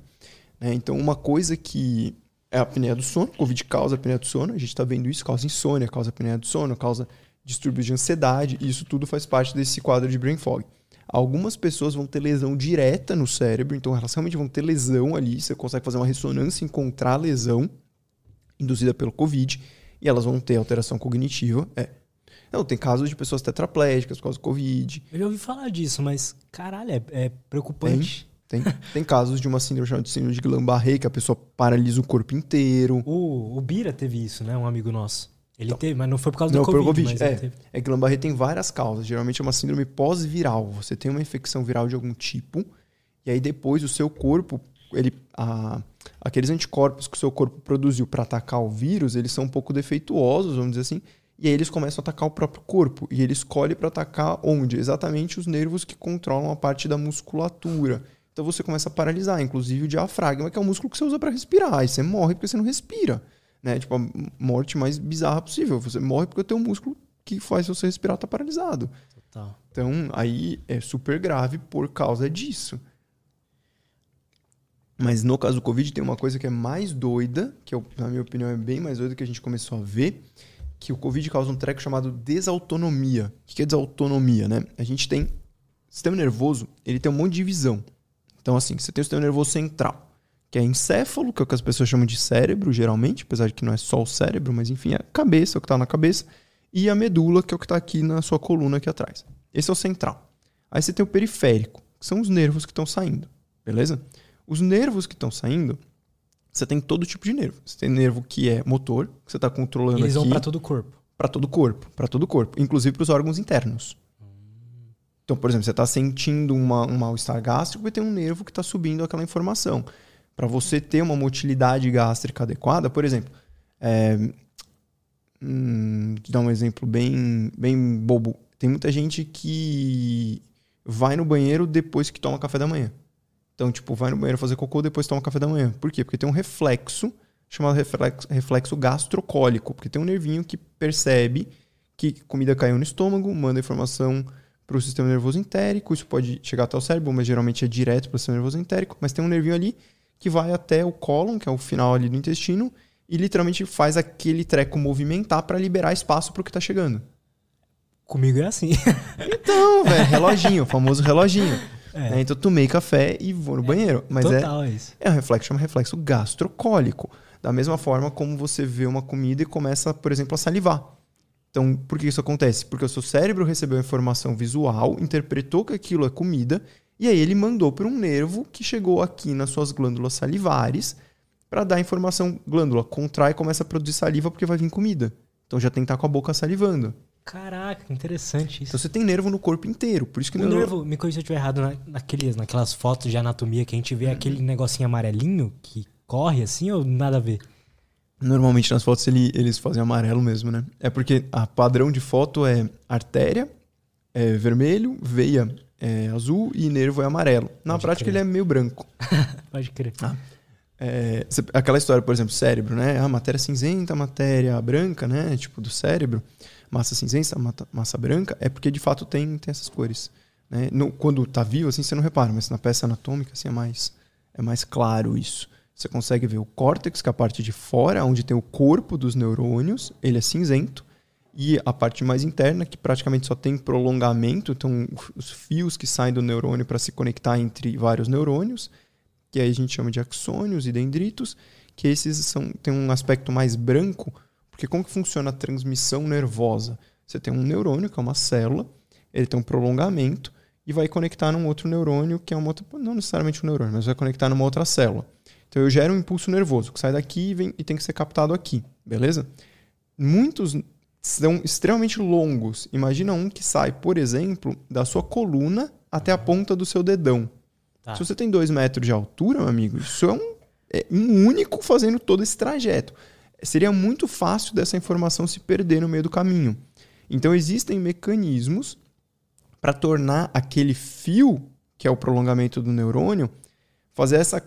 B: né? Então, uma coisa que é a apneia do sono, Covid causa apneia do sono, a gente está vendo isso, causa insônia, causa apneia do sono, causa distúrbios de ansiedade, e isso tudo faz parte desse quadro de brain fog. Algumas pessoas vão ter lesão direta no cérebro, então elas realmente vão ter lesão ali, você consegue fazer uma ressonância e encontrar a lesão induzida pelo Covid, e elas vão ter alteração cognitiva. É. Não, tem casos de pessoas tetraplégicas por causa do Covid.
A: Eu já ouvi falar disso, mas caralho, é, é preocupante.
B: Tem, tem casos de uma síndrome chamada de síndrome de Guillain-Barré, que a pessoa paralisa o corpo inteiro.
A: O, o Bira teve isso, né? Um amigo nosso. Ele
B: Então.
A: teve, mas não foi por causa
B: Não,
A: do Covid,
B: Covid, é. É que Guillain-Barré tem várias causas. Geralmente é uma síndrome pós-viral. Você tem uma infecção viral de algum tipo, e aí depois o seu corpo, ele, a- aqueles anticorpos que o seu corpo produziu para atacar o vírus, eles são um pouco defeituosos, vamos dizer assim, e aí eles começam a atacar o próprio corpo. E ele escolhe para atacar onde? Exatamente os nervos que controlam a parte da musculatura. Então você começa a paralisar, inclusive o diafragma, que é o músculo que você usa para respirar. Aí você morre porque você não respira. Né? Tipo, a morte mais bizarra possível. Você morre porque o teu músculo que faz você respirar tá paralisado.
A: Total.
B: Então, aí é super grave por causa disso. Mas no caso do Covid tem uma coisa que é mais doida, que eu, na minha opinião é bem mais doida que a gente começou a ver, que o Covid causa um treco chamado desautonomia. O que é desautonomia, né? A gente tem sistema nervoso, ele tem um monte de divisão. Então, assim, você tem o sistema nervoso central, que é encéfalo, que é o que as pessoas chamam de cérebro, geralmente, apesar de que não é só o cérebro, mas enfim, é a cabeça, é o que está na cabeça, e a medula, que é o que está aqui na sua coluna aqui atrás. Esse é o central. Aí você tem o periférico, que são os nervos que estão saindo, beleza? Os nervos que estão saindo, você tem todo tipo de nervo. Você tem nervo que é motor, que você está controlando
A: Eles
B: aqui
A: vão pra todo o corpo.
B: para todo o corpo, para todo o corpo, inclusive para os órgãos internos. Então, por exemplo, você está sentindo uma, um mal-estar gástrico e tem um nervo que está subindo aquela informação. Para você ter uma motilidade gástrica adequada, por exemplo, é, hum, dar um exemplo bem, bem bobo. Tem muita gente que vai no banheiro depois que toma café da manhã. Então, tipo, vai no banheiro fazer cocô depois toma café da manhã. Por quê? Porque tem um reflexo chamado reflexo, reflexo gastrocólico, porque tem um nervinho que percebe que comida caiu no estômago, manda informação para o sistema nervoso entérico, isso pode chegar até o cérebro, mas geralmente é direto para o sistema nervoso entérico, mas tem um nervinho ali que vai até o cólon, que é o final ali do intestino, e literalmente faz aquele treco movimentar para liberar espaço para o que está chegando.
A: Comigo é assim.
B: Então, velho, reloginho, o famoso reloginho.
A: É.
B: Né? Então eu tomei café e vou no banheiro. Mas é,
A: Total, é isso.
B: é um reflexo, chama reflexo gastrocólico. Da mesma forma como você vê uma comida e começa, por exemplo, a salivar. Então, por que isso acontece? Porque o seu cérebro recebeu a informação visual, interpretou que aquilo é comida, e aí ele mandou para um nervo que chegou aqui nas suas glândulas salivares para dar informação. Glândula contrai e começa a produzir saliva porque vai vir comida. Então já tem que estar com a boca salivando.
A: Caraca, interessante isso.
B: Então você tem nervo no corpo inteiro. Por isso que
A: O
B: neuro-
A: nervo, me corrija se eu estiver errado, na, naqueles, naquelas fotos de anatomia que a gente vê aquele negocinho amarelinho que corre assim ou nada a ver?
B: Normalmente nas fotos ele- eles fazem amarelo mesmo, né? É porque a padrão de foto é artéria, é vermelho, veia é azul e nervo é amarelo. Na
A: Pode
B: prática
A: crer.
B: ele é meio branco.
A: Pode crer.
B: É, cê- aquela história, por exemplo, cérebro, né? A matéria cinzenta, a matéria branca, né? Tipo do cérebro, massa cinzenta, massa branca, é porque de fato tem, tem essas cores. Né? No- quando tá vivo, assim, você não repara, mas na peça anatômica, assim, é mais, é mais claro isso. Você consegue ver o córtex, que é a parte de fora, onde tem o corpo dos neurônios, ele é cinzento. E a parte mais interna, que praticamente só tem prolongamento, então os fios que saem do neurônio para se conectar entre vários neurônios, que aí a gente chama de axônios e dendritos, que esses são têm um aspecto mais branco, porque como que funciona a transmissão nervosa? Você tem um neurônio, que é uma célula, ele tem um prolongamento e vai conectar num outro neurônio, que é uma outra, não necessariamente um neurônio, mas vai conectar numa outra célula. Então eu gero um impulso nervoso que sai daqui e, vem, e tem que ser captado aqui, beleza? Muitos são extremamente longos. Imagina um que sai, por exemplo, da sua coluna até a ponta do seu dedão.
A: Tá.
B: Se você tem dois metros de altura, meu amigo, isso é um, é um único fazendo todo esse trajeto. Seria muito fácil dessa informação se perder no meio do caminho. Então existem mecanismos para tornar aquele fio, que é o prolongamento do neurônio, fazer essa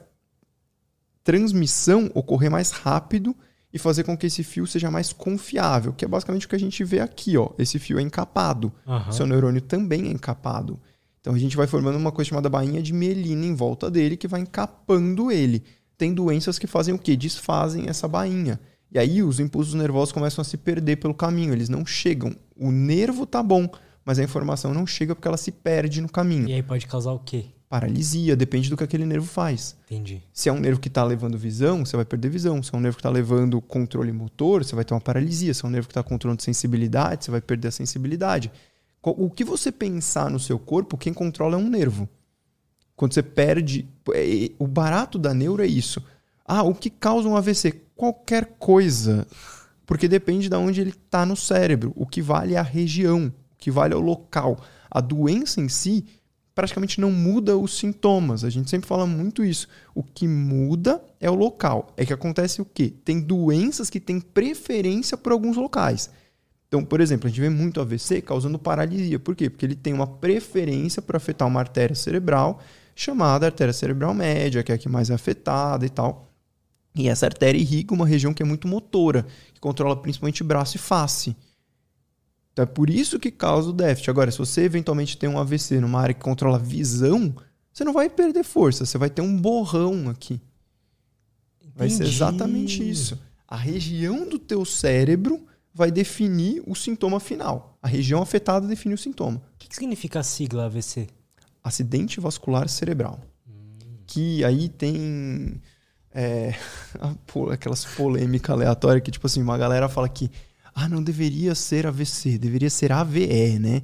B: transmissão ocorrer mais rápido e fazer com que esse fio seja mais confiável, que é basicamente o que a gente vê aqui, ó. Esse fio é encapado.
A: Aham.
B: Seu neurônio também é encapado. Então a gente vai formando uma coisa chamada bainha de mielina em volta dele que vai encapando ele. Tem doenças que fazem o quê? Desfazem essa bainha. E aí os impulsos nervosos começam a se perder pelo caminho, eles não chegam. O nervo tá bom, mas a informação não chega porque ela se perde no caminho.
A: E aí pode causar o quê?
B: Paralisia, depende do que aquele nervo faz.
A: Entendi.
B: Se é um nervo que está levando visão, você vai perder visão. Se é um nervo que está levando controle motor, você vai ter uma paralisia. Se é um nervo que está controlando sensibilidade, você vai perder a sensibilidade. O que você pensar no seu corpo, quem controla é um nervo. Quando você perde. é- O barato da neuro é isso. Ah, o que causa um AVC? Qualquer coisa. Porque depende de onde ele está no cérebro. O que vale é a região. O que vale é o local. A doença em si praticamente não muda os sintomas. A gente sempre fala muito isso. O que muda é o local. É que acontece o quê? Tem doenças que têm preferência por alguns locais. Então, por exemplo, a gente vê muito AVC causando paralisia. Por quê? Porque ele tem uma preferência por afetar uma artéria cerebral chamada artéria cerebral média, que é a que mais é afetada e tal. E essa artéria irriga uma região que é muito motora, que controla principalmente braço e face. Então é por isso que causa o déficit. Agora, se você eventualmente tem um AVC numa área que controla a visão, você não vai perder força, você vai ter um borrão aqui. Vai ser
A: Entendi.
B: exatamente isso. A região do teu cérebro vai definir o sintoma final. A região afetada define o sintoma.
A: O que, que significa a sigla AVC?
B: Acidente vascular cerebral. Que aí tem é, aquelas polêmicas aleatórias que, tipo assim, uma galera fala que ah, não deveria ser AVC, deveria ser AVE, né?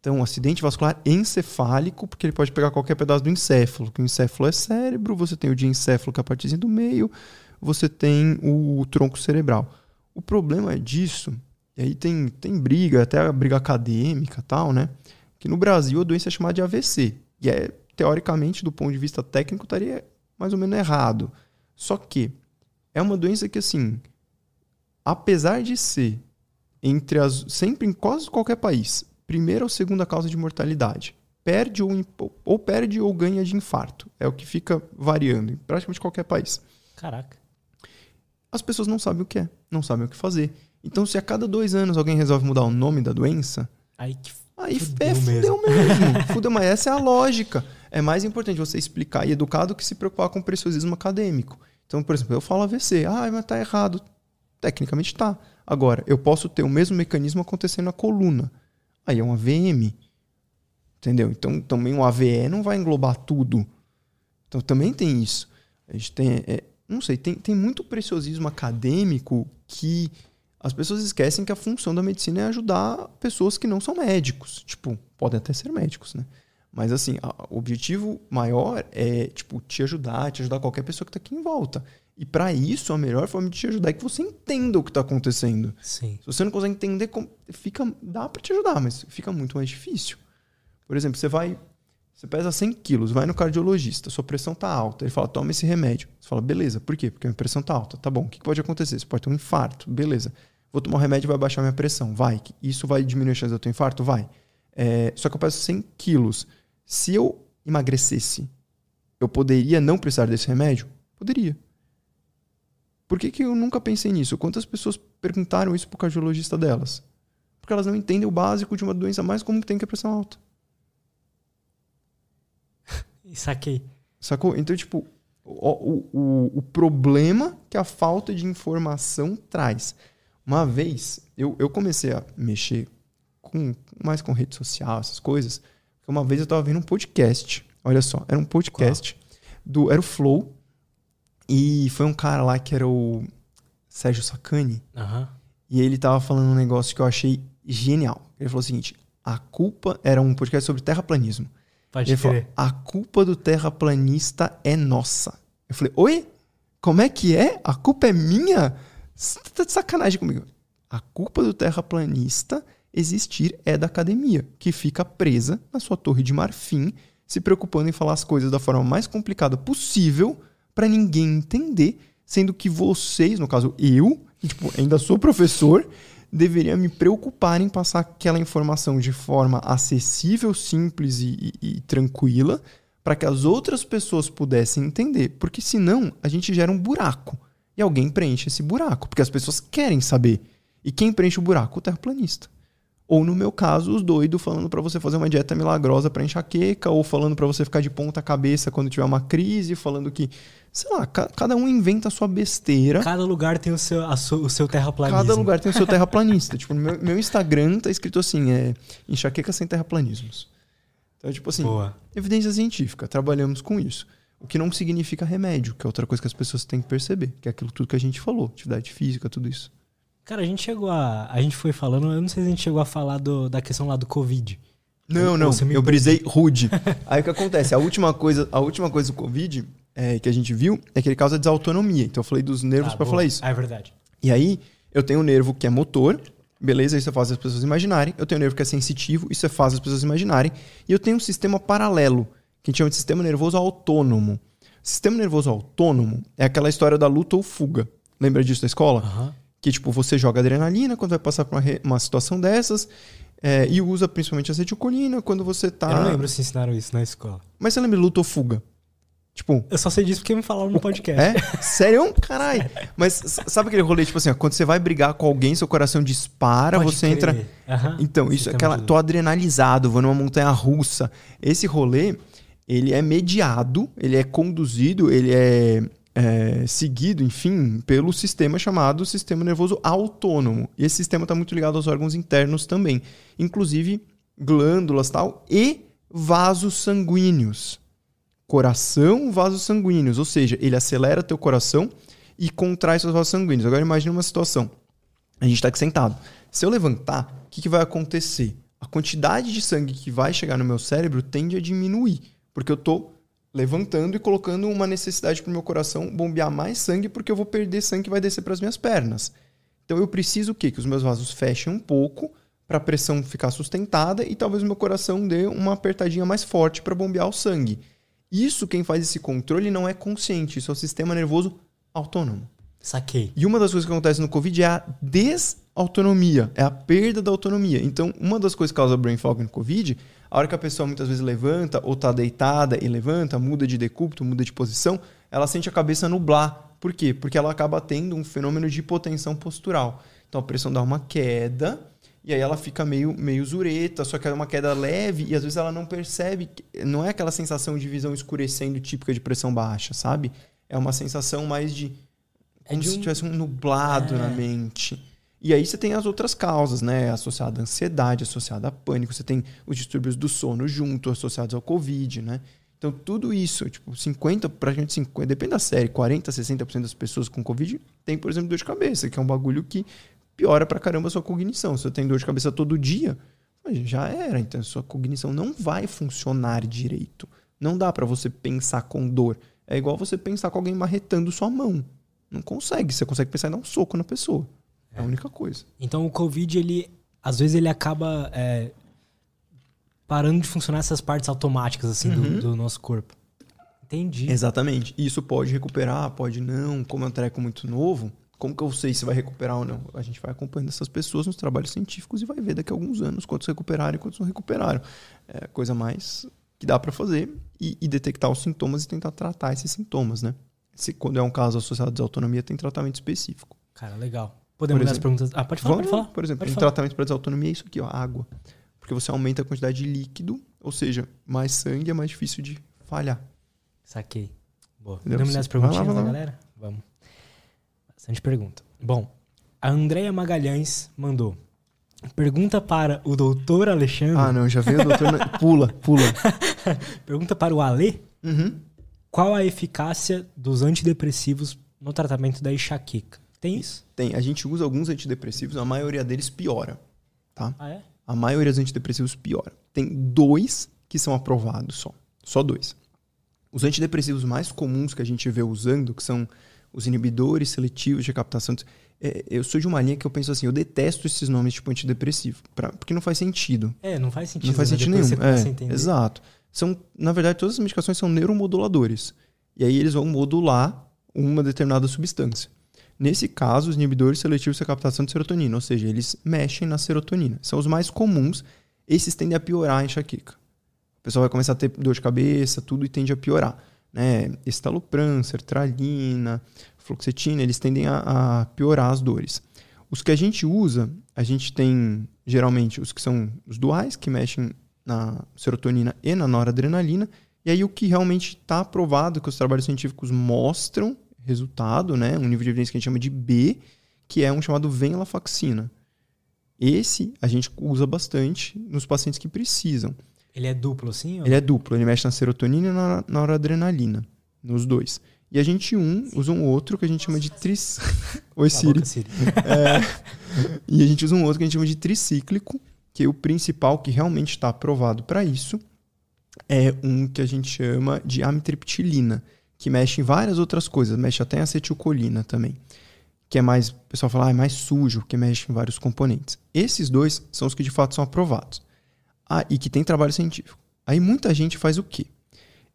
B: Então, acidente vascular encefálico, porque ele pode pegar qualquer pedaço do encéfalo. Que o encéfalo é cérebro, você tem o diencéfalo, que é a partezinha do meio, você tem o tronco cerebral. O problema disso, e aí tem, tem briga, até a briga acadêmica tal, né? Que no Brasil a doença é chamada de AVC. E é, teoricamente, do ponto de vista técnico, estaria mais ou menos errado. Só que é uma doença que, assim, apesar de ser entre as. sempre em quase qualquer país, primeira ou segunda causa de mortalidade, perde ou, ou perde ou ganha de infarto. É o que fica variando em praticamente qualquer país.
A: Caraca.
B: As pessoas não sabem o que é, não sabem o que fazer. Então, se a cada dois anos alguém resolve mudar o nome da doença,
A: Aí que.
B: Aí
A: Fudeu
B: é,
A: mesmo.
B: fudeu mesmo. fudeu, mas essa é a lógica. É mais importante você explicar e educar do que se preocupar com o preciosismo acadêmico. Então, por exemplo, eu falo AVC. Ah, mas tá errado. Tecnicamente tá. Agora, eu posso ter o mesmo mecanismo acontecendo na coluna. Aí é uma VM. Entendeu? Então também o AVE não vai englobar tudo. Então também tem isso. A gente tem. É, não sei, tem, tem muito preciosismo acadêmico que as pessoas esquecem que a função da medicina é ajudar pessoas que não são médicos. Tipo, podem até ser médicos, né? Mas assim, a, o objetivo maior é, tipo, te ajudar, te ajudar qualquer pessoa que está aqui em volta. E para isso, a melhor forma de te ajudar é que você entenda o que está acontecendo.
A: Sim.
B: Se você não consegue entender, fica, dá para te ajudar, mas fica muito mais difícil. Por exemplo, você vai você pesa 100 quilos, vai no cardiologista, sua pressão tá alta. Ele fala, toma esse remédio. Você fala, beleza, por quê? Porque a minha pressão tá alta. Tá bom, o que pode acontecer? Você pode ter um infarto, beleza. Vou tomar um remédio e vai baixar minha pressão. Vai. Isso vai diminuir a chance de eu ter um infarto? Vai. É, só que eu peso 100 quilos. Se eu emagrecesse, eu poderia não precisar desse remédio? Poderia. Por que, que eu nunca pensei nisso? Quantas pessoas perguntaram isso pro cardiologista delas? Porque elas não entendem o básico de uma doença mais comum que tem, que é a pressão alta.
A: Saquei.
B: Sacou? Então, tipo, o, o, o problema que a falta de informação traz. Uma vez, eu, eu comecei a mexer com, mais com rede social, essas coisas. Uma vez eu tava vendo um podcast. Olha só, era um podcast do. Era o Flow. E foi um cara lá que era o Sérgio Sacani.
A: Uhum.
B: E ele tava falando um negócio que eu achei genial. Ele falou o seguinte: a culpa era um podcast sobre terraplanismo.
A: Pode
B: ele falou, a culpa do terraplanista é nossa. Eu falei, oi? Como é que é? A culpa é minha? Você tá de sacanagem comigo. A culpa do terraplanista existir é da academia, que fica presa na sua torre de marfim, se preocupando em falar as coisas da forma mais complicada possível para ninguém entender, sendo que vocês, no caso eu, tipo, ainda sou professor, deveria me preocupar em passar aquela informação de forma acessível, simples e, e, e tranquila, para que as outras pessoas pudessem entender. Porque senão a gente gera um buraco e alguém preenche esse buraco, porque as pessoas querem saber. E quem preenche o buraco? O terraplanista. Ou no meu caso, os doidos falando para você fazer uma dieta milagrosa para enxaqueca, ou falando para você ficar de ponta cabeça quando tiver uma crise, falando que sei lá, ca cada um inventa a sua besteira.
A: Cada lugar tem o seu, o seu terraplanista.
B: Cada lugar tem o seu terraplanista. tipo, no meu, meu, Instagram tá escrito assim, é enxaqueca sem terraplanismos. Então, tipo assim, Boa. evidência científica, trabalhamos com isso. O que não significa remédio, que é outra coisa que as pessoas têm que perceber, que é aquilo tudo que a gente falou, atividade física, tudo isso.
A: Cara, a gente chegou a. A gente foi falando, eu não sei se a gente chegou a falar do, da questão lá do Covid.
B: Não, não, eu brisei rude. Aí o que acontece? A última coisa, a última coisa do Covid é, que a gente viu é que ele causa desautonomia. Então eu falei dos nervos ah, para falar isso.
A: Ah, é verdade.
B: E aí, eu tenho um nervo que é motor, beleza? Isso faz as pessoas imaginarem. Eu tenho um nervo que é sensitivo, isso faz as pessoas imaginarem. E eu tenho um sistema paralelo, que a gente chama de sistema nervoso autônomo. Sistema nervoso autônomo é aquela história da luta ou fuga. Lembra disso da escola?
A: Uhum.
B: Que, tipo, você joga adrenalina quando vai passar por uma, uma situação dessas. É, e usa principalmente acetilcolina quando você tá.
A: Eu não lembro se ensinaram isso na escola.
B: Mas você lembra luta ou fuga? Tipo.
A: Eu só sei disso porque me falaram no podcast.
B: É? Sério? Caralho. Mas sabe aquele rolê, tipo assim, ó, quando você vai brigar com alguém, seu coração dispara, Pode você crer. entra. Uhum. Então, isso é aquela. Tô adrenalizado, vou numa montanha russa. Esse rolê, ele é mediado, ele é conduzido, ele é, é seguido, enfim, pelo sistema chamado sistema nervoso autônomo. E esse sistema está muito ligado aos órgãos internos também, inclusive glândulas tal e vasos sanguíneos coração, vasos sanguíneos, ou seja, ele acelera teu coração e contrai seus vasos sanguíneos. Agora imagine uma situação. A gente está aqui sentado. Se eu levantar, o que, que vai acontecer? A quantidade de sangue que vai chegar no meu cérebro tende a diminuir, porque eu estou levantando e colocando uma necessidade para o meu coração bombear mais sangue, porque eu vou perder sangue que vai descer para as minhas pernas. Então eu preciso o quê? Que os meus vasos fechem um pouco para a pressão ficar sustentada e talvez o meu coração dê uma apertadinha mais forte para bombear o sangue. Isso, quem faz esse controle não é consciente, isso é o sistema nervoso autônomo.
A: Saquei.
B: E uma das coisas que acontece no Covid é a desautonomia, é a perda da autonomia. Então, uma das coisas que causa brain fog no Covid, a hora que a pessoa muitas vezes levanta ou está deitada e levanta, muda de decúbito, muda de posição, ela sente a cabeça nublar. Por quê? Porque ela acaba tendo um fenômeno de hipotensão postural. Então, a pressão dá uma queda e aí ela fica meio, meio zureta, só que é uma queda leve e às vezes ela não percebe. Não é aquela sensação de visão escurecendo típica de pressão baixa, sabe? É uma sensação mais de. É como é de um... se tivesse um nublado é. na mente. E aí você tem as outras causas, né? Associada à ansiedade, associada a pânico, você tem os distúrbios do sono junto, associados ao Covid, né? Então, tudo isso, tipo, 50, pra gente 50, depende da série, 40, 60% das pessoas com Covid tem, por exemplo, dor de cabeça, que é um bagulho que piora pra caramba a sua cognição. Se você tem dor de cabeça todo dia, já era. Então, a sua cognição não vai funcionar direito. Não dá para você pensar com dor. É igual você pensar com alguém marretando sua mão. Não consegue. Você consegue pensar em dar um soco na pessoa. É, a única coisa.
A: Então, o Covid, ele, às vezes, ele acaba é, parando de funcionar essas partes automáticas assim uhum. do, do, nosso corpo. Entendi.
B: Exatamente. Isso pode recuperar, pode não. Como é um treco muito novo, como que eu sei se vai recuperar ou não? A gente vai acompanhando essas pessoas nos trabalhos científicos e vai ver daqui a alguns anos quantos recuperaram e quantos não recuperaram. É a coisa mais que dá para fazer e, e, detectar os sintomas e tentar tratar esses sintomas, né? Se quando é um caso associado à desautonomia, tem tratamento específico.
A: Cara, legal. Podemos exemplo, as perguntas. Ah, pode falar, vamos, pode falar.
B: Por exemplo,
A: pode
B: um
A: falar.
B: tratamento para desautonomia é isso aqui, ó, água porque você aumenta a quantidade de líquido, ou seja, mais sangue é mais difícil de falhar.
A: Saquei. Boa. Vamos as perguntinhas lá, da galera? Vamos. Bastante pergunta. Bom, a Andrea Magalhães mandou. Pergunta para o doutor Alexandre.
B: Ah, não, já veio o doutor. pula, pula.
A: Pergunta para o Ale.
B: Uhum.
A: Qual a eficácia dos antidepressivos no tratamento da enxaqueca? Tem isso?
B: Tem. A gente usa alguns antidepressivos, a maioria deles piora. Tá?
A: Ah, é?
B: A maioria dos antidepressivos piora. Tem dois que são aprovados só. Só dois. Os antidepressivos mais comuns que a gente vê usando, que são os inibidores seletivos de captação. É, eu sou de uma linha que eu penso assim, eu detesto esses nomes tipo antidepressivo, pra, porque não faz sentido.
A: É, não faz sentido.
B: Não faz né? sentido nenhum. É, exato. São, na verdade, todas as medicações são neuromoduladores. E aí eles vão modular uma determinada substância. Nesse caso, os inibidores seletivos de captação de serotonina, ou seja, eles mexem na serotonina. São os mais comuns. Esses tendem a piorar a enxaqueca. O pessoal vai começar a ter dor de cabeça, tudo e tende a piorar. Né? Estalopram, sertralina, fluoxetina, eles tendem a, a piorar as dores. Os que a gente usa, a gente tem geralmente os que são os duais, que mexem na serotonina e na noradrenalina. E aí o que realmente está provado, que os trabalhos científicos mostram resultado, né? Um nível de evidência que a gente chama de B, que é um chamado venlafaxina. Esse a gente usa bastante nos pacientes que precisam.
A: Ele é duplo, assim?
B: Ou... Ele é duplo, ele mexe na serotonina e na, na noradrenalina, nos dois. E a gente um usa um outro que a gente chama de tris... Oi, Siri. Siri. É... e a gente usa um outro que a gente chama de tricíclico, que é o principal que realmente está aprovado para isso é um que a gente chama de amitriptilina que mexe em várias outras coisas, mexe até em acetilcolina também, que é mais, o pessoal fala, ah, é mais sujo, que mexe em vários componentes. Esses dois são os que de fato são aprovados. Ah, e que tem trabalho científico. Aí muita gente faz o quê?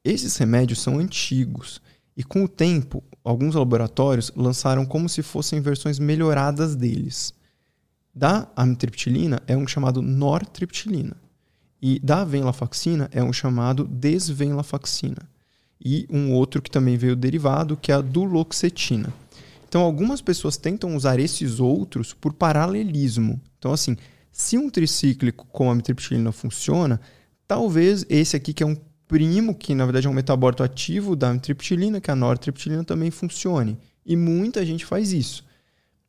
B: Esses remédios são antigos e com o tempo, alguns laboratórios lançaram como se fossem versões melhoradas deles. Da amitriptilina é um chamado nortriptilina. E da venlafaxina é um chamado desvenlafaxina e um outro que também veio derivado, que é a duloxetina. Então, algumas pessoas tentam usar esses outros por paralelismo. Então, assim, se um tricíclico com a mitriptilina funciona, talvez esse aqui, que é um primo, que na verdade é um metabólito ativo da mitriptilina, que é a nortriptilina, também funcione. E muita gente faz isso.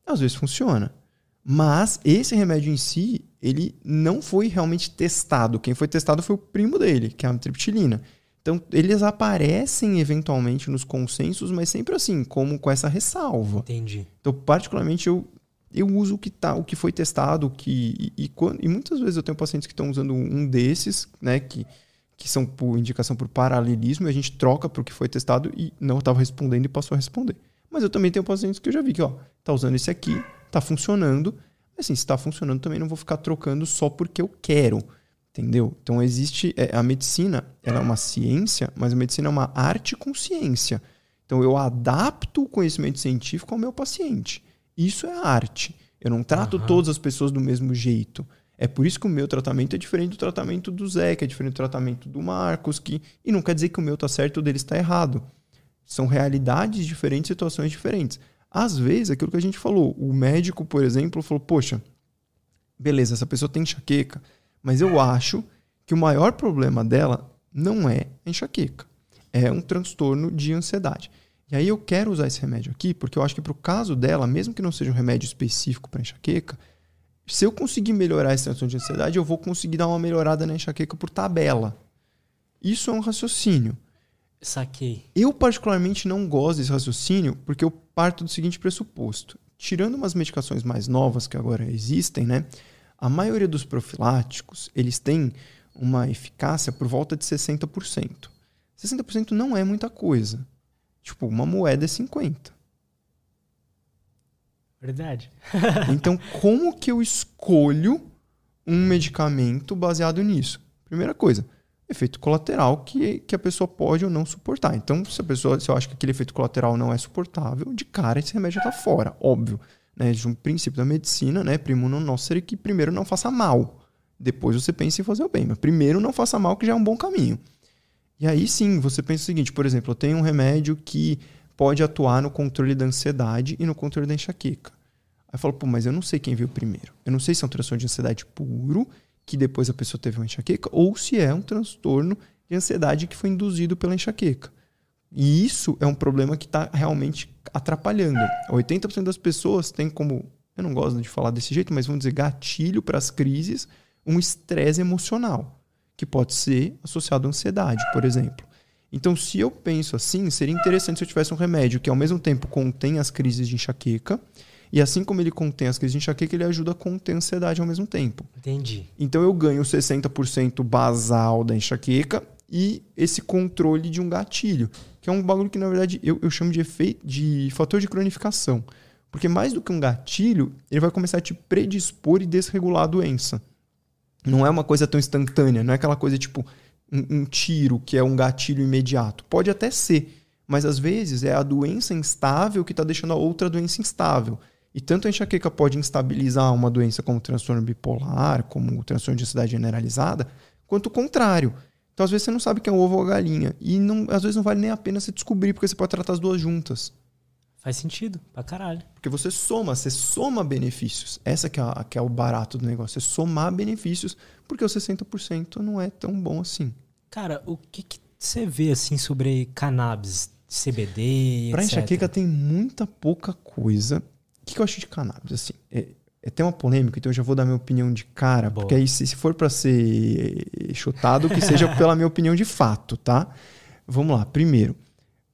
B: Às vezes funciona. Mas esse remédio em si, ele não foi realmente testado. Quem foi testado foi o primo dele, que é a mitriptilina. Então, eles aparecem eventualmente nos consensos, mas sempre assim, como com essa ressalva.
A: Entendi.
B: Então, particularmente, eu, eu uso o que, tá, o que foi testado, o que, e, e, quando, e muitas vezes eu tenho pacientes que estão usando um desses, né, que, que são por indicação por paralelismo, e a gente troca para o que foi testado e não estava respondendo e passou a responder. Mas eu também tenho pacientes que eu já vi que, ó, tá usando esse aqui, tá funcionando. Assim, se está funcionando, também não vou ficar trocando só porque eu quero. Entendeu? Então existe. É, a medicina ela é uma ciência, mas a medicina é uma arte com ciência. Então eu adapto o conhecimento científico ao meu paciente. Isso é arte. Eu não trato uhum. todas as pessoas do mesmo jeito. É por isso que o meu tratamento é diferente do tratamento do Zé, que é diferente do tratamento do Marcos, que e não quer dizer que o meu está certo e o dele está errado. São realidades diferentes, situações diferentes. Às vezes, aquilo que a gente falou, o médico, por exemplo, falou: "Poxa, beleza, essa pessoa tem enxaqueca, mas eu acho que o maior problema dela não é a enxaqueca, é um transtorno de ansiedade. E aí eu quero usar esse remédio aqui, porque eu acho que para o caso dela, mesmo que não seja um remédio específico para enxaqueca, se eu conseguir melhorar essa transtorno de ansiedade, eu vou conseguir dar uma melhorada na enxaqueca por tabela. Isso é um raciocínio.
A: Saquei.
B: Eu, particularmente, não gosto desse raciocínio porque eu parto do seguinte pressuposto. Tirando umas medicações mais novas que agora existem, né? A maioria dos profiláticos, eles têm uma eficácia por volta de 60%. 60% não é muita coisa. Tipo, uma moeda é 50.
A: Verdade.
B: então, como que eu escolho um medicamento baseado nisso? Primeira coisa, efeito colateral que, que a pessoa pode ou não suportar. Então, se a pessoa, se eu acho que aquele efeito colateral não é suportável, de cara esse remédio já está fora, óbvio. Né? De um princípio da medicina, né? Primo non nocere, que primeiro não faça mal. Depois você pensa em fazer o bem. Mas primeiro não faça mal, que já é um bom caminho. E aí sim, você pensa o seguinte, por exemplo, eu tenho um remédio que pode atuar no controle da ansiedade e no controle da enxaqueca. Aí eu falo, pô, mas eu não sei quem viu primeiro. Eu não sei se é um transtorno de ansiedade puro que depois a pessoa teve uma enxaqueca, ou se é um transtorno de ansiedade que foi induzido pela enxaqueca. E isso é um problema que está realmente atrapalhando. 80% das pessoas têm como, eu não gosto de falar desse jeito, mas vamos dizer, gatilho para as crises, um estresse emocional, que pode ser associado à ansiedade, por exemplo. Então, se eu penso assim, seria interessante se eu tivesse um remédio que ao mesmo tempo contém as crises de enxaqueca e assim como ele contém as crises de enxaqueca, ele ajuda a conter a ansiedade ao mesmo tempo.
A: Entendi.
B: Então eu ganho 60% basal da enxaqueca e esse controle de um gatilho, que é um bagulho que na verdade eu, eu chamo de efeito de fator de cronificação. Porque mais do que um gatilho, ele vai começar a te predispor e desregular a doença. Não é uma coisa tão instantânea, não é aquela coisa tipo um, um tiro que é um gatilho imediato. Pode até ser, mas às vezes é a doença instável que está deixando a outra doença instável. E tanto a enxaqueca pode instabilizar uma doença como o transtorno bipolar, como o transtorno de ansiedade generalizada, quanto o contrário. Então, às vezes, você não sabe que é o ovo ou a galinha. E não, às vezes não vale nem a pena você descobrir, porque você pode tratar as duas juntas.
A: Faz sentido, pra caralho.
B: Porque você soma, você soma benefícios. Essa que é, a, que é o barato do negócio. Você somar benefícios, porque o 60% não é tão bom assim.
A: Cara, o que, que você vê assim sobre cannabis, CBD,
B: Pra
A: etc?
B: enxaqueca tem muita pouca coisa. O que, que eu acho de cannabis? Assim, é, é até uma polêmica, então eu já vou dar minha opinião de cara,
A: Boa.
B: porque aí se, se for para ser chutado, que seja pela minha opinião de fato, tá? Vamos lá. Primeiro,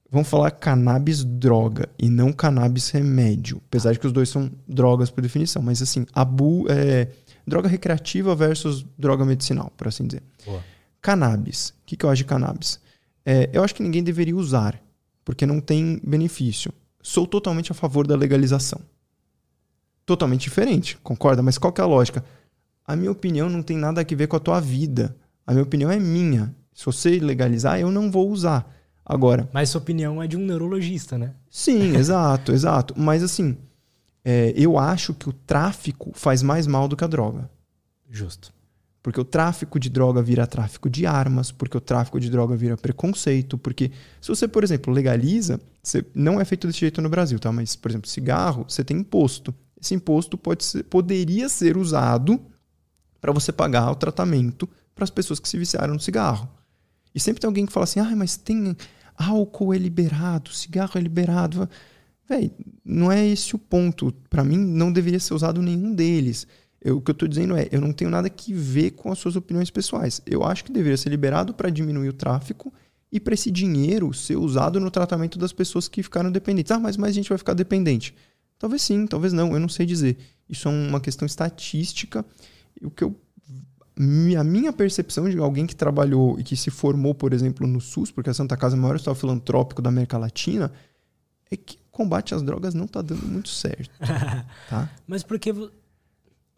B: vamos falar cannabis droga e não cannabis remédio, apesar de que os dois são drogas por definição, mas assim, abu é droga recreativa versus droga medicinal, por assim dizer.
A: Boa.
B: Cannabis. O que, que eu acho de cannabis? É, eu acho que ninguém deveria usar, porque não tem benefício. Sou totalmente a favor da legalização. Totalmente diferente, concorda? Mas qual que é a lógica? A minha opinião não tem nada a ver com a tua vida. A minha opinião é minha. Se você legalizar, eu não vou usar. Agora,
A: Mas sua opinião é de um neurologista, né?
B: sim, exato, exato. Mas assim, é, eu acho que o tráfico faz mais mal do que a droga.
A: Justo.
B: Porque o tráfico de droga vira tráfico de armas, porque o tráfico de droga vira preconceito, porque se você, por exemplo, legaliza, você, não é feito desse jeito no Brasil, tá? Mas, por exemplo, cigarro, você tem imposto. Esse imposto pode ser, poderia ser usado para você pagar o tratamento para as pessoas que se viciaram no cigarro. E sempre tem alguém que fala assim: ah, mas tem álcool é liberado, cigarro é liberado. Véi, não é esse o ponto. Para mim, não deveria ser usado nenhum deles. Eu, o que eu estou dizendo é, eu não tenho nada que ver com as suas opiniões pessoais. Eu acho que deveria ser liberado para diminuir o tráfico e para esse dinheiro ser usado no tratamento das pessoas que ficaram dependentes. Ah, mas mais gente vai ficar dependente. Talvez sim, talvez não, eu não sei dizer. Isso é uma questão estatística. O que eu a minha percepção de alguém que trabalhou e que se formou, por exemplo, no SUS, porque a Santa Casa é o maior hospital filantrópico da América Latina, é que o combate às drogas não está dando muito certo. Tá?
A: Mas por que vo-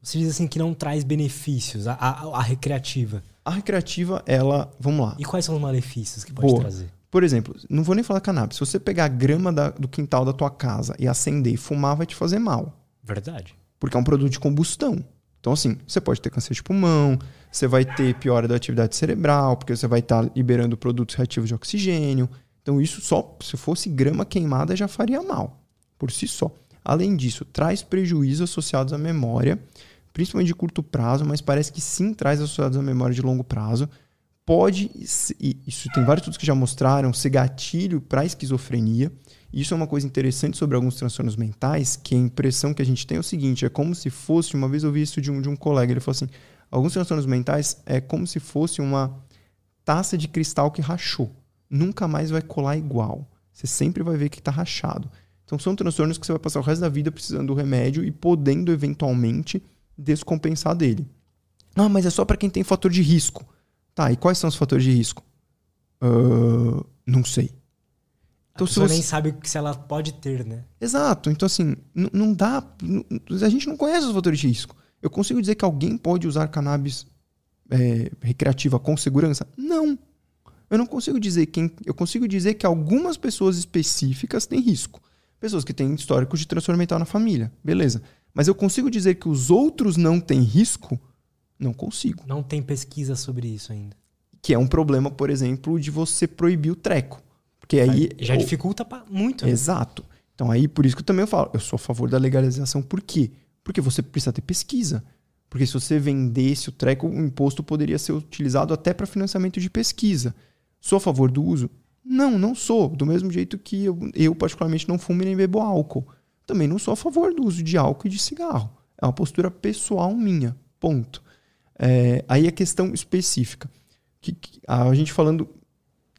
A: você diz assim que não traz benefícios, a, a- a recreativa?
B: A recreativa, ela. Vamos lá.
A: E quais são os malefícios que pode
B: Boa.
A: trazer?
B: Por exemplo, não vou nem falar cannabis. Se você pegar a grama da- do quintal da tua casa e acender e fumar, vai te fazer mal.
A: Verdade.
B: Porque é um produto de combustão. Então, assim, você pode ter câncer de pulmão, você vai ter piora da atividade cerebral, porque você vai estar liberando produtos reativos de oxigênio. Então, isso só, se fosse grama queimada, já faria mal, por si só. Além disso, traz prejuízos associados à memória, principalmente de curto prazo, mas parece que sim traz associados à memória de longo prazo. Pode, e isso tem vários estudos que já mostraram, ser gatilho para esquizofrenia. Isso é uma coisa interessante sobre alguns transtornos mentais, que a impressão que a gente tem é o seguinte: é como se fosse, uma vez eu vi isso de um, de um colega, ele falou assim: alguns transtornos mentais é como se fosse uma taça de cristal que rachou. Nunca mais vai colar igual. Você sempre vai ver que está rachado. Então são transtornos que você vai passar o resto da vida precisando do remédio e podendo eventualmente descompensar dele. Ah, mas é só para quem tem fator de risco. Tá, e quais são os fatores de risco? Uh, não sei.
A: Então, a pessoa você... nem sabe se ela pode ter, né?
B: Exato. Então, assim, não dá. A gente não conhece os fatores de risco. Eu consigo dizer que alguém pode usar cannabis é, recreativa com segurança? Não. Eu não consigo dizer quem. Eu consigo dizer que algumas pessoas específicas têm risco. Pessoas que têm histórico de transtorno mental na família. Beleza. Mas eu consigo dizer que os outros não têm risco? Não consigo.
A: Não tem pesquisa sobre isso ainda.
B: Que é um problema, por exemplo, de você proibir o treco. Porque aí.
A: Já dificulta muito.
B: Né? Exato. Então aí, por isso que eu também falo, eu sou a favor da legalização. Por quê? Porque você precisa ter pesquisa. Porque se você vendesse o treco, o imposto poderia ser utilizado até para financiamento de pesquisa. Sou a favor do uso? Não, não sou. Do mesmo jeito que eu, eu particularmente, não fumo nem bebo álcool. Também não sou a favor do uso de álcool e de cigarro. É uma postura pessoal minha. Ponto. É, aí a questão específica. Que, que, a gente falando.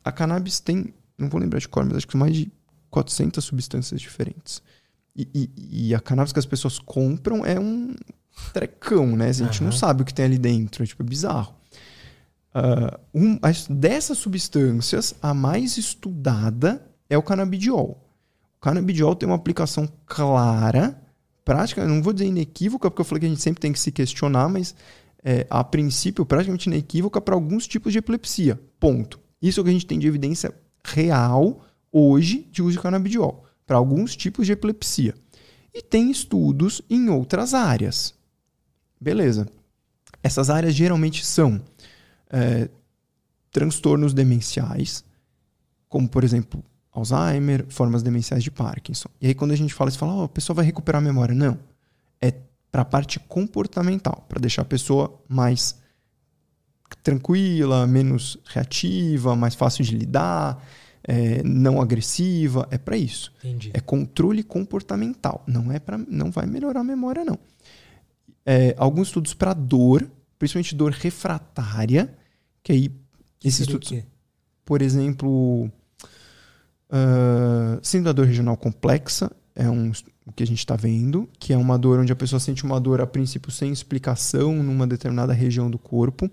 B: A cannabis tem, não vou lembrar de cor, mas acho que mais de 400 substâncias diferentes. E, e, e, a cannabis que as pessoas compram é um trecão, né? A gente uhum. não sabe o que tem ali dentro, é tipo é bizarro. Uh, um, dessas substâncias, a mais estudada é o canabidiol. O canabidiol tem uma aplicação clara, prática, não vou dizer inequívoca, porque eu falei que a gente sempre tem que se questionar, mas é, a princípio praticamente inequívoca para alguns tipos de epilepsia. Ponto. Isso é o que a gente tem de evidência real hoje de uso de canabidiol para alguns tipos de epilepsia. E tem estudos em outras áreas. Beleza. Essas áreas geralmente são é, transtornos demenciais, como por exemplo Alzheimer, formas demenciais de Parkinson. E aí quando a gente fala isso, fala, oh, a pessoa vai recuperar a memória. Não. Para a parte comportamental, para deixar a pessoa mais tranquila, menos reativa, mais fácil de lidar, é, não agressiva. É para isso.
A: Entendi.
B: É controle comportamental. Não é para, não vai melhorar a memória não. É, alguns estudos para dor, principalmente dor refratária, que aí
A: que esses estudos,
B: por exemplo, uh, síndrome da dor regional complexa é um o que a gente está vendo, que é uma dor onde a pessoa sente uma dor a princípio sem explicação numa determinada região do corpo.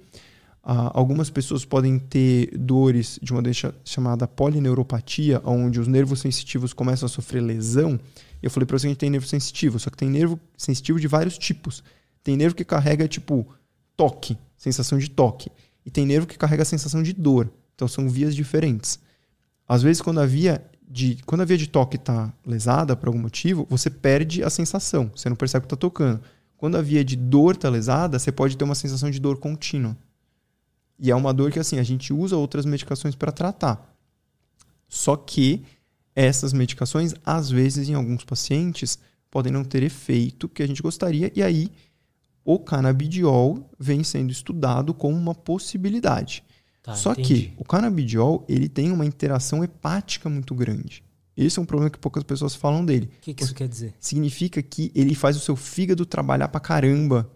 B: Uh, algumas pessoas podem ter dores de uma doença chamada polineuropatia, onde os nervos sensitivos começam a sofrer lesão. Eu falei para você que a gente tem nervo sensitivo, só que tem nervo sensitivo de vários tipos. Tem nervo que carrega, tipo, toque, sensação de toque. E tem nervo que carrega a sensação de dor. Então são vias diferentes. Às vezes, quando a via de, quando a via de toque está lesada por algum motivo, você perde a sensação. Você não percebe que está tocando. Quando a via de dor está lesada, você pode ter uma sensação de dor contínua. E é uma dor que assim a gente usa outras medicações para tratar. Só que essas medicações, às vezes, em alguns pacientes, podem não ter efeito que a gente gostaria, e aí o canabidiol vem sendo estudado como uma possibilidade. Tá, Só entendi. que o canabidiol ele tem uma interação hepática muito grande. Esse é um problema que poucas pessoas falam dele.
A: O que, que isso quer dizer?
B: Significa que ele faz o seu fígado trabalhar pra caramba.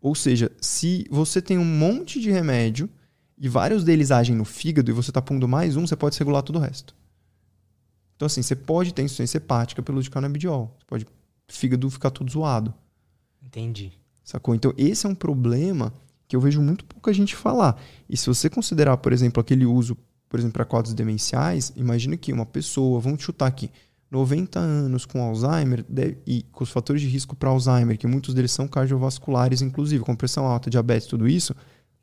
B: Ou seja, se você tem um monte de remédio e vários deles agem no fígado e você tá pondo mais um, você pode regular todo o resto. Então, assim, você pode ter insuficiência hepática pelo de canabidiol. Você pode o fígado ficar todo zoado.
A: Entendi.
B: Sacou? Então, esse é um problema que eu vejo muito pouca gente falar. E se você considerar, por exemplo, aquele uso, por exemplo, para quadros demenciais, imagine que uma pessoa, vamos chutar aqui, 90 anos com Alzheimer e com os fatores de risco para Alzheimer, que muitos deles são cardiovasculares, inclusive, com pressão alta, diabetes, tudo isso,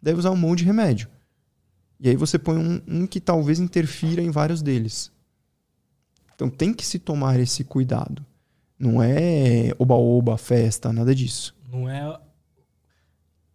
B: deve usar um monte de remédio. E aí você põe um, um que talvez interfira em vários deles. Então tem que se tomar esse cuidado. Não é oba-oba, festa, nada disso.
A: Não é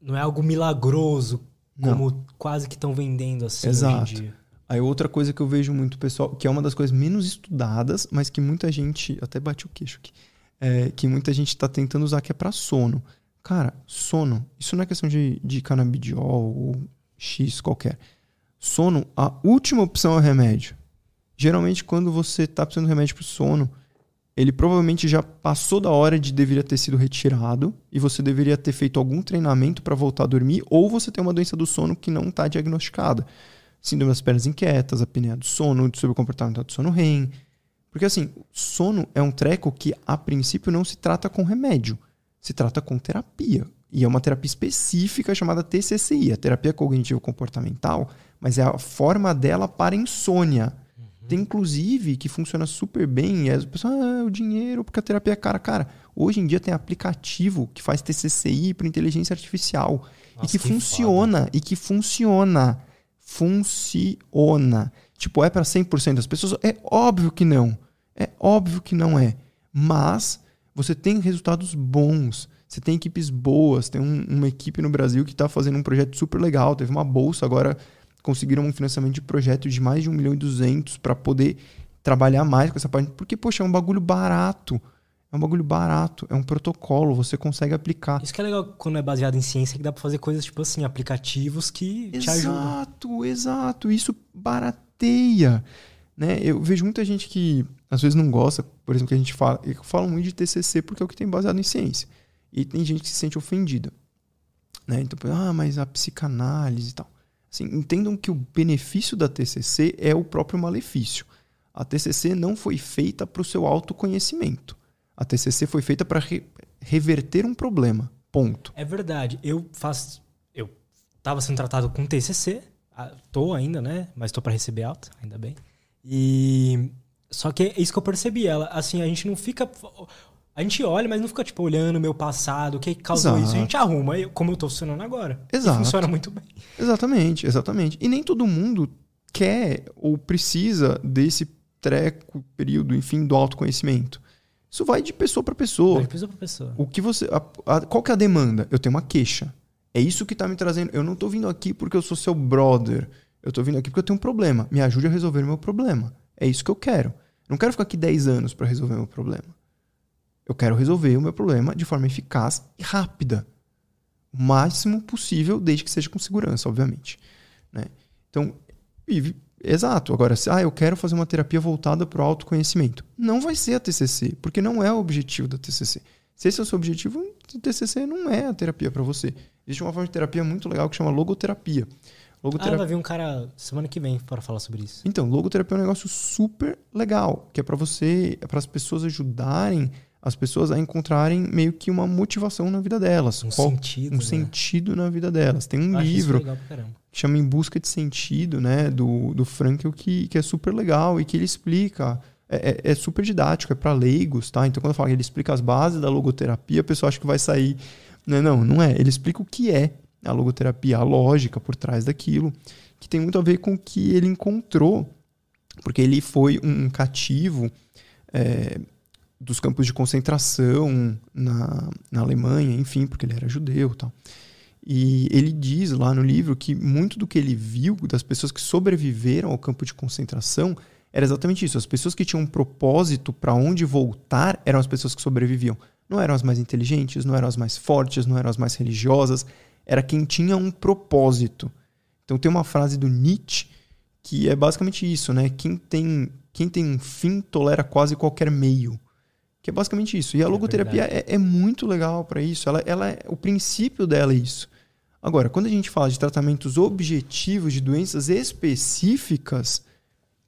A: não é algo milagroso, como não. quase que estão vendendo assim
B: Exato.
A: hoje em dia.
B: Aí outra coisa que eu vejo muito pessoal, que é uma das coisas menos estudadas, mas que muita gente, até bate o queixo aqui, é, que muita gente está tentando usar que é para sono. Cara, sono, isso não é questão de, de canabidiol ou X qualquer. Sono, a última opção é o remédio. Geralmente, quando você está precisando de remédio para o sono, ele provavelmente já passou da hora de deveria ter sido retirado e você deveria ter feito algum treinamento para voltar a dormir, ou você tem uma doença do sono que não está diagnosticada. Síndrome das pernas inquietas, apneia do sono, sobre o comportamento do sono REM. Porque assim, sono é um treco que a princípio não se trata com remédio, se trata com terapia. E é uma terapia específica chamada TCCI, a terapia cognitivo comportamental, mas é a forma dela para insônia. Tem inclusive que funciona super bem. E as pessoas, ah, o dinheiro, porque a terapia é cara. Cara, hoje em dia tem aplicativo que faz TCCI para inteligência artificial. Nossa, e que, que funciona. Foda. E que funciona. Funciona. Tipo, é para 100% das pessoas? É óbvio que não. É óbvio que não é. Mas você tem resultados bons. Você tem equipes boas. Tem um, uma equipe no Brasil que está fazendo um projeto super legal. Teve uma bolsa agora conseguiram um financiamento de projeto de mais de 1 milhão e 200 para poder trabalhar mais com essa parte. Porque, poxa, é um bagulho barato. É um bagulho barato, é um protocolo, você consegue aplicar.
A: Isso que é legal quando é baseado em ciência, que dá para fazer coisas tipo assim, aplicativos que
B: exato,
A: te ajudam.
B: Exato, exato. Isso barateia. Né? Eu vejo muita gente que às vezes não gosta, por exemplo, que a gente fala, eu falo muito de TCC porque é o que tem baseado em ciência. E tem gente que se sente ofendida. Né? Então, ah, mas a psicanálise e tal. Assim, entendam que o benefício da TCC é o próprio malefício. A TCC não foi feita para o seu autoconhecimento. A TCC foi feita para re reverter um problema. Ponto.
A: É verdade. Eu faço. Eu estava sendo tratado com TCC. Tô ainda, né? Mas tô para receber alta, ainda bem. E só que é isso que eu percebi. Ela, assim, a gente não fica a gente olha, mas não fica, tipo, olhando o meu passado, o que causou Exato. isso. A gente arruma como eu tô funcionando agora.
B: Exato.
A: E funciona muito bem.
B: Exatamente, exatamente. E nem todo mundo quer ou precisa desse treco, período, enfim, do autoconhecimento. Isso vai de pessoa para pessoa. Vai
A: de pessoa para pessoa.
B: O que você, a, a, qual que é a demanda? Eu tenho uma queixa. É isso que tá me trazendo. Eu não tô vindo aqui porque eu sou seu brother. Eu tô vindo aqui porque eu tenho um problema. Me ajude a resolver o meu problema. É isso que eu quero. Não quero ficar aqui 10 anos para resolver o meu problema. Eu quero resolver o meu problema de forma eficaz e rápida. O máximo possível, desde que seja com segurança, obviamente. Né? Então, e, exato. Agora, se ah, eu quero fazer uma terapia voltada para o autoconhecimento. Não vai ser a TCC, porque não é o objetivo da TCC. Se esse é o seu objetivo, a TCC não é a terapia para você. Existe uma forma de terapia muito legal que chama logoterapia.
A: Logoterapia... Ah, vai vir um cara semana que vem para falar sobre isso.
B: Então, logoterapia é um negócio super legal, que é para você, é para as pessoas ajudarem as pessoas a encontrarem meio que uma motivação na vida delas.
A: Um Qual, sentido.
B: Um
A: né?
B: sentido na vida delas. Tem um livro que chama Em Busca de Sentido, né? Do, do Frankel, que, que é super legal e que ele explica. É, é, é super didático, é para leigos, tá? Então, quando eu falo que ele explica as bases da logoterapia, a pessoa acha que vai sair. Não, não, não é. Ele explica o que é a logoterapia, a lógica por trás daquilo, que tem muito a ver com o que ele encontrou, porque ele foi um cativo. É, dos campos de concentração na, na Alemanha, enfim, porque ele era judeu tal. E ele diz lá no livro que muito do que ele viu das pessoas que sobreviveram ao campo de concentração era exatamente isso. As pessoas que tinham um propósito para onde voltar eram as pessoas que sobreviviam. Não eram as mais inteligentes, não eram as mais fortes, não eram as mais religiosas. Era quem tinha um propósito. Então tem uma frase do Nietzsche que é basicamente isso, né? Quem tem, quem tem um fim tolera quase qualquer meio. Que é basicamente isso. E a é logoterapia é, é, muito legal para isso. Ela, ela é, o princípio dela é isso. Agora, quando a gente fala de tratamentos objetivos de doenças específicas,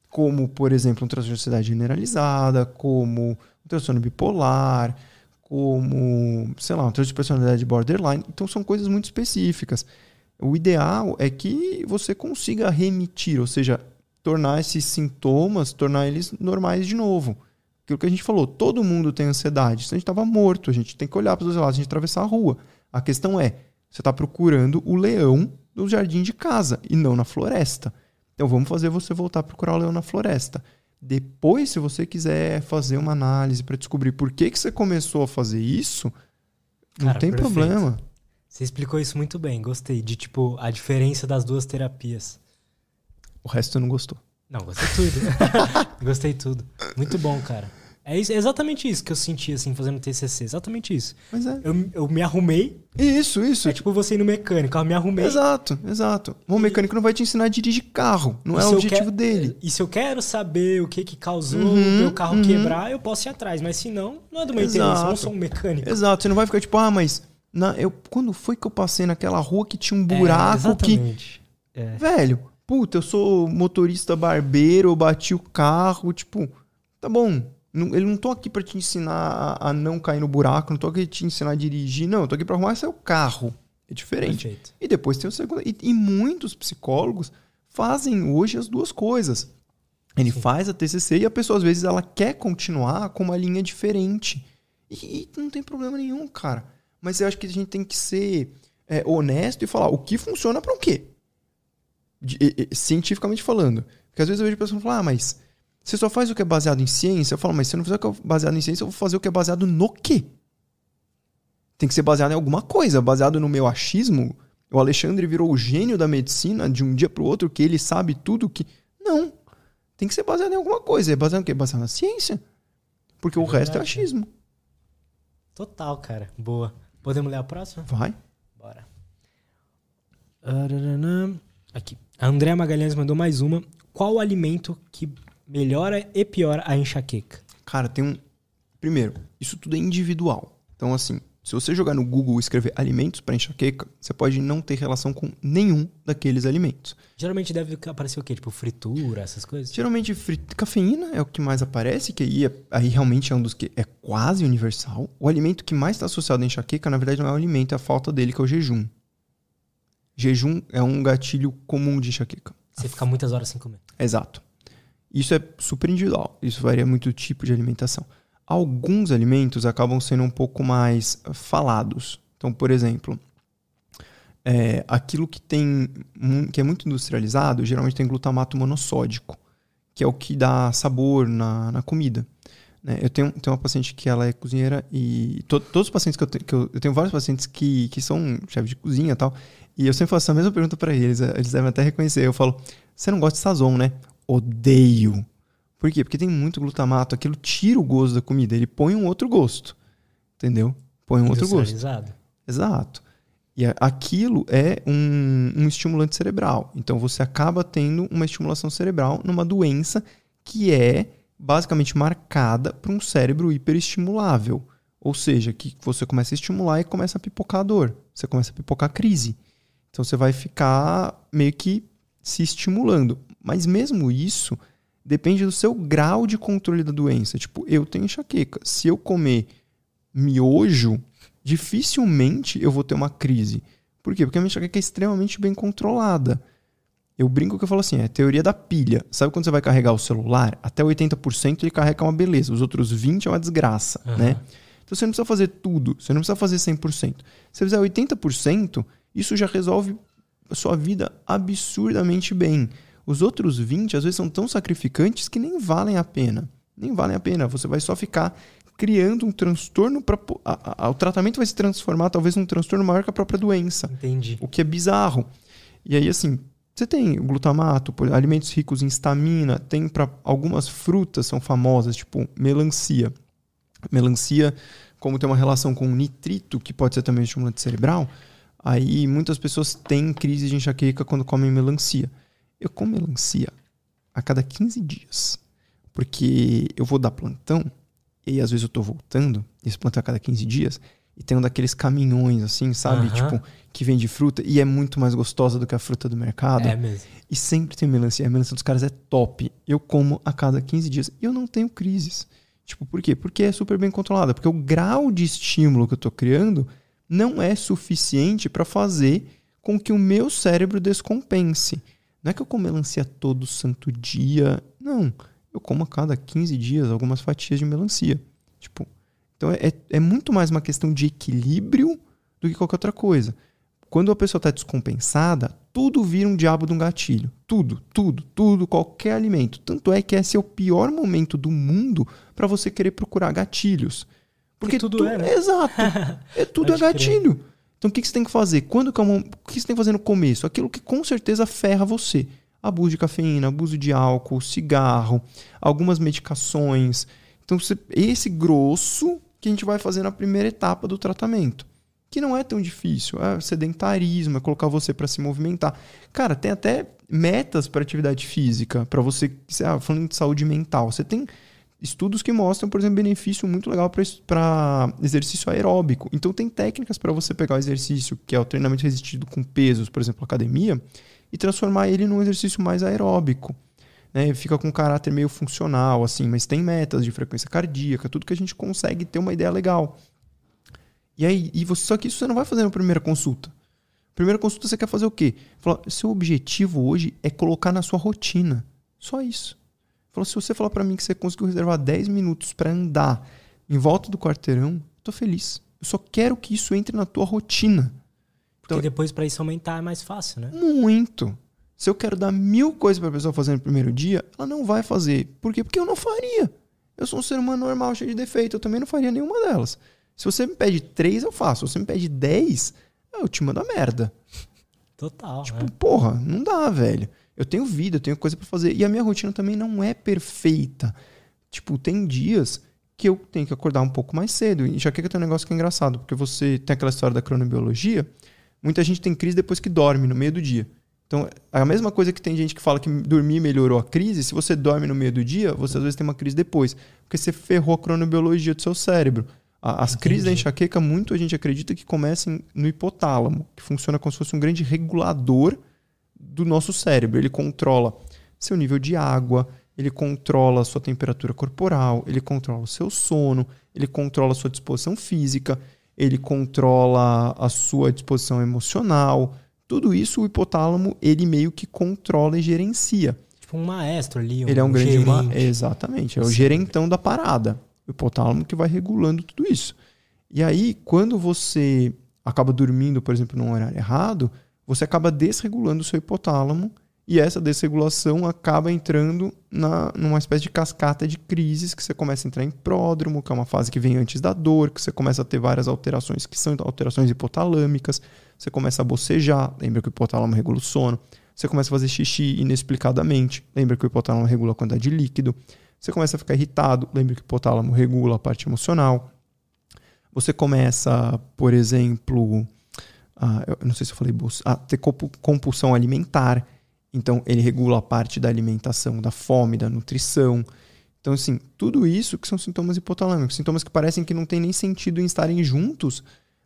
B: como, por exemplo, um transtorno de ansiedade generalizada, como um transtorno bipolar, como, sei lá, um transtorno de personalidade borderline, então são coisas muito específicas. O ideal é que você consiga remitir, ou seja, tornar esses sintomas, tornar eles normais de novo aquilo que a gente falou, todo mundo tem ansiedade. Se a gente estava morto, a gente tem que olhar para os dois lados, a gente atravessar a rua. A questão é, você está procurando o leão do jardim de casa e não na floresta. Então vamos fazer você voltar a procurar o leão na floresta. Depois, se você quiser fazer uma análise para descobrir por que, que você começou a fazer isso, não Cara, tem perfeito. problema.
A: Você explicou isso muito bem, gostei. De tipo, a diferença das duas terapias.
B: O resto não gostou.
A: Não, gostei tudo. gostei tudo. Muito bom, cara. É, isso- é exatamente isso que eu senti, assim, fazendo TCC. Exatamente isso.
B: Mas é.
A: Eu, eu me arrumei.
B: Isso, isso.
A: É tipo você ir no mecânico. Eu me arrumei.
B: Exato, exato. O mecânico não vai te ensinar a dirigir carro. Não
A: E
B: é o objetivo
A: quero-
B: dele.
A: E se eu quero saber o que que causou
B: Uhum,
A: o meu carro
B: uhum.
A: quebrar, eu posso ir atrás. Mas se não, não é do meu
B: Exato.
A: interesse. Eu não sou um mecânico.
B: Exato. Você não vai ficar tipo, ah, mas na, eu, quando foi que eu passei naquela rua que tinha um
A: É,
B: buraco que.
A: exatamente. É.
B: Velho, puta, eu sou motorista barbeiro, eu bati o carro, tipo, tá bom. Não, ele não tô aqui pra te ensinar a, a não cair no buraco, não tô aqui pra te ensinar a dirigir, não, eu tô aqui pra arrumar seu carro. É diferente.
A: Perfeito.
B: E depois tem o segundo. E, e muitos psicólogos fazem hoje as duas coisas. Ele faz a TCC e a pessoa, às vezes, ela quer continuar com uma linha diferente. E, e não tem problema nenhum, cara. Mas eu acho que a gente tem que ser é, honesto e falar o que funciona para o quê? De- cientificamente falando. Porque às vezes eu vejo pessoas falar, ah, mas você só faz o que é baseado em ciência? Eu falo, mas se eu não fizer o que é baseado em ciência, eu vou fazer o que é baseado no quê? Tem que ser baseado em alguma coisa. Baseado no meu achismo, o Alexandre virou o gênio da medicina de um dia pro outro, que ele sabe tudo que. Não. Tem que ser baseado em alguma coisa. É baseado em quê? Baseado na ciência. Porque
A: É
B: o resto é
A: verdade.
B: achismo.
A: Total, cara. Boa. Podemos ler a próxima?
B: Vai.
A: Bora. Aqui. A Andréa Magalhães mandou mais uma. Qual o alimento que melhora e piora a enxaqueca?
B: Cara, tem um. Primeiro, isso tudo é individual. Então, assim, se você jogar no Google e escrever alimentos para enxaqueca, você pode não ter relação com nenhum daqueles alimentos.
A: Geralmente deve aparecer o quê? Tipo fritura, essas coisas?
B: Geralmente, fri- cafeína é o que mais aparece, que aí, é- aí realmente é um dos que é quase universal. O alimento que mais está associado à enxaqueca, na verdade, não é o alimento, é a falta dele, que é o jejum. Jejum é um gatilho comum de enxaqueca.
A: Você fica muitas horas sem comer.
B: Exato. Isso é super individual. Isso varia muito do tipo de alimentação. Alguns alimentos acabam sendo um pouco mais eh, falados. Então, por exemplo, é, aquilo que tem que é muito industrializado, geralmente tem glutamato monossódico, que é o que dá sabor na, na comida. né? Eu tenho, tenho uma paciente que ela é cozinheira e to- todos os pacientes que eu tenho, que eu, eu tenho vários pacientes que, que são chefes de cozinha e tal, e eu sempre faço a mesma pergunta para eles, eh, eles devem até reconhecer. Eu falo, você não gosta de sazon, né? Odeio. Por quê? Porque tem muito glutamato, aquilo tira o gosto da comida, ele põe um outro gosto. Entendeu? Põe um outro gosto. Exato. E aquilo é um, um estimulante cerebral. Então você acaba tendo uma estimulação cerebral numa doença que é basicamente marcada por um cérebro hiperestimulável. Ou seja, que você começa a estimular e começa a pipocar a dor. Você começa a pipocar a crise. Então você vai ficar meio que se estimulando. Mas mesmo isso depende do seu grau de controle da doença. Tipo, eu tenho enxaqueca. Se eu comer miojo, dificilmente eu vou ter uma crise. Por quê? Porque a minha enxaqueca é extremamente bem controlada. Eu brinco que eu falo assim, é a teoria da pilha. Sabe quando você vai carregar o celular? Até 80% ele carrega uma beleza, os outros 20% é uma desgraça,
A: Aham.
B: né? Então você não precisa fazer tudo, você não precisa fazer 100%. Se você fizer 80%, isso já resolve a sua vida absurdamente bem. Os outros 20 às vezes são tão sacrificantes que nem valem a pena. Nem valem a pena. Você vai só ficar criando um transtorno para o tratamento vai se transformar talvez num transtorno maior que a própria doença,
A: Entendi.
B: o que é bizarro. E aí assim, você tem o glutamato, alimentos ricos em estamina, tem para algumas frutas são famosas, tipo melancia. Melancia, como tem uma relação com nitrito, que pode ser também estimulante cerebral, aí muitas pessoas têm crise de enxaqueca quando comem melancia. Eu como melancia a cada 15 dias, porque eu vou dar plantão, e às vezes eu tô voltando, esse plantão é a cada 15 dias, e tem um daqueles caminhões assim, sabe?
A: Aham.
B: Tipo, que vende fruta, e é muito mais gostosa do que a fruta do mercado.
A: É mesmo.
B: E sempre tem melancia. A melancia dos caras é top. Eu como a cada 15 dias. E eu não tenho crises. Tipo, por quê? Porque é super bem controlada. Porque o grau de estímulo que eu tô criando não é suficiente para fazer com que o meu cérebro descompense. Não é que eu como melancia todo santo dia. Não. Eu como a cada 15 dias algumas fatias de melancia. Tipo, então é, é muito mais uma questão de equilíbrio do que qualquer outra coisa. Quando a pessoa está descompensada, tudo vira um diabo de um gatilho. Tudo, tudo, tudo, qualquer alimento. Tanto é que esse é o pior momento do mundo para você querer procurar gatilhos. Porque
A: tudo
B: tu-
A: é, né?
B: Exato. É tudo é
A: Pode crer.
B: Então o que, que você tem que fazer? Quando que é uma- o que você tem que fazer no começo? Aquilo que com certeza ferra você. Abuso de cafeína, abuso de álcool, cigarro, algumas medicações. Então, você, esse grosso que a gente vai fazer na primeira etapa do tratamento. Que não é tão difícil. É sedentarismo, é colocar você para se movimentar. Cara, tem até metas para atividade física, para você, ah, falando de saúde mental. Você tem estudos que mostram, por exemplo, benefício muito legal para exercício aeróbico. Então, tem técnicas para você pegar o exercício, que é o treinamento resistido com pesos, por exemplo, academia, e transformar ele num exercício mais aeróbico. Né? Fica com um caráter meio funcional, assim, mas tem metas de frequência cardíaca, tudo que a gente consegue ter uma ideia legal. E aí, e você, só que isso você não vai fazer na primeira consulta. Primeira consulta você quer fazer o quê? Fala, seu objetivo hoje é colocar na sua rotina. Só isso. Falou, se você falar para mim que você conseguiu reservar 10 minutos para andar em volta do quarteirão, eu tô feliz. Eu só quero que isso entre na tua rotina.
A: Então, Porque depois para isso aumentar é mais fácil, né?
B: Muito. Se eu quero dar mil coisas pra pessoa fazer no primeiro dia, ela não vai fazer. Por quê? Porque eu não faria. Eu sou um ser humano normal, cheio de defeito. Eu também não faria nenhuma delas. Se você me pede três, eu faço. Se você me pede dez, eu te mando a merda.
A: Total.
B: Tipo, né? porra, não dá, velho. Eu tenho vida, eu tenho coisa para fazer. E a minha rotina também não é perfeita. Tipo, tem dias que eu tenho que acordar um pouco mais cedo. E já que tem um negócio que é engraçado, porque você tem aquela história da cronobiologia. Muita gente tem crise depois que dorme no meio do dia. Então, a mesma coisa que tem gente que fala que dormir melhorou a crise, se você dorme no meio do dia, você às vezes tem uma crise depois. Porque você ferrou a cronobiologia do seu cérebro. As Entendi. crises da enxaqueca, muito a gente acredita que começam no hipotálamo, que funciona como se fosse um grande regulador do nosso cérebro. Ele controla seu nível de água, ele controla sua temperatura corporal, ele controla o seu sono, ele controla a sua disposição física, ele controla a sua disposição emocional. Tudo isso o hipotálamo, ele meio que controla e gerencia.
A: Tipo um maestro ali.
B: Um ele é um grande... Ma... Exatamente, é o Sim. gerentão da parada. O hipotálamo que vai regulando tudo isso. E aí, quando você acaba dormindo, por exemplo, num horário errado, você acaba desregulando o seu hipotálamo e essa desregulação acaba entrando na, numa espécie de cascata de crises que você começa a entrar em pródromo, que é uma fase que vem antes da dor, que você começa a ter várias alterações que são alterações hipotalâmicas, você começa a bocejar, lembra que o hipotálamo regula o sono, você começa a fazer xixi inexplicadamente, lembra que o hipotálamo regula a quantidade de líquido, você começa a ficar irritado, lembra que o hipotálamo regula a parte emocional, você começa, por exemplo, ah, eu não sei se eu falei ah, ter compulsão alimentar. Então, ele regula a parte da alimentação, da fome, da nutrição. Então, assim, tudo isso que são sintomas hipotalâmicos. Sintomas que parecem que não tem nem sentido em estarem juntos,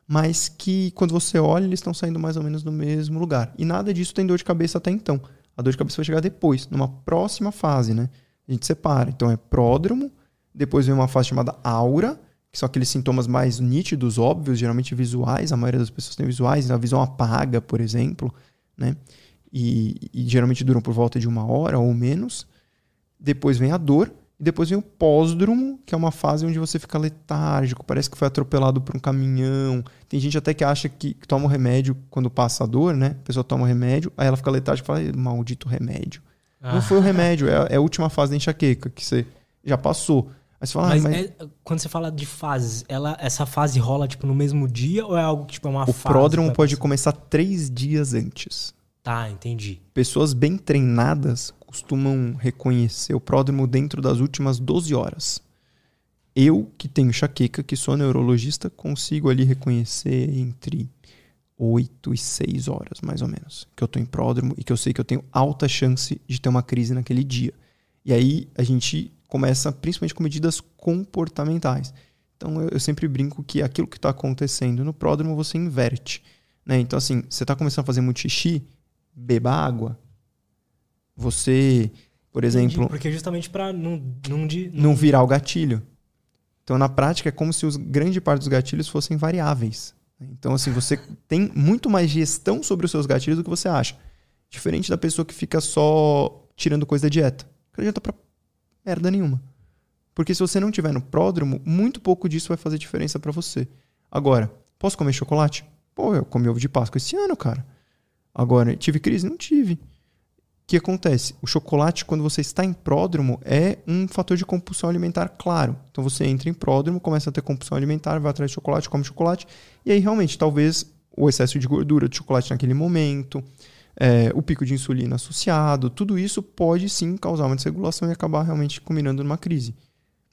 B: mas que quando você olha, eles estão saindo mais ou menos do mesmo lugar. E nada disso tem dor de cabeça até então. A dor de cabeça vai chegar depois, numa próxima fase, né? A gente separa. Então, é pródromo, depois vem uma fase chamada aura, que são aqueles sintomas mais nítidos, óbvios, geralmente visuais, a maioria das pessoas tem visuais, a visão apaga, por exemplo, né? E, e, geralmente duram por volta de uma hora ou menos. Depois vem a dor, e depois vem o pós-drumo, que é uma fase onde você fica letárgico, parece que foi atropelado por um caminhão. Tem gente até que acha que, que toma o remédio quando passa a dor, né? A pessoa toma o remédio, aí ela fica letárgica e fala, maldito remédio. Ah. Não foi o remédio, é, é a última fase da enxaqueca, que você já passou.
A: Mas, fala, mas, ah, mas... É, quando você fala de fases, ela, essa fase rola tipo no mesmo dia ou é algo que tipo, é uma
B: o
A: fase?
B: O pródromo pode começar três dias antes.
A: Tá, entendi.
B: Pessoas bem treinadas costumam reconhecer o pródromo dentro das últimas 12 horas. Eu, que tenho enxaqueca, que sou neurologista, consigo ali reconhecer entre 8 e 6 horas, mais ou menos, que eu tô em pródromo e que eu sei que eu tenho alta chance de ter uma crise naquele dia. E aí a gente começa principalmente com medidas comportamentais. Então eu, eu sempre brinco que aquilo que está acontecendo no pródromo você inverte. Né? Então, assim, você está começando a fazer muito xixi, beba água. Você, por exemplo. Entendi,
A: porque justamente para não, não, não,
B: não virar o gatilho. Então, na prática, é como se os grande parte dos gatilhos fossem variáveis. Então, assim, você tem muito mais gestão sobre os seus gatilhos do que você acha. Diferente da pessoa que fica só tirando coisa da dieta. Não adianta pra merda nenhuma. Porque se você não tiver no pródromo, muito pouco disso vai fazer diferença para você. Agora, posso comer chocolate? Pô, eu comi ovo de Páscoa esse ano, cara. Agora, tive crise? Não tive. O que acontece? O chocolate, quando você está em pródromo, é um fator de compulsão alimentar claro. Então você entra em pródromo, começa a ter compulsão alimentar, vai atrás de chocolate, come chocolate, e aí realmente, talvez o excesso de gordura de chocolate naquele momento, é, o pico de insulina associado, tudo isso pode sim causar uma desregulação e acabar realmente culminando numa crise.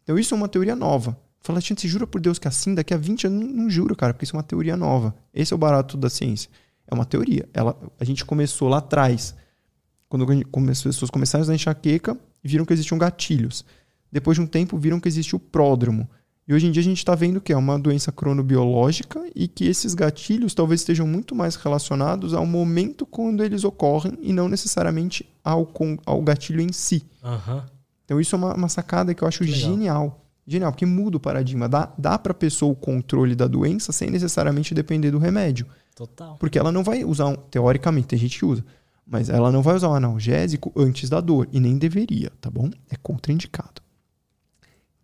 B: Então isso é uma teoria nova. Fala, gente, você jura por Deus que é assim? Daqui a 20 anos, não, não juro, cara, porque isso é uma teoria nova. Esse é o barato da ciência. É uma teoria. Ela, a gente começou lá atrás, quando as pessoas começaram a enxaqueca, viram que existiam gatilhos. Depois de um tempo, viram que existia o pródromo. E hoje em dia a gente está vendo que é uma doença cronobiológica e que esses gatilhos talvez estejam muito mais relacionados ao momento quando eles ocorrem e não necessariamente ao, ao gatilho em si.
A: Uhum.
B: Então isso é uma, uma, sacada que eu acho genial. Genial, porque muda o paradigma. Dá, dá para a pessoa o controle da doença sem necessariamente depender do remédio.
A: Total.
B: Porque ela não vai usar, um, teoricamente, tem gente que usa, mas ela não vai usar um analgésico antes da dor. E nem deveria, tá bom? É contraindicado.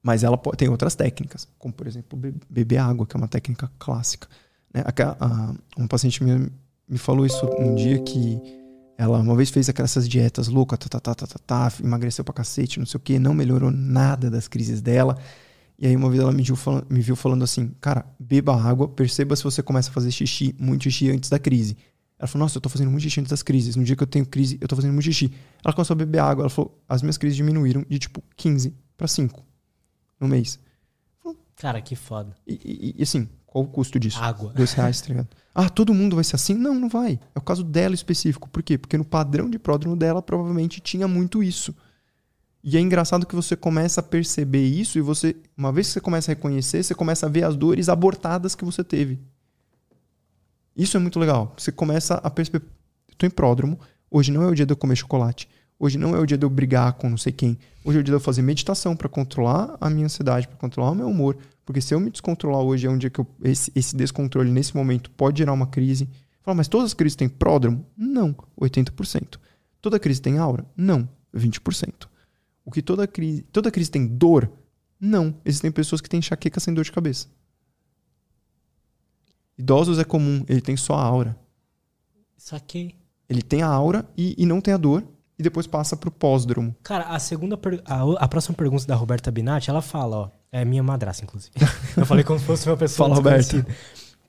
B: Mas ela pode, tem outras técnicas, como por exemplo beber água, que é uma técnica clássica. Né? Um paciente me, me falou isso um dia que ela uma vez fez aquelas dietas loucas, tá, tá, tá, tá, tá, emagreceu pra cacete, não sei o que, não melhorou nada das crises dela. E aí uma vez ela me viu, falando, me viu falando assim, cara, beba água, perceba se você começa a fazer xixi, muito xixi antes da crise. Ela falou, nossa, eu tô fazendo muito xixi antes das crises. No dia que eu tenho crise, eu tô fazendo muito xixi. Ela começou a beber água, ela falou, as minhas crises diminuíram de tipo 15 para 5 no mês.
A: Cara, que foda.
B: E, e, assim, qual o custo disso?
A: Água.
B: Dois reais, tá ligado? Ah, todo mundo vai ser assim? Não, não vai. É o caso dela específico. Por quê? Porque no padrão de pródromo dela provavelmente tinha muito isso. E é engraçado que você começa a perceber isso e você, uma vez que você começa a reconhecer, você começa a ver as dores abortadas que você teve. Isso é muito legal. Você começa a perceber, estou em pródromo, hoje não é o dia de eu comer chocolate. Hoje não é o dia de eu brigar com não sei quem. Hoje é o dia de eu fazer meditação para controlar a minha ansiedade, para controlar o meu humor. Porque se eu me descontrolar hoje, é um dia que eu, esse, esse descontrole nesse momento pode gerar uma crise. Fala, mas todas as crises têm pródromo? Não, 80%. Toda crise tem aura? Não, 20%. O que toda crise, toda crise tem dor? Não, existem pessoas que têm enxaqueca sem dor de cabeça. Idosos é comum, ele tem só a aura.
A: Saquei.
B: Ele tem a aura e, e não tem a dor, e depois passa pro pós-dromo.
A: Cara, a segunda per... a, a, próxima pergunta da Roberta Binatti, ela fala, ó, é minha madrasta, inclusive. Eu falei como se fosse uma pessoa
B: Fala, Roberta.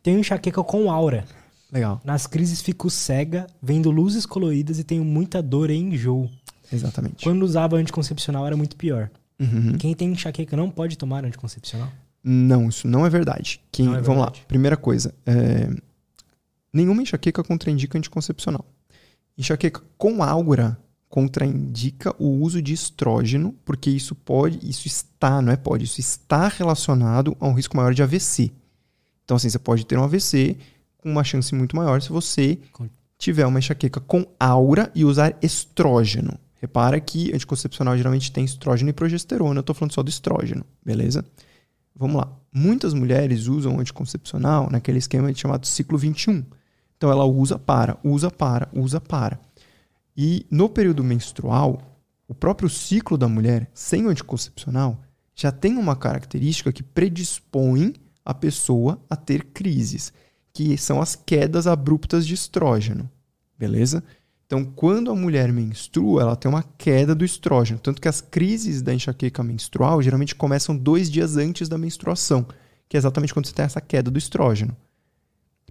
A: Tenho enxaqueca com aura.
B: Legal.
A: Nas crises fico cega, vendo luzes coloridas e tenho muita dor e enjoo.
B: Exatamente.
A: Quando usava anticoncepcional era muito pior.
B: Uhum.
A: Quem tem enxaqueca não pode tomar anticoncepcional?
B: Não, isso não é verdade. Quem,
A: não é
B: vamos
A: verdade.
B: lá. Primeira coisa. É, nenhuma enxaqueca contraindica anticoncepcional. Enxaqueca com aura contraindica o uso de estrógeno, porque isso pode, isso está, não é pode, isso está relacionado a um risco maior de AVC. Então, assim, você pode ter um AVC com uma chance muito maior se você tiver uma enxaqueca com aura e usar estrógeno. Repara que anticoncepcional geralmente tem estrógeno e progesterona, eu estou falando só do estrógeno, beleza? Vamos lá. Muitas mulheres usam anticoncepcional naquele esquema chamado ciclo 21. Então ela usa para, usa para, usa para. E no período menstrual, o próprio ciclo da mulher sem o anticoncepcional já tem uma característica que predispõe a pessoa a ter crises, que são as quedas abruptas de estrógeno. Beleza? Então, quando a mulher menstrua, ela tem uma queda do estrógeno. Tanto que as crises da enxaqueca menstrual geralmente começam dois dias antes da menstruação, que é exatamente quando você tem essa queda do estrógeno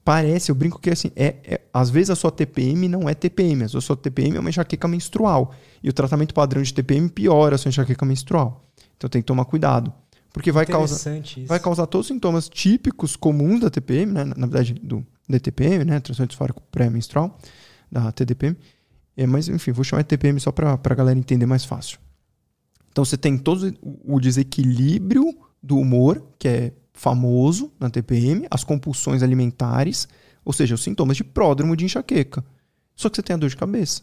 B: parece, eu brinco que assim, é, é, às vezes a sua TPM não é TPM, a sua TPM é uma enxaqueca menstrual. E o tratamento padrão de TPM piora a sua enxaqueca menstrual. Então tem que tomar cuidado. Porque vai causar, vai causar todos os sintomas típicos comuns da TPM, né? na verdade do DTPM, né? transtorno disfórico pré-menstrual, da TDPM. É, mas enfim, vou chamar de TPM só para a galera entender mais fácil. Então você tem todo o desequilíbrio do humor, que é famoso na TPM, as compulsões alimentares, ou seja, os sintomas de pródromo de enxaqueca. Só que você tem a dor de cabeça.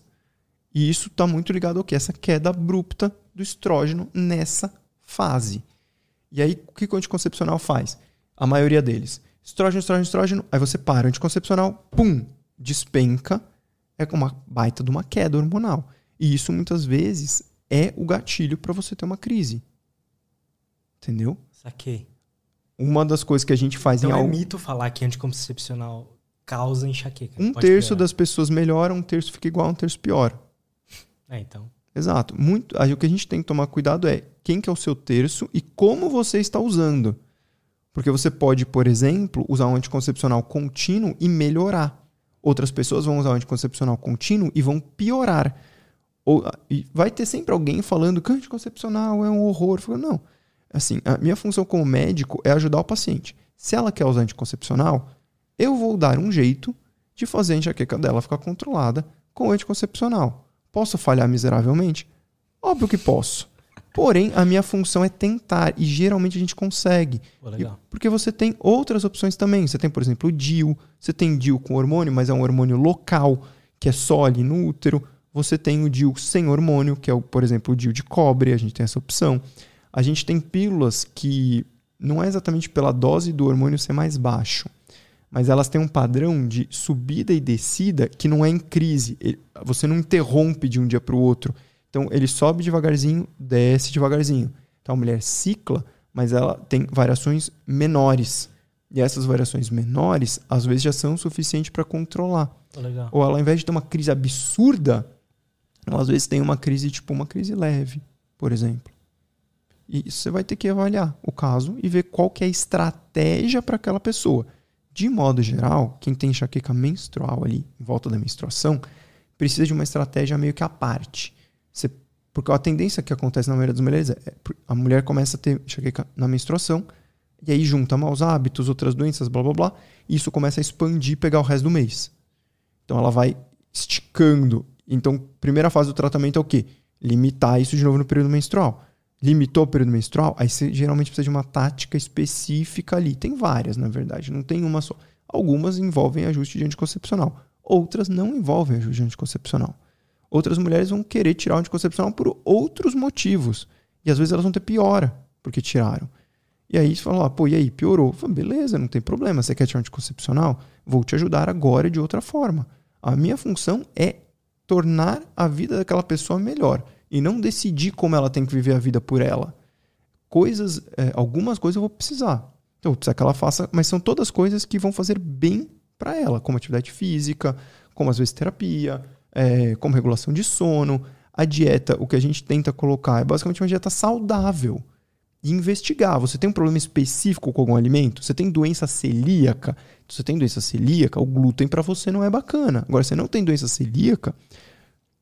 B: E isso está muito ligado ao que? Essa queda abrupta do estrógeno nessa fase. E aí, o que o anticoncepcional faz? A maioria deles. Estrógeno, estrógeno, estrógeno. Aí você para o anticoncepcional, pum, despenca. É uma baita de uma queda hormonal. E isso muitas vezes é o gatilho para você ter uma crise. Entendeu?
A: Saquei
B: uma das coisas que a gente faz
A: então
B: em
A: é mito falar que anticoncepcional causa enxaqueca.
B: Um terço piorar. das pessoas melhora, um terço fica igual, um terço piora.
A: É, então.
B: Exato. Muito, aí, o que a gente tem que tomar cuidado é quem que é o seu terço e como você está usando. Porque você pode, por exemplo, usar um anticoncepcional contínuo e melhorar. Outras pessoas vão usar um anticoncepcional contínuo e vão piorar. Ou, e vai ter sempre alguém falando que anticoncepcional é um horror. Falo, não Assim, a minha função como médico é ajudar o paciente. Se ela quer usar anticoncepcional, eu vou dar um jeito de fazer a enxaqueca dela ficar controlada com anticoncepcional. Posso falhar miseravelmente? Óbvio que posso. Porém, a minha função é tentar, e geralmente a gente consegue.
A: Pô.
B: E- porque você tem outras opções também. Você tem, por exemplo, o DIU. Você tem DIU com hormônio, mas é um hormônio local, que é só ali no útero. Você tem o DIU sem hormônio, que é, o, por exemplo, o DIU de cobre. A gente tem essa opção. A gente tem pílulas que não é exatamente pela dose do hormônio ser mais baixo, mas elas têm um padrão de subida e descida que não é em crise. Você não interrompe de um dia para o outro. Então ele sobe devagarzinho, desce devagarzinho. Então a mulher cicla, mas ela tem variações menores. E essas variações menores, às vezes, já são suficientes para controlar.
A: Pô, legal.
B: Ou ela, ao invés de ter uma crise absurda, ela às vezes tem uma crise, tipo uma crise leve, por exemplo. E você vai ter que avaliar o caso e ver qual que é a estratégia para aquela pessoa. De modo geral, quem tem enxaqueca menstrual ali, em volta da menstruação, precisa de uma estratégia meio que à parte. Você- porque a tendência que acontece na maioria das mulheres é a mulher começa a ter enxaqueca na menstruação, e aí junta maus hábitos, outras doenças, blá blá blá, e isso começa a expandir e pegar o resto do mês. Então ela vai esticando. Então, primeira fase do tratamento é o quê? Limitar isso de novo no período menstrual. Limitou o período menstrual, aí você geralmente precisa de uma tática específica ali. Tem várias, na verdade, não tem uma só. Algumas envolvem ajuste de anticoncepcional, outras não envolvem ajuste de anticoncepcional. Outras mulheres vão querer tirar o anticoncepcional por outros motivos. E às vezes elas vão ter piora porque tiraram. E aí você fala, ah, pô, e aí, piorou? Falo, beleza, não tem problema. Você quer tirar um anticoncepcional? Vou te ajudar agora de outra forma. A minha função é tornar a vida daquela pessoa melhor e não decidir como ela tem que viver a vida por ela. Coisas, é, algumas coisas eu vou precisar. Então, eu vou precisar que ela faça, mas são todas coisas que vão fazer bem para ela, como atividade física, como às vezes terapia, é, como regulação de sono. A dieta, o que a gente tenta colocar é basicamente uma dieta saudável e investigar. Você tem um problema específico com algum alimento? Você tem doença celíaca? Você tem doença celíaca, o glúten para você não é bacana. Agora, você não tem doença celíaca,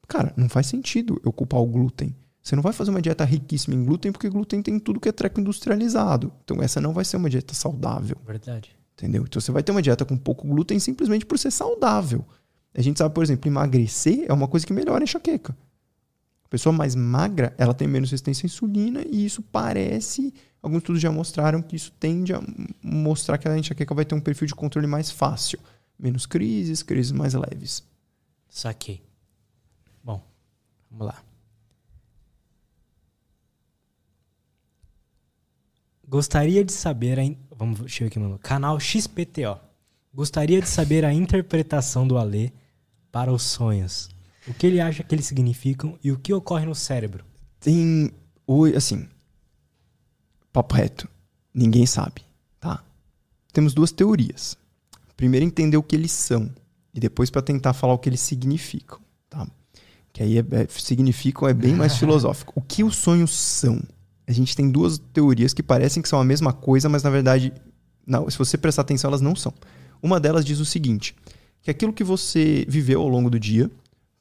B: cara, não faz sentido eu culpar o glúten. Você não vai fazer uma dieta riquíssima em glúten porque glúten tem tudo que é treco industrializado. Então, essa não vai ser uma dieta saudável.
A: Verdade.
B: Entendeu? Então você vai ter uma dieta com pouco glúten simplesmente por ser saudável. A gente sabe, por exemplo, emagrecer é uma coisa que melhora a enxaqueca. A pessoa mais magra, ela tem menos resistência à insulina e isso parece, alguns estudos já mostraram que isso tende a mostrar que a enxaqueca vai ter um perfil de controle mais fácil. Menos crises, crises mais leves.
A: Saquei. Vamos lá. Gostaria de saber a. in- Vamos, deixa eu aqui, mano. Canal XPTO. Gostaria de saber a interpretação do Alê para os sonhos. O que ele acha que eles significam e o que ocorre no cérebro.
B: Tem. Oi, assim. Papo reto. Ninguém sabe, tá? Temos duas teorias. Primeiro, entender o que eles são. E depois, para tentar falar o que eles significam, tá? Que aí é, é- significam é bem mais filosófico. O que os sonhos são? A gente tem duas teorias que parecem que são a mesma coisa, mas na verdade, não, se você prestar atenção, elas não são. Uma delas diz o seguinte: que aquilo que você viveu ao longo do dia,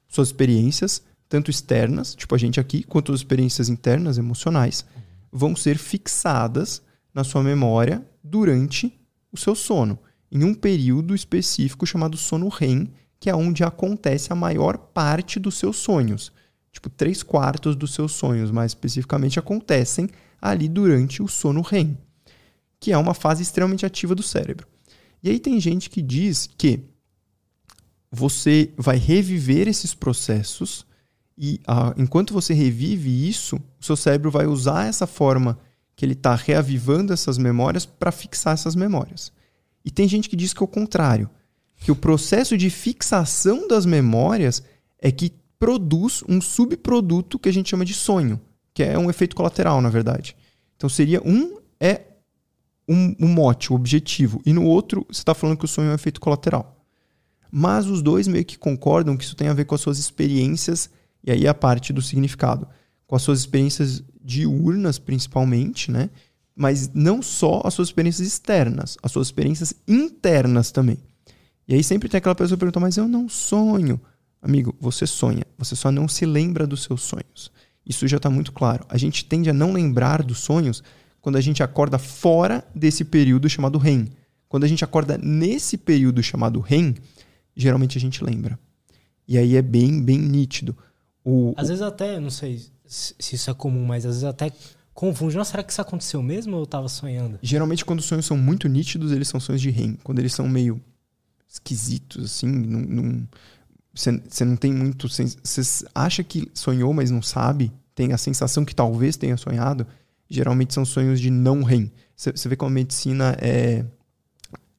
B: suas experiências, tanto externas, tipo a gente aqui, quanto as experiências internas, emocionais, vão ser fixadas na sua memória durante o seu sono, em um período específico chamado sono REM, que é onde acontece a maior parte dos seus sonhos. Tipo, três quartos dos seus sonhos, mais especificamente, acontecem ali durante o sono REM, que é uma fase extremamente ativa do cérebro. E aí tem gente que diz que você vai reviver esses processos e ah, enquanto você revive isso, o seu cérebro vai usar essa forma que ele está reavivando essas memórias para fixar essas memórias. E tem gente que diz que é o contrário, que o processo de fixação das memórias é que produz um subproduto que a gente chama de sonho, que é um efeito colateral, na verdade. Então seria um é um, um mote, o objetivo, e no outro você está falando que o sonho é um efeito colateral. Mas os dois meio que concordam que isso tem a ver com as suas experiências, e aí a parte do significado, com as suas experiências diurnas, principalmente, né? Mas não só as suas experiências externas, as suas experiências internas também. E aí sempre tem aquela pessoa que pergunta, mas eu não sonho. Amigo, você sonha, você só não se lembra dos seus sonhos. Isso já está muito claro. A gente tende a não lembrar dos sonhos quando a gente acorda fora desse período chamado REM. Quando a gente acorda nesse período chamado REM, geralmente a gente lembra. E aí é bem, bem nítido. O,
A: às o... vezes até, não sei se isso é comum, mas às vezes até confunde. Nossa, será que isso aconteceu mesmo ou eu tava sonhando?
B: Geralmente, quando os sonhos são muito nítidos, eles são sonhos de REM. Quando eles são meio esquisitos, assim, não, você não tem muito. Você acha que sonhou, mas não sabe, tem a sensação que talvez tenha sonhado, geralmente são sonhos de não REM. Você vê como a medicina é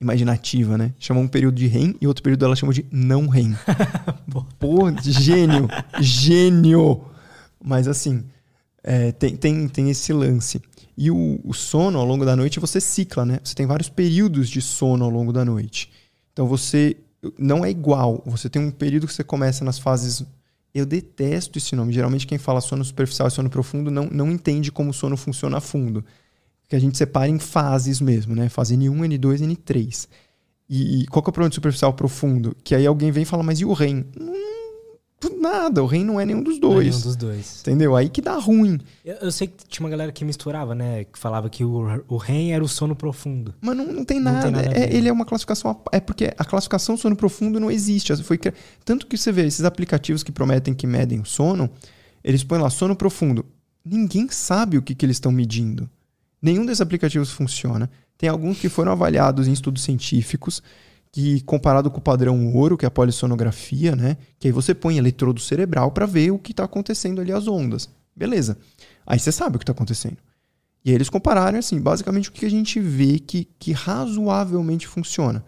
B: imaginativa, né? Chamou um período de REM e outro período ela chamou de não REM. Pô, gênio! gênio! Mas assim, é, tem, tem, tem esse lance. E o, o, sono ao longo da noite você cicla, né? Você tem vários períodos de sono ao longo da noite. Então você não é igual. Você tem um período que você começa nas fases. Eu detesto esse nome. Geralmente quem fala sono superficial e sono profundo não, não entende como o sono funciona a fundo. Que a gente separa em fases mesmo, né? Fase N1, N2 e N3. E, e qual que é o problema de superficial profundo? Que aí alguém vem e fala, mas e o REM? Não nada, o REM não é nenhum dos dois. Não é nenhum
A: dos dois.
B: Entendeu? Aí que dá ruim.
A: Eu, eu, sei que tinha uma galera que misturava, né? Que falava que o, o REM era o sono profundo.
B: Mas não, não tem nada. Não tem nada é, ele é uma classificação. É porque a classificação sono profundo não existe. Foi, tanto que você vê esses aplicativos que prometem que medem o sono, eles põem lá sono profundo. Ninguém sabe o que, que eles estão medindo. Nenhum desses aplicativos funciona. Tem alguns que foram avaliados em estudos científicos que comparado com o padrão ouro, que é a polissonografia, né? Que aí você põe eletrodo cerebral para ver o que está acontecendo ali as ondas. Beleza. Aí você sabe o que está acontecendo. E aí eles compararam assim, basicamente o que a gente vê que, que razoavelmente funciona.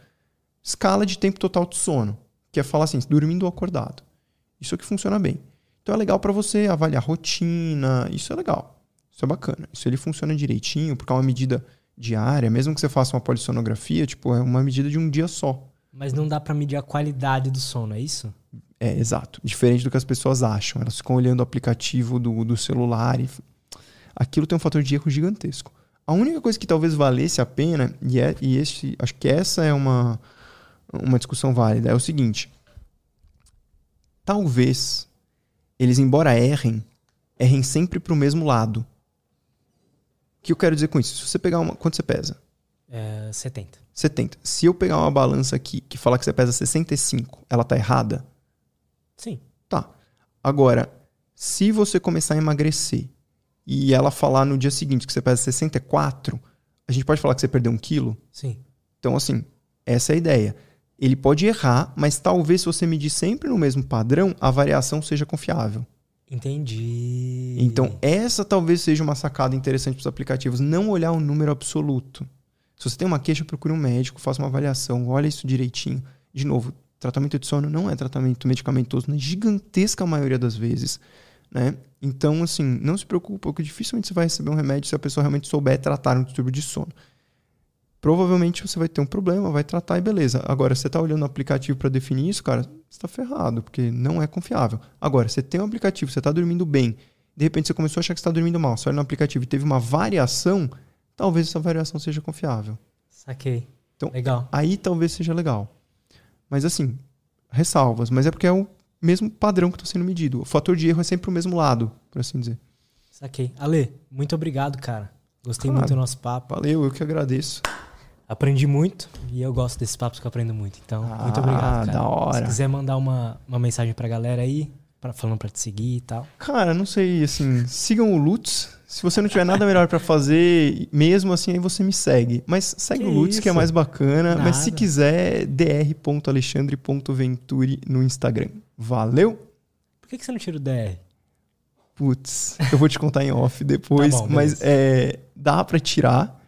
B: Escala de tempo total de sono, que é falar assim, dormindo ou acordado. Isso é que funciona bem. Então é legal para você avaliar rotina, isso é legal. Isso é bacana. Isso ele funciona direitinho, porque é uma medida diária, mesmo que você faça uma polissonografia, tipo, é uma medida de um dia só.
A: Mas não dá para medir a qualidade do sono, é isso?
B: É, exato. Diferente do que as pessoas acham. Elas ficam olhando o aplicativo do, do celular e. Aquilo tem um fator de erro gigantesco. A única coisa que talvez valesse a pena, e, é, e este, acho que essa é uma, uma discussão válida, é o seguinte. Talvez eles, embora errem, errem sempre para o mesmo lado que eu quero dizer com isso? Se você pegar uma. Quanto você pesa?
A: É, 70.
B: 70. Se eu pegar uma balança aqui que fala que você pesa 65, ela tá errada?
A: Sim.
B: Tá. Agora, se você começar a emagrecer e ela falar no dia seguinte que você pesa 64, a gente pode falar que você perdeu um quilo?
A: Sim.
B: Então, assim, essa é a ideia. Ele pode errar, mas talvez se você medir sempre no mesmo padrão, a variação seja confiável.
A: Entendi.
B: Então, essa talvez seja uma sacada interessante para os aplicativos. Não olhar o número absoluto. Se você tem uma queixa, procure um médico, faça uma avaliação, olha isso direitinho. De novo, tratamento de sono não é tratamento medicamentoso na gigantesca maioria das vezes. Né? Então, assim, não se preocupe, porque dificilmente você vai receber um remédio se a pessoa realmente souber tratar um distúrbio de sono provavelmente você vai ter um problema, vai tratar e beleza. Agora, você está olhando o aplicativo para definir isso, cara, você está ferrado, porque não é confiável. Agora, você tem um aplicativo, você está dormindo bem, de repente você começou a achar que está dormindo mal, você olha no aplicativo e teve uma variação, talvez essa variação seja confiável.
A: Saquei.
B: Então,
A: legal.
B: Aí talvez seja legal. Mas assim, ressalvas, mas é porque é o mesmo padrão que está sendo medido. O fator de erro é sempre o mesmo lado, por assim dizer.
A: Saquei. Ale, muito obrigado, cara. Gostei muito do nosso papo.
B: Valeu, eu que agradeço.
A: Aprendi muito e eu gosto desses papos que eu aprendo muito. Então, ah, muito obrigado. Cara.
B: da hora.
A: Se quiser mandar uma, uma mensagem pra galera aí, pra, falando pra te seguir e tal.
B: Cara, não sei, assim, sigam o Lutz. Se você não tiver nada melhor para fazer, mesmo assim, aí você me segue. Mas segue que o Lutz, isso? que é mais bacana. Nada. Mas se quiser, dr.alexandre.venturi no Instagram. Valeu?
A: Por que, que você não tira o DR?
B: Putz, eu vou te contar em off depois. tá bom, mas é, dá para tirar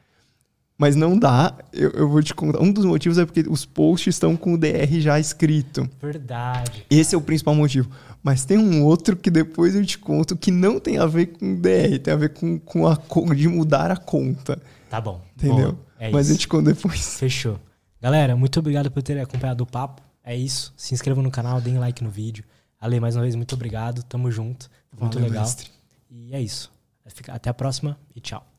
B: mas não dá. Eu, eu, vou te contar. Um dos motivos é porque os posts estão com o DR já escrito.
A: Verdade.
B: Esse é o principal motivo. Mas tem um outro que depois eu te conto que não tem a ver com o DR, tem a ver com, com a de mudar a conta.
A: Tá bom.
B: Entendeu? é Mas isso. eu te conto depois.
A: Fechou. Galera, muito obrigado por ter acompanhado o papo. É isso. Se inscrevam no canal, deem like no vídeo. Ale, mais uma vez, muito obrigado. Tamo junto. Muito Valeu, legal. Mestre. E é isso. Até a próxima e tchau.